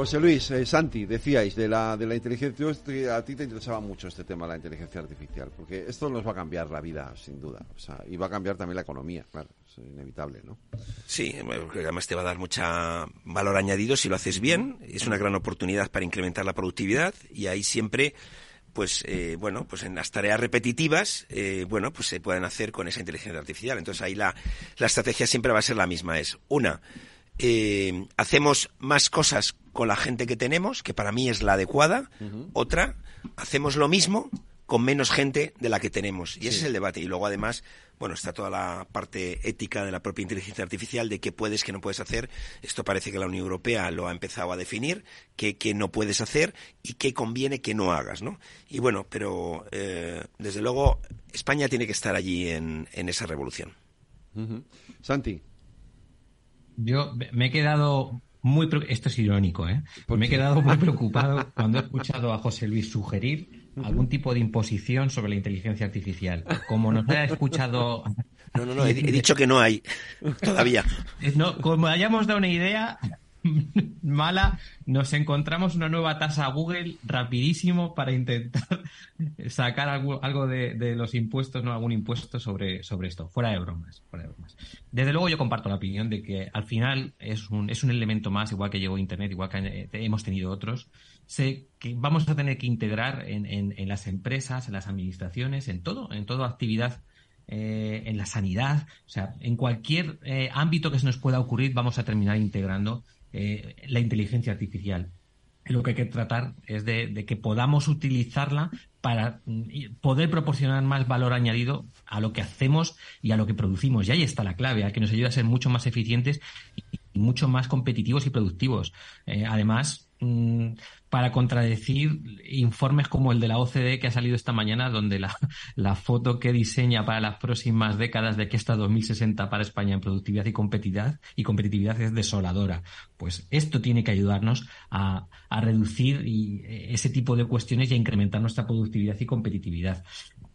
José Luis, eh, Santi, decíais de la, de la inteligencia, a ti te interesaba mucho este tema de la inteligencia artificial, porque esto nos va a cambiar la vida, sin duda, o sea, y va a cambiar también la economía, claro, es inevitable, ¿no? Sí, además te va a dar mucha valor añadido si lo haces bien, es una gran oportunidad para incrementar la productividad y ahí siempre pues eh, bueno, pues en las tareas repetitivas, eh, bueno, pues se pueden hacer con esa inteligencia artificial. Entonces ahí la, la estrategia siempre va a ser la misma, es una, eh, hacemos más cosas con la gente que tenemos, que para mí es la adecuada. Otra, hacemos lo mismo con menos gente de la que tenemos. Y ese es el debate. Y luego, además, bueno, está toda la parte ética de la propia inteligencia artificial, de qué puedes, qué no puedes hacer. Esto parece que la Unión Europea lo ha empezado a definir, qué, no puedes hacer y qué conviene que no hagas, ¿no? Y bueno, pero eh, desde luego España tiene que estar allí en, esa revolución. Santi. Yo me he quedado muy... Esto es irónico, ¿eh? Me he quedado muy preocupado cuando he escuchado a José Luis sugerir algún tipo de imposición sobre la inteligencia artificial. Como nos ha escuchado... No, no, no, he, dicho que no hay todavía. No, como hayamos dado una idea, mala, nos encontramos una nueva tasa Google rapidísimo para intentar sacar algo, algo de, los impuestos, no algún impuesto sobre, sobre esto. Fuera de bromas, fuera de bromas. Desde luego yo comparto la opinión de que al final es un, es un elemento más, igual que llegó Internet, igual que eh, hemos tenido otros. Sé que vamos a tener que integrar en, en, las empresas, en las administraciones, en todo, en toda actividad eh, en la sanidad, o sea, en cualquier eh, ámbito que se nos pueda ocurrir, vamos a terminar integrando eh, la inteligencia artificial. Lo que hay que tratar es de, que podamos utilizarla para mm, poder proporcionar más valor añadido a lo que hacemos y a lo que producimos. Y ahí está la clave, a que nos ayude a ser mucho más eficientes y mucho más competitivos y productivos. Eh, además, mm, para contradecir informes como el de la OCDE que ha salido esta mañana, donde la, foto que diseña para las próximas décadas de que está 2060 para España en productividad y competitividad, y competitividad es desoladora. Pues esto tiene que ayudarnos a, reducir eh, ese tipo de cuestiones y a incrementar nuestra productividad y competitividad.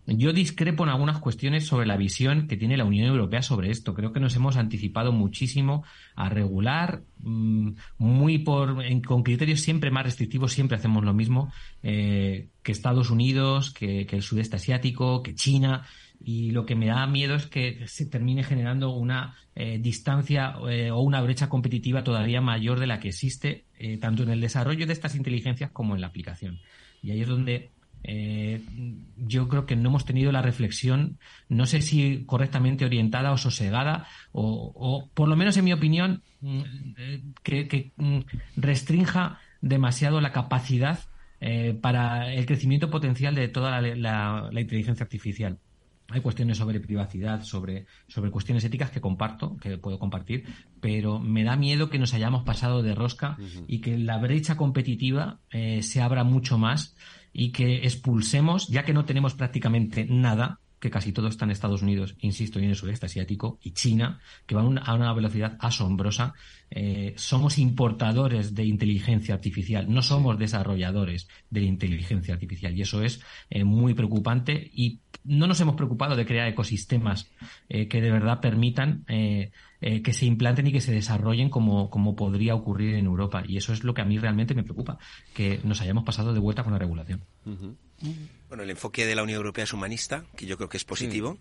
Yo discrepo en algunas cuestiones sobre la visión que tiene la Unión Europea sobre esto. Creo que nos hemos anticipado muchísimo a regular, mm, muy por, con criterios siempre más restrictivos, siempre hacemos lo mismo eh, que Estados Unidos, que, el sudeste asiático, que China. Y lo que me da miedo es que se termine generando una eh, distancia eh, o una brecha competitiva todavía mayor de la que existe, tanto en el desarrollo de estas inteligencias como en la aplicación. Y ahí es donde eh, yo creo que no hemos tenido la reflexión, no sé si correctamente orientada o sosegada, o, por lo menos en mi opinión, mm, eh, que, mm, restrinja demasiado la capacidad eh, para el crecimiento potencial de toda la, inteligencia artificial. Hay cuestiones sobre privacidad, sobre, sobre cuestiones éticas que comparto, que puedo compartir, pero me da miedo que nos hayamos pasado de rosca y que la brecha competitiva se abra mucho más y que expulsemos, ya que no tenemos prácticamente nada, que casi todo está en Estados Unidos, insisto, y en el sudeste asiático, y China, que van a una velocidad asombrosa. Eh, somos importadores de inteligencia artificial, no somos desarrolladores de inteligencia artificial, y eso es eh, muy preocupante. Y no nos hemos preocupado de crear ecosistemas eh, que de verdad permitan eh, que se implanten y que se desarrollen como, como podría ocurrir en Europa. Y eso es lo que a mí realmente me preocupa, que nos hayamos pasado de vuelta con la regulación. Bueno, el enfoque de la Unión Europea es humanista, que yo creo que es positivo.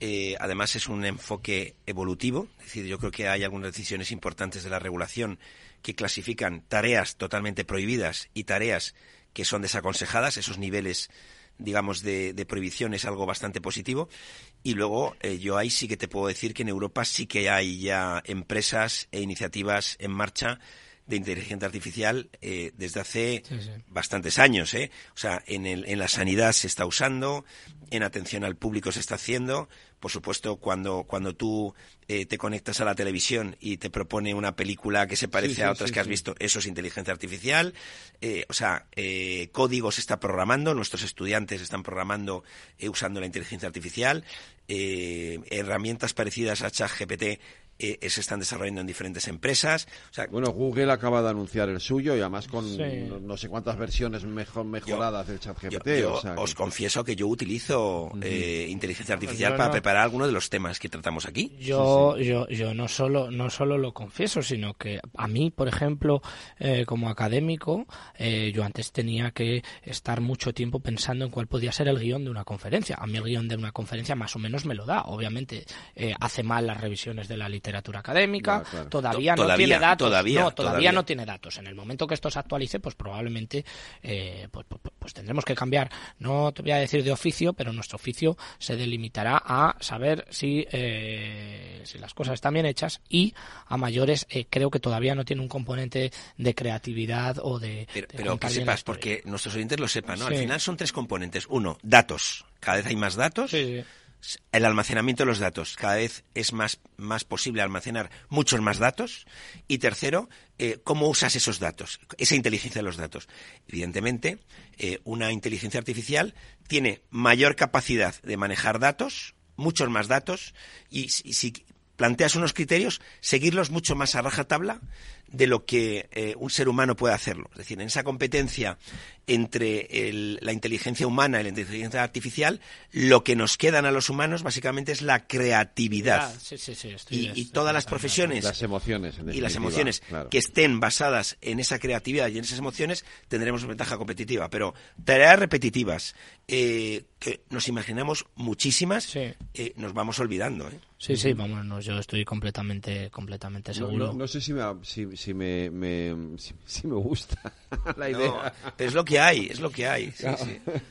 Eh, además es un enfoque evolutivo, es decir, yo creo que hay algunas decisiones importantes de la regulación que clasifican tareas totalmente prohibidas y tareas que son desaconsejadas, esos niveles digamos, de, prohibición es algo bastante positivo. Y luego eh, yo ahí sí que te puedo decir que en Europa sí que hay ya empresas e iniciativas en marcha de inteligencia artificial eh, desde hace bastantes años. ¿eh? O sea, en, el, en la sanidad se está usando, en atención al público se está haciendo. Por supuesto, cuando, cuando tú eh, te conectas a la televisión y te propone una película que se parece a otras que has visto, eso es inteligencia artificial. O sea, código se está programando, nuestros estudiantes están programando usando la inteligencia artificial. herramientas parecidas a ChatGPT eh, se están desarrollando en diferentes empresas. bueno, Google acaba de anunciar el suyo y además con no, sé cuántas versiones mejor mejoradas del ChatGPT. Yo, os confieso que yo utilizo eh, inteligencia artificial para preparar algunos de los temas que tratamos aquí. Yo, yo, yo no solo no solo lo confieso, sino que a mí, por ejemplo, eh, como académico, yo antes tenía que estar mucho tiempo pensando en cuál podía ser el guion de una conferencia. A mí el guion de una conferencia más o menos me lo da. Obviamente hace mal las revisiones de la literatura literatura académica, todavía no tiene datos. Todavía, no, todavía, no tiene datos. En el momento que esto se actualice, pues probablemente eh, pues, pues, pues, tendremos que cambiar, no te voy a decir de oficio, pero nuestro oficio se delimitará a saber si, eh, si las cosas están bien hechas y a mayores eh, creo que todavía no tiene un componente de creatividad o de... Pero, que sepas, porque nuestros oyentes lo sepan, ¿no? Al final son tres componentes. Uno, datos. Cada vez hay más datos. El almacenamiento de los datos. Cada vez es más, más posible almacenar muchos más datos. Y tercero, eh, cómo usas esos datos, esa inteligencia de los datos. Evidentemente, eh, una inteligencia artificial tiene mayor capacidad de manejar datos, muchos más datos, y, y si planteas unos criterios, seguirlos mucho más a rajatabla de lo que eh, un ser humano puede hacerlo. Es decir, en esa competencia entre la inteligencia humana y la inteligencia artificial, lo que nos quedan a los humanos básicamente es la creatividad. y, todas las profesiones las emociones, y las emociones que estén basadas en esa creatividad y en esas emociones tendremos ventaja competitiva. Pero tareas repetitivas eh, que nos imaginamos muchísimas, eh, nos vamos olvidando. ¿eh? Sí, sí, vámonos, yo estoy completamente, completamente seguro. No, sé si me, si, me, si, me gusta la idea. pero es lo que hay, es lo que hay.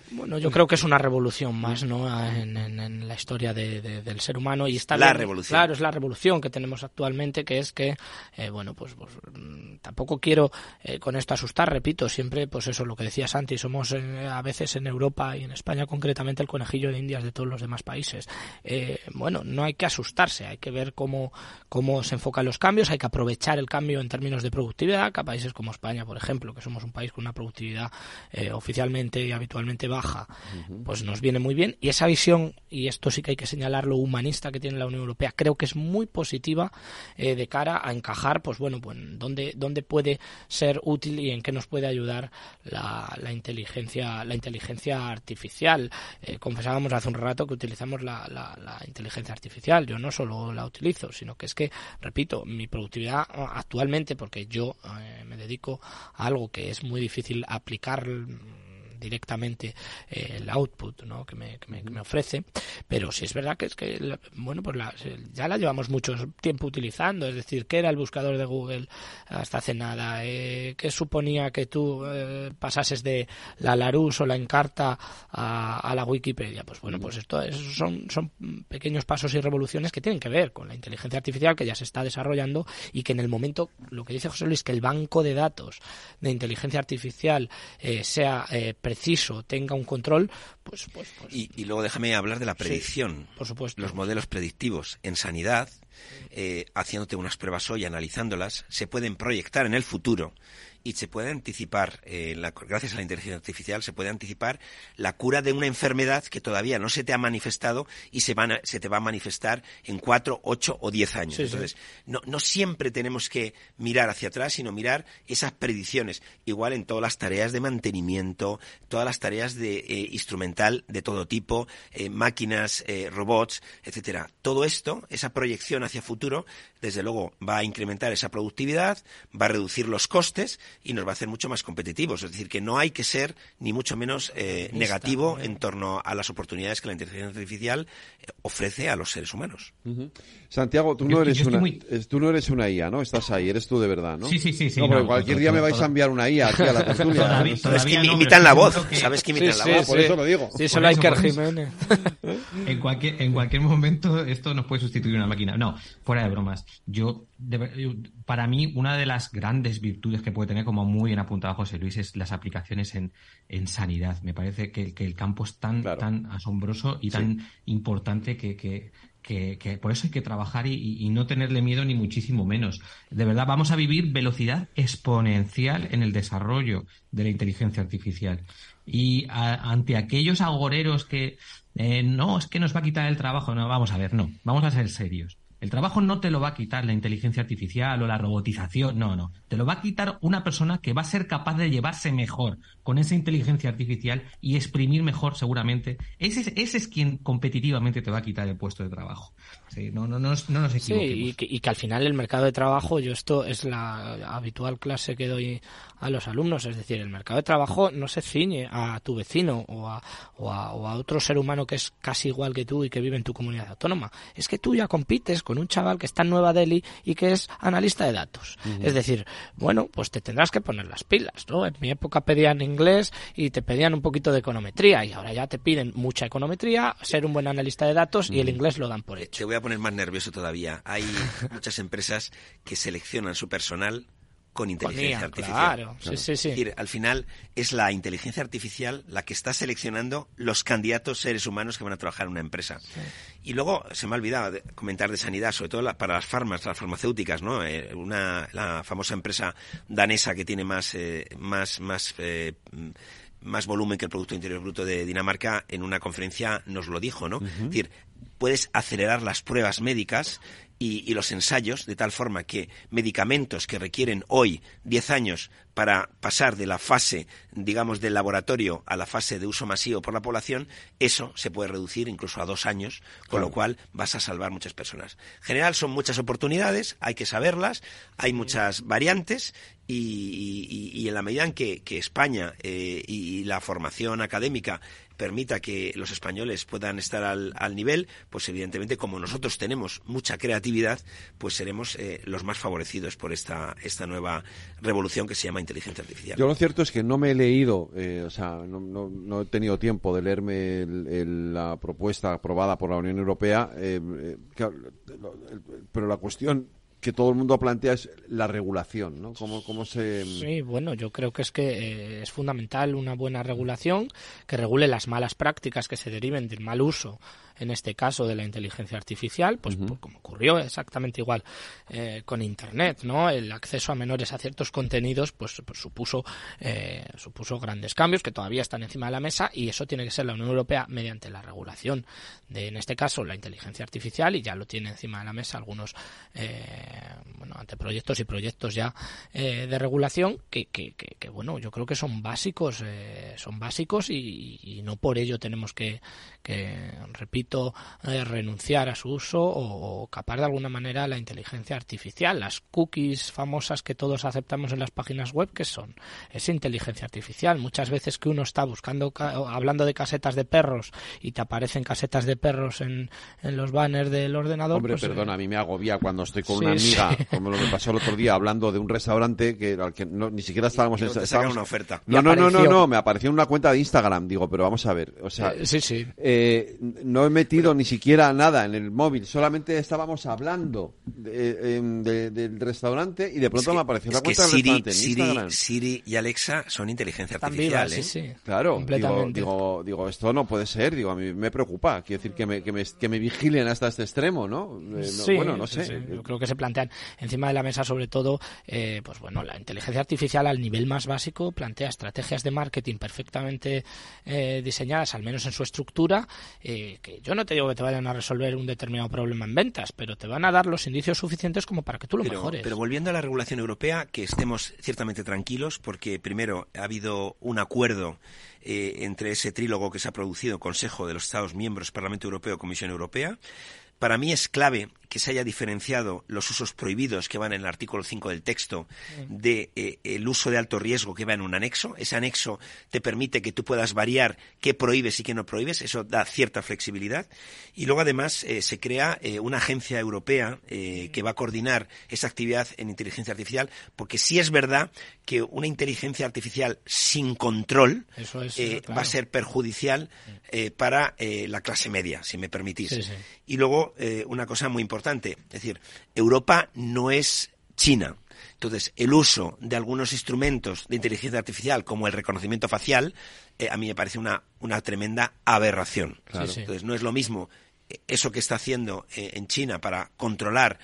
Bueno, yo creo que es una revolución más, ¿no? En, la historia del ser humano y está la revolución. Claro, es la revolución que tenemos actualmente, que es que, eh, bueno, pues, pues mm, tampoco quiero eh, con esto asustar, repito, siempre, pues eso, lo que decía Santi, somos eh, a veces en Europa y en España concretamente el conejillo de Indias de todos los demás países. bueno, no hay que asustar asustarse, hay que ver cómo, cómo se enfocan los cambios, hay que aprovechar el cambio en términos de productividad, que a países como España, por ejemplo, que somos un país con una productividad eh, oficialmente y habitualmente baja, pues nos viene muy bien. Y esa visión, y esto sí que hay que señalarlo, humanista que tiene la Unión Europea, creo que es muy positiva eh, de cara a encajar, pues bueno, pues dónde, dónde puede ser útil y en qué nos puede ayudar la, inteligencia, la inteligencia artificial. Eh, confesábamos hace un rato que utilizamos la, la inteligencia artificial yo no solo la utilizo, sino que es que, repito, mi productividad actualmente, porque yo eh, me dedico a algo que es muy difícil aplicar directamente eh, el output ¿no? que, me, que, me, ofrece, pero si es verdad que es que, bueno, pues ya la llevamos mucho tiempo utilizando, es decir, ¿qué era el buscador de Google hasta hace nada? Eh, ¿Qué suponía que tú eh, pasases de la Larus o la Encarta a, la Wikipedia? Pues bueno, pues esto son, son pequeños pasos y revoluciones que tienen que ver con la inteligencia artificial que ya se está desarrollando y que en el momento, lo que dice José Luis, que el banco de datos de inteligencia artificial sea preciso, tenga un control, pues... pues, pues y, luego déjame hablar de la predicción. por supuesto. Los modelos predictivos en sanidad, eh, haciéndote unas pruebas hoy, analizándolas, se pueden proyectar en el futuro y se puede anticipar, eh, gracias a la inteligencia artificial, se puede anticipar la cura de una enfermedad que todavía no se te ha manifestado y se, van se te va a manifestar en cuatro, ocho o diez años. Entonces, No, no siempre tenemos que mirar hacia atrás, sino mirar esas predicciones. Igual en todas las tareas de mantenimiento, todas las tareas de eh, instrumental de todo tipo, eh, máquinas, robots, etcétera. Todo esto, esa proyección hacia futuro, desde luego va a incrementar esa productividad, va a reducir los costes y nos va a hacer mucho más competitivos. Es decir, que no hay que ser ni mucho menos eh, negativo en torno a las oportunidades que la inteligencia artificial eh, ofrece a los seres humanos. Santiago, tú no, eres una, tú no eres una IA, ¿no? Estás ahí, eres tú de verdad, ¿no? Sí, sí, sí. sí no, porque cualquier día me vais a enviar una IA aquí a la tertulia. es que imitan la voz, ¿sabes que imitan la voz? por eso lo digo. Sí, solo hay que Jiménez. en, cualquier, en cualquier momento esto nos puede sustituir una máquina. No, fuera de bromas. Yo, para mí, una de las grandes virtudes que puede tener, como muy bien apuntado José Luis, es las aplicaciones en, en sanidad. Me parece que, que el campo es tan, tan asombroso y tan importante que, que que, por eso hay que trabajar y, no tenerle miedo ni muchísimo menos. De verdad, vamos a vivir velocidad exponencial en el desarrollo de la inteligencia artificial. Y ante aquellos agoreros que eh, no, es que nos va a quitar el trabajo, no, vamos a ver, no, vamos a ser serios. El trabajo no te lo va a quitar la inteligencia artificial o la robotización, no, no. Te lo va a quitar una persona que va a ser capaz de llevarse mejor con esa inteligencia artificial y exprimir mejor seguramente. Ese, ese es quien competitivamente te va a quitar el puesto de trabajo. Sí, no, no, no, nos equivoquemos. Sí, y que, al final el mercado de trabajo, yo esto es la habitual clase que doy a los alumnos, es decir, el mercado de trabajo no se ciñe a tu vecino o a, o a, o a otro ser humano que es casi igual que tú y que vive en tu comunidad autónoma. Es que tú ya compites con un chaval que está en Nueva Delhi y que es analista de datos. Es decir, bueno, pues te tendrás que poner las pilas, ¿no? En mi época pedían inglés y te pedían un poquito de econometría y ahora ya te piden mucha econometría, ser un buen analista de datos y el inglés lo dan por hecho. Te voy a poner más nervioso todavía. Hay muchas empresas que seleccionan su personal con inteligencia artificial. Claro, sí, sí, sí. Es decir, al final es la inteligencia artificial la que está seleccionando los candidatos seres humanos que van a trabajar en una empresa. Y luego se me ha olvidado de comentar de sanidad, sobre todo para las farmas, las farmacéuticas, ¿no? Eh, una, la famosa empresa danesa que tiene más, eh, más, más eh, más volumen que el Producto Interior Bruto de Dinamarca, en una conferencia nos lo dijo, ¿no? Es decir, puedes acelerar las pruebas médicas y, los ensayos, de tal forma que medicamentos que requieren hoy 10 años para pasar de la fase, digamos, del laboratorio a la fase de uso masivo por la población, eso se puede reducir incluso a dos años, con lo cual vas a salvar muchas personas. En general son muchas oportunidades, hay que saberlas, hay muchas variantes y, en la medida en que, España eh, y la formación académica permita que los españoles puedan estar al, nivel, pues evidentemente como nosotros tenemos mucha creatividad, pues seremos eh, los más favorecidos por esta, esta nueva revolución que se llama inteligencia artificial. Yo lo cierto es que no me he leído, eh, o sea, no, he tenido tiempo de leerme la propuesta aprobada por la Unión Europea, eh, pero la cuestión que todo el mundo plantea es la regulación, ¿no? ¿Cómo, cómo se... Sí, bueno, yo creo que es que eh, es fundamental una buena regulación que regule las malas prácticas que se deriven del mal uso en este caso de la inteligencia artificial, pues, pues como ocurrió exactamente igual eh, con Internet, ¿no? El acceso a menores a ciertos contenidos, pues, pues supuso, eh, supuso grandes cambios que todavía están encima de la mesa y eso tiene que ser la Unión Europea mediante la regulación de, en este caso, la inteligencia artificial y ya lo tiene encima de la mesa algunos, eh, bueno, anteproyectos y proyectos ya de regulación que, que, que, bueno, yo creo que son básicos, son básicos y, y, no por ello tenemos que, que repito, eh, renunciar a su uso o, capar de alguna manera la inteligencia artificial. Las cookies famosas que todos aceptamos en las páginas web, que son? Es inteligencia artificial. Muchas veces que uno está buscando, hablando de casetas de perros y te aparecen casetas de perros en, los banners del ordenador. Hombre, pues, perdona, a mí me agobia cuando estoy con una amiga, como lo que pasó el otro día, hablando de un restaurante que, al que ni siquiera estábamos en una oferta. No, no, no, no, no, me apareció en una cuenta de Instagram. Digo, pero vamos a ver. O sea, eh, sí, sí. Eh, no he metido ni siquiera nada en el móvil, solamente estábamos hablando em, del restaurante y de pronto me apareció la cuenta del restaurante Siri, Siri y Alexa son inteligencia artificial. sí, ¿eh? sí. Claro, digo, digo, esto no puede ser, digo, a mí me preocupa, quiero decir que me, que me, que me vigilen hasta este extremo, ¿no? Eh, bueno, no sé. Yo creo que se plantean encima de la mesa sobre todo, eh, pues bueno, la inteligencia artificial al nivel más básico plantea estrategias de marketing perfectamente diseñadas, al menos en su estructura, que yo no te digo que te vayan a resolver un determinado problema en ventas, pero te van a dar los indicios suficientes como para que tú lo mejores. Pero volviendo a la regulación europea, que estemos ciertamente tranquilos, porque primero ha habido un acuerdo eh, entre ese trílogo que se ha producido, Consejo de los Estados Miembros, Parlamento Europeo, Comisión Europea. Para mí es clave que se haya diferenciado los usos prohibidos que van en el artículo 5 del texto de eh, el uso de alto riesgo que va en un anexo. Ese anexo te permite que tú puedas variar qué prohíbes y qué no prohíbes. Eso da cierta flexibilidad. Y luego, además, eh, se crea eh, una agencia europea que va a coordinar esa actividad en inteligencia artificial, porque sí es verdad que una inteligencia artificial sin control va a ser perjudicial para la clase media, si me permitís. Y luego, una cosa muy importante es decir, Europa no es China. Entonces, el uso de algunos instrumentos de inteligencia artificial, como el reconocimiento facial, eh, a mí me parece una, una tremenda aberración. Entonces, no es lo mismo eh, eso que está haciendo eh, en China para controlar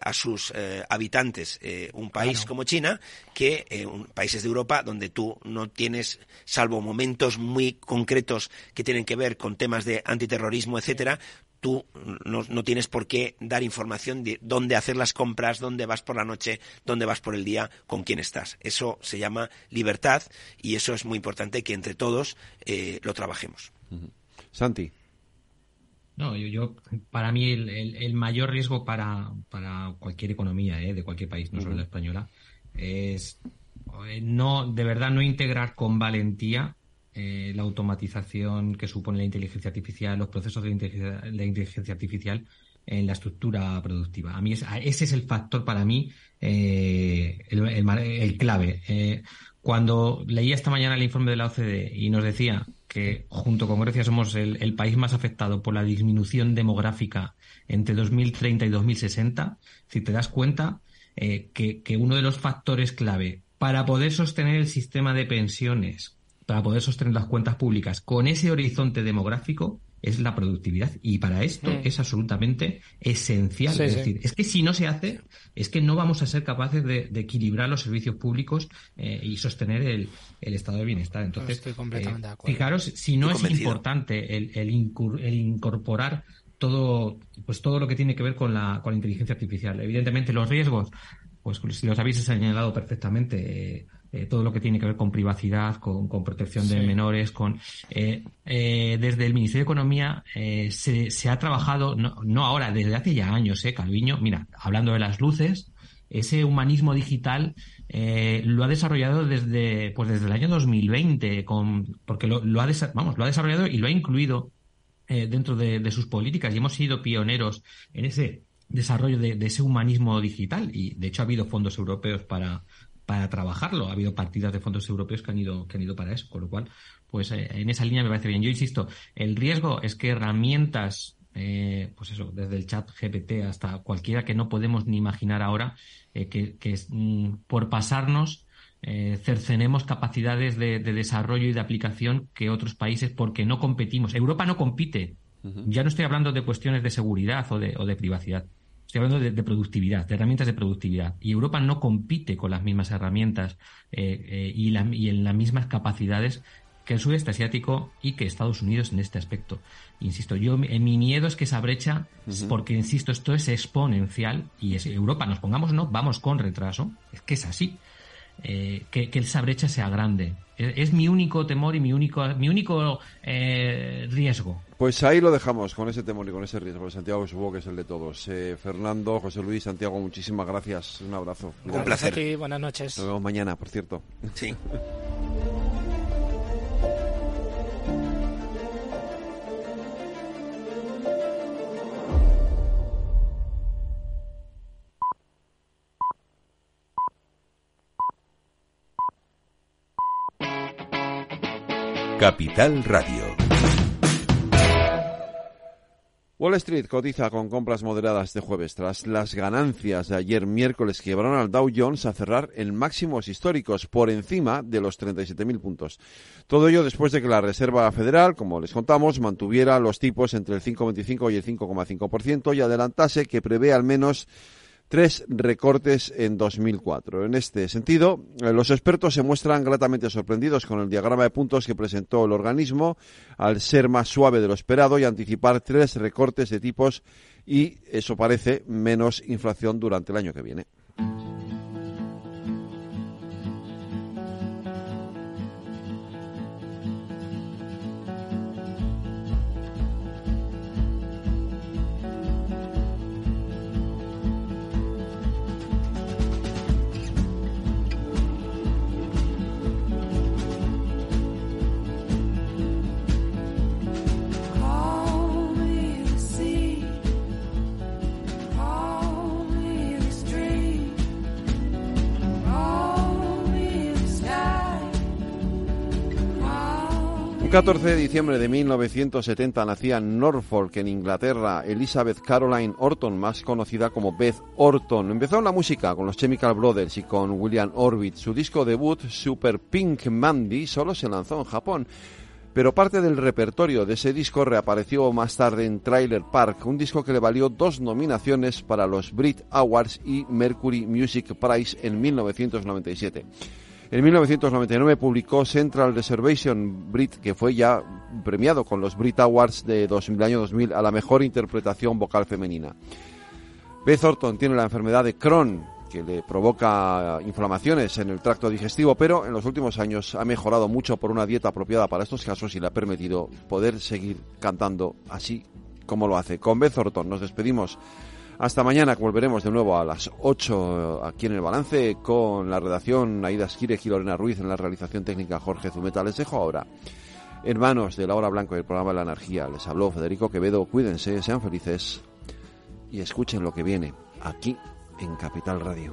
a sus habitantes un país como China que países de Europa donde tú no tienes, salvo momentos muy concretos que tienen que ver con temas de antiterrorismo, etcétera, tú no, tienes por qué dar información de dónde hacer las compras, dónde vas por la noche, dónde vas por el día, con quién estás. Eso se llama libertad y eso es muy importante que entre todos eh, lo trabajemos. Santi. No, yo, para mí el, mayor riesgo para, cualquier economía eh, de cualquier país, no solo la española, es eh, no de verdad no integrar con valentía eh, la automatización que supone la inteligencia artificial, los procesos de inteligencia, inteligencia artificial en la estructura productiva. A mí ese es el factor para mí eh, el, clave. Eh, cuando leía esta mañana el informe de la OCDE y nos decía que junto con Grecia somos el, país más afectado por la disminución demográfica entre 2030 y 2060, si te das cuenta eh, que uno de los factores clave para poder sostener el sistema de pensiones, para poder sostener las cuentas públicas con ese horizonte demográfico, es la productividad y para esto mm. es absolutamente esencial. es decir, es que si no se hace, es que no vamos a ser capaces de, equilibrar los servicios públicos eh, y sostener el, estado de bienestar. Entonces, Estoy completamente eh, de acuerdo. fijaros, si no es importante el, el, incorporar todo, pues todo lo que tiene que ver con la, con la inteligencia artificial. Evidentemente, los riesgos, pues si los habéis señalado perfectamente, eh, eh, todo lo que tiene que ver con privacidad, con, protección de menores, con eh, eh, desde el Ministerio de Economía se, se, ha trabajado, no, no, ahora, desde hace ya años, eh, Calviño, mira, hablando de las luces, ese humanismo digital lo ha desarrollado desde, pues desde el año 2020, con, porque lo, lo ha, vamos, lo ha desarrollado y lo ha incluido dentro de, de sus políticas y hemos sido pioneros en ese desarrollo de, de, ese humanismo digital y de hecho ha habido fondos europeos para, para trabajarlo. Ha habido partidas de fondos europeos que han ido, que han ido para eso, con lo cual, pues eh, en esa línea me parece bien. Yo insisto, el riesgo es que herramientas, eh, pues eso, desde el chat GPT hasta cualquiera que no podemos ni imaginar ahora, eh, que, que mm, por pasarnos cercenemos capacidades de, desarrollo y de aplicación que otros países porque no competimos. Europa no compite. Ya no estoy hablando de cuestiones de seguridad o de, o de privacidad. Estoy hablando de, productividad, de herramientas de productividad. Y Europa no compite con las mismas herramientas eh, eh, y, en las mismas capacidades que el sudeste asiático y que Estados Unidos en este aspecto. Insisto, yo mi miedo es que esa brecha, porque insisto, esto es exponencial y es Europa, nos pongamos no, vamos con retraso, es que es así. Eh, que, esa brecha sea grande. Es, mi único temor y mi único, mi único eh, riesgo. Pues ahí lo dejamos, con ese temor y con ese riesgo. Santiago supongo que es el de todos. Eh, Fernando, José Luis, Santiago, muchísimas gracias. Un abrazo. Un placer. buenas noches. Nos vemos mañana, por cierto. Sí. Capital Radio. Wall Street cotiza con compras moderadas de jueves tras las ganancias de ayer miércoles que llevaron al Dow Jones a cerrar en máximos históricos por encima de los 37.000 puntos. Todo ello después de que la Reserva Federal, como les contamos, mantuviera los tipos entre el 5,25 y el 5,5% y adelantase que prevé al menos tres recortes en 2004. En este sentido, eh, los expertos se muestran gratamente sorprendidos con el diagrama de puntos que presentó el organismo al ser más suave de lo esperado y anticipar tres recortes de tipos y eso parece menos inflación durante el año que viene. 14 de diciembre de 1970 nacía en Norfolk, en Inglaterra, Elizabeth Caroline Orton, más conocida como Beth Orton. Empezó la música con los Chemical Brothers y con William Orbit. Su disco debut, Super Pink Mandy, solo se lanzó en Japón. Pero parte del repertorio de ese disco reapareció más tarde en Trailer Park, un disco que le valió dos nominaciones para los Brit Awards y Mercury Music Prize en 1997. En 1999 publicó Central Reservation Brit, que fue ya premiado con los Brit Awards de año 2000 a la mejor interpretación vocal femenina. Beth Orton tiene la enfermedad de Crohn, que le provoca inflamaciones en el tracto digestivo, pero en los últimos años ha mejorado mucho por una dieta apropiada para estos casos y le ha permitido poder seguir cantando así como lo hace. Con Beth Orton nos despedimos hasta mañana, volveremos de nuevo a las 8 aquí en el balance con la redacción Aida Esquire y Lorena Ruiz en la realización técnica Jorge Zumeta. Les dejo ahora en manos de la hora blanca del programa la energía. Les habló Federico Quevedo. Cuídense, sean felices y escuchen lo que viene aquí en Capital Radio.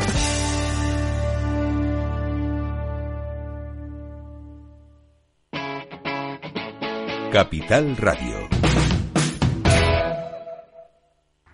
Capital Radio.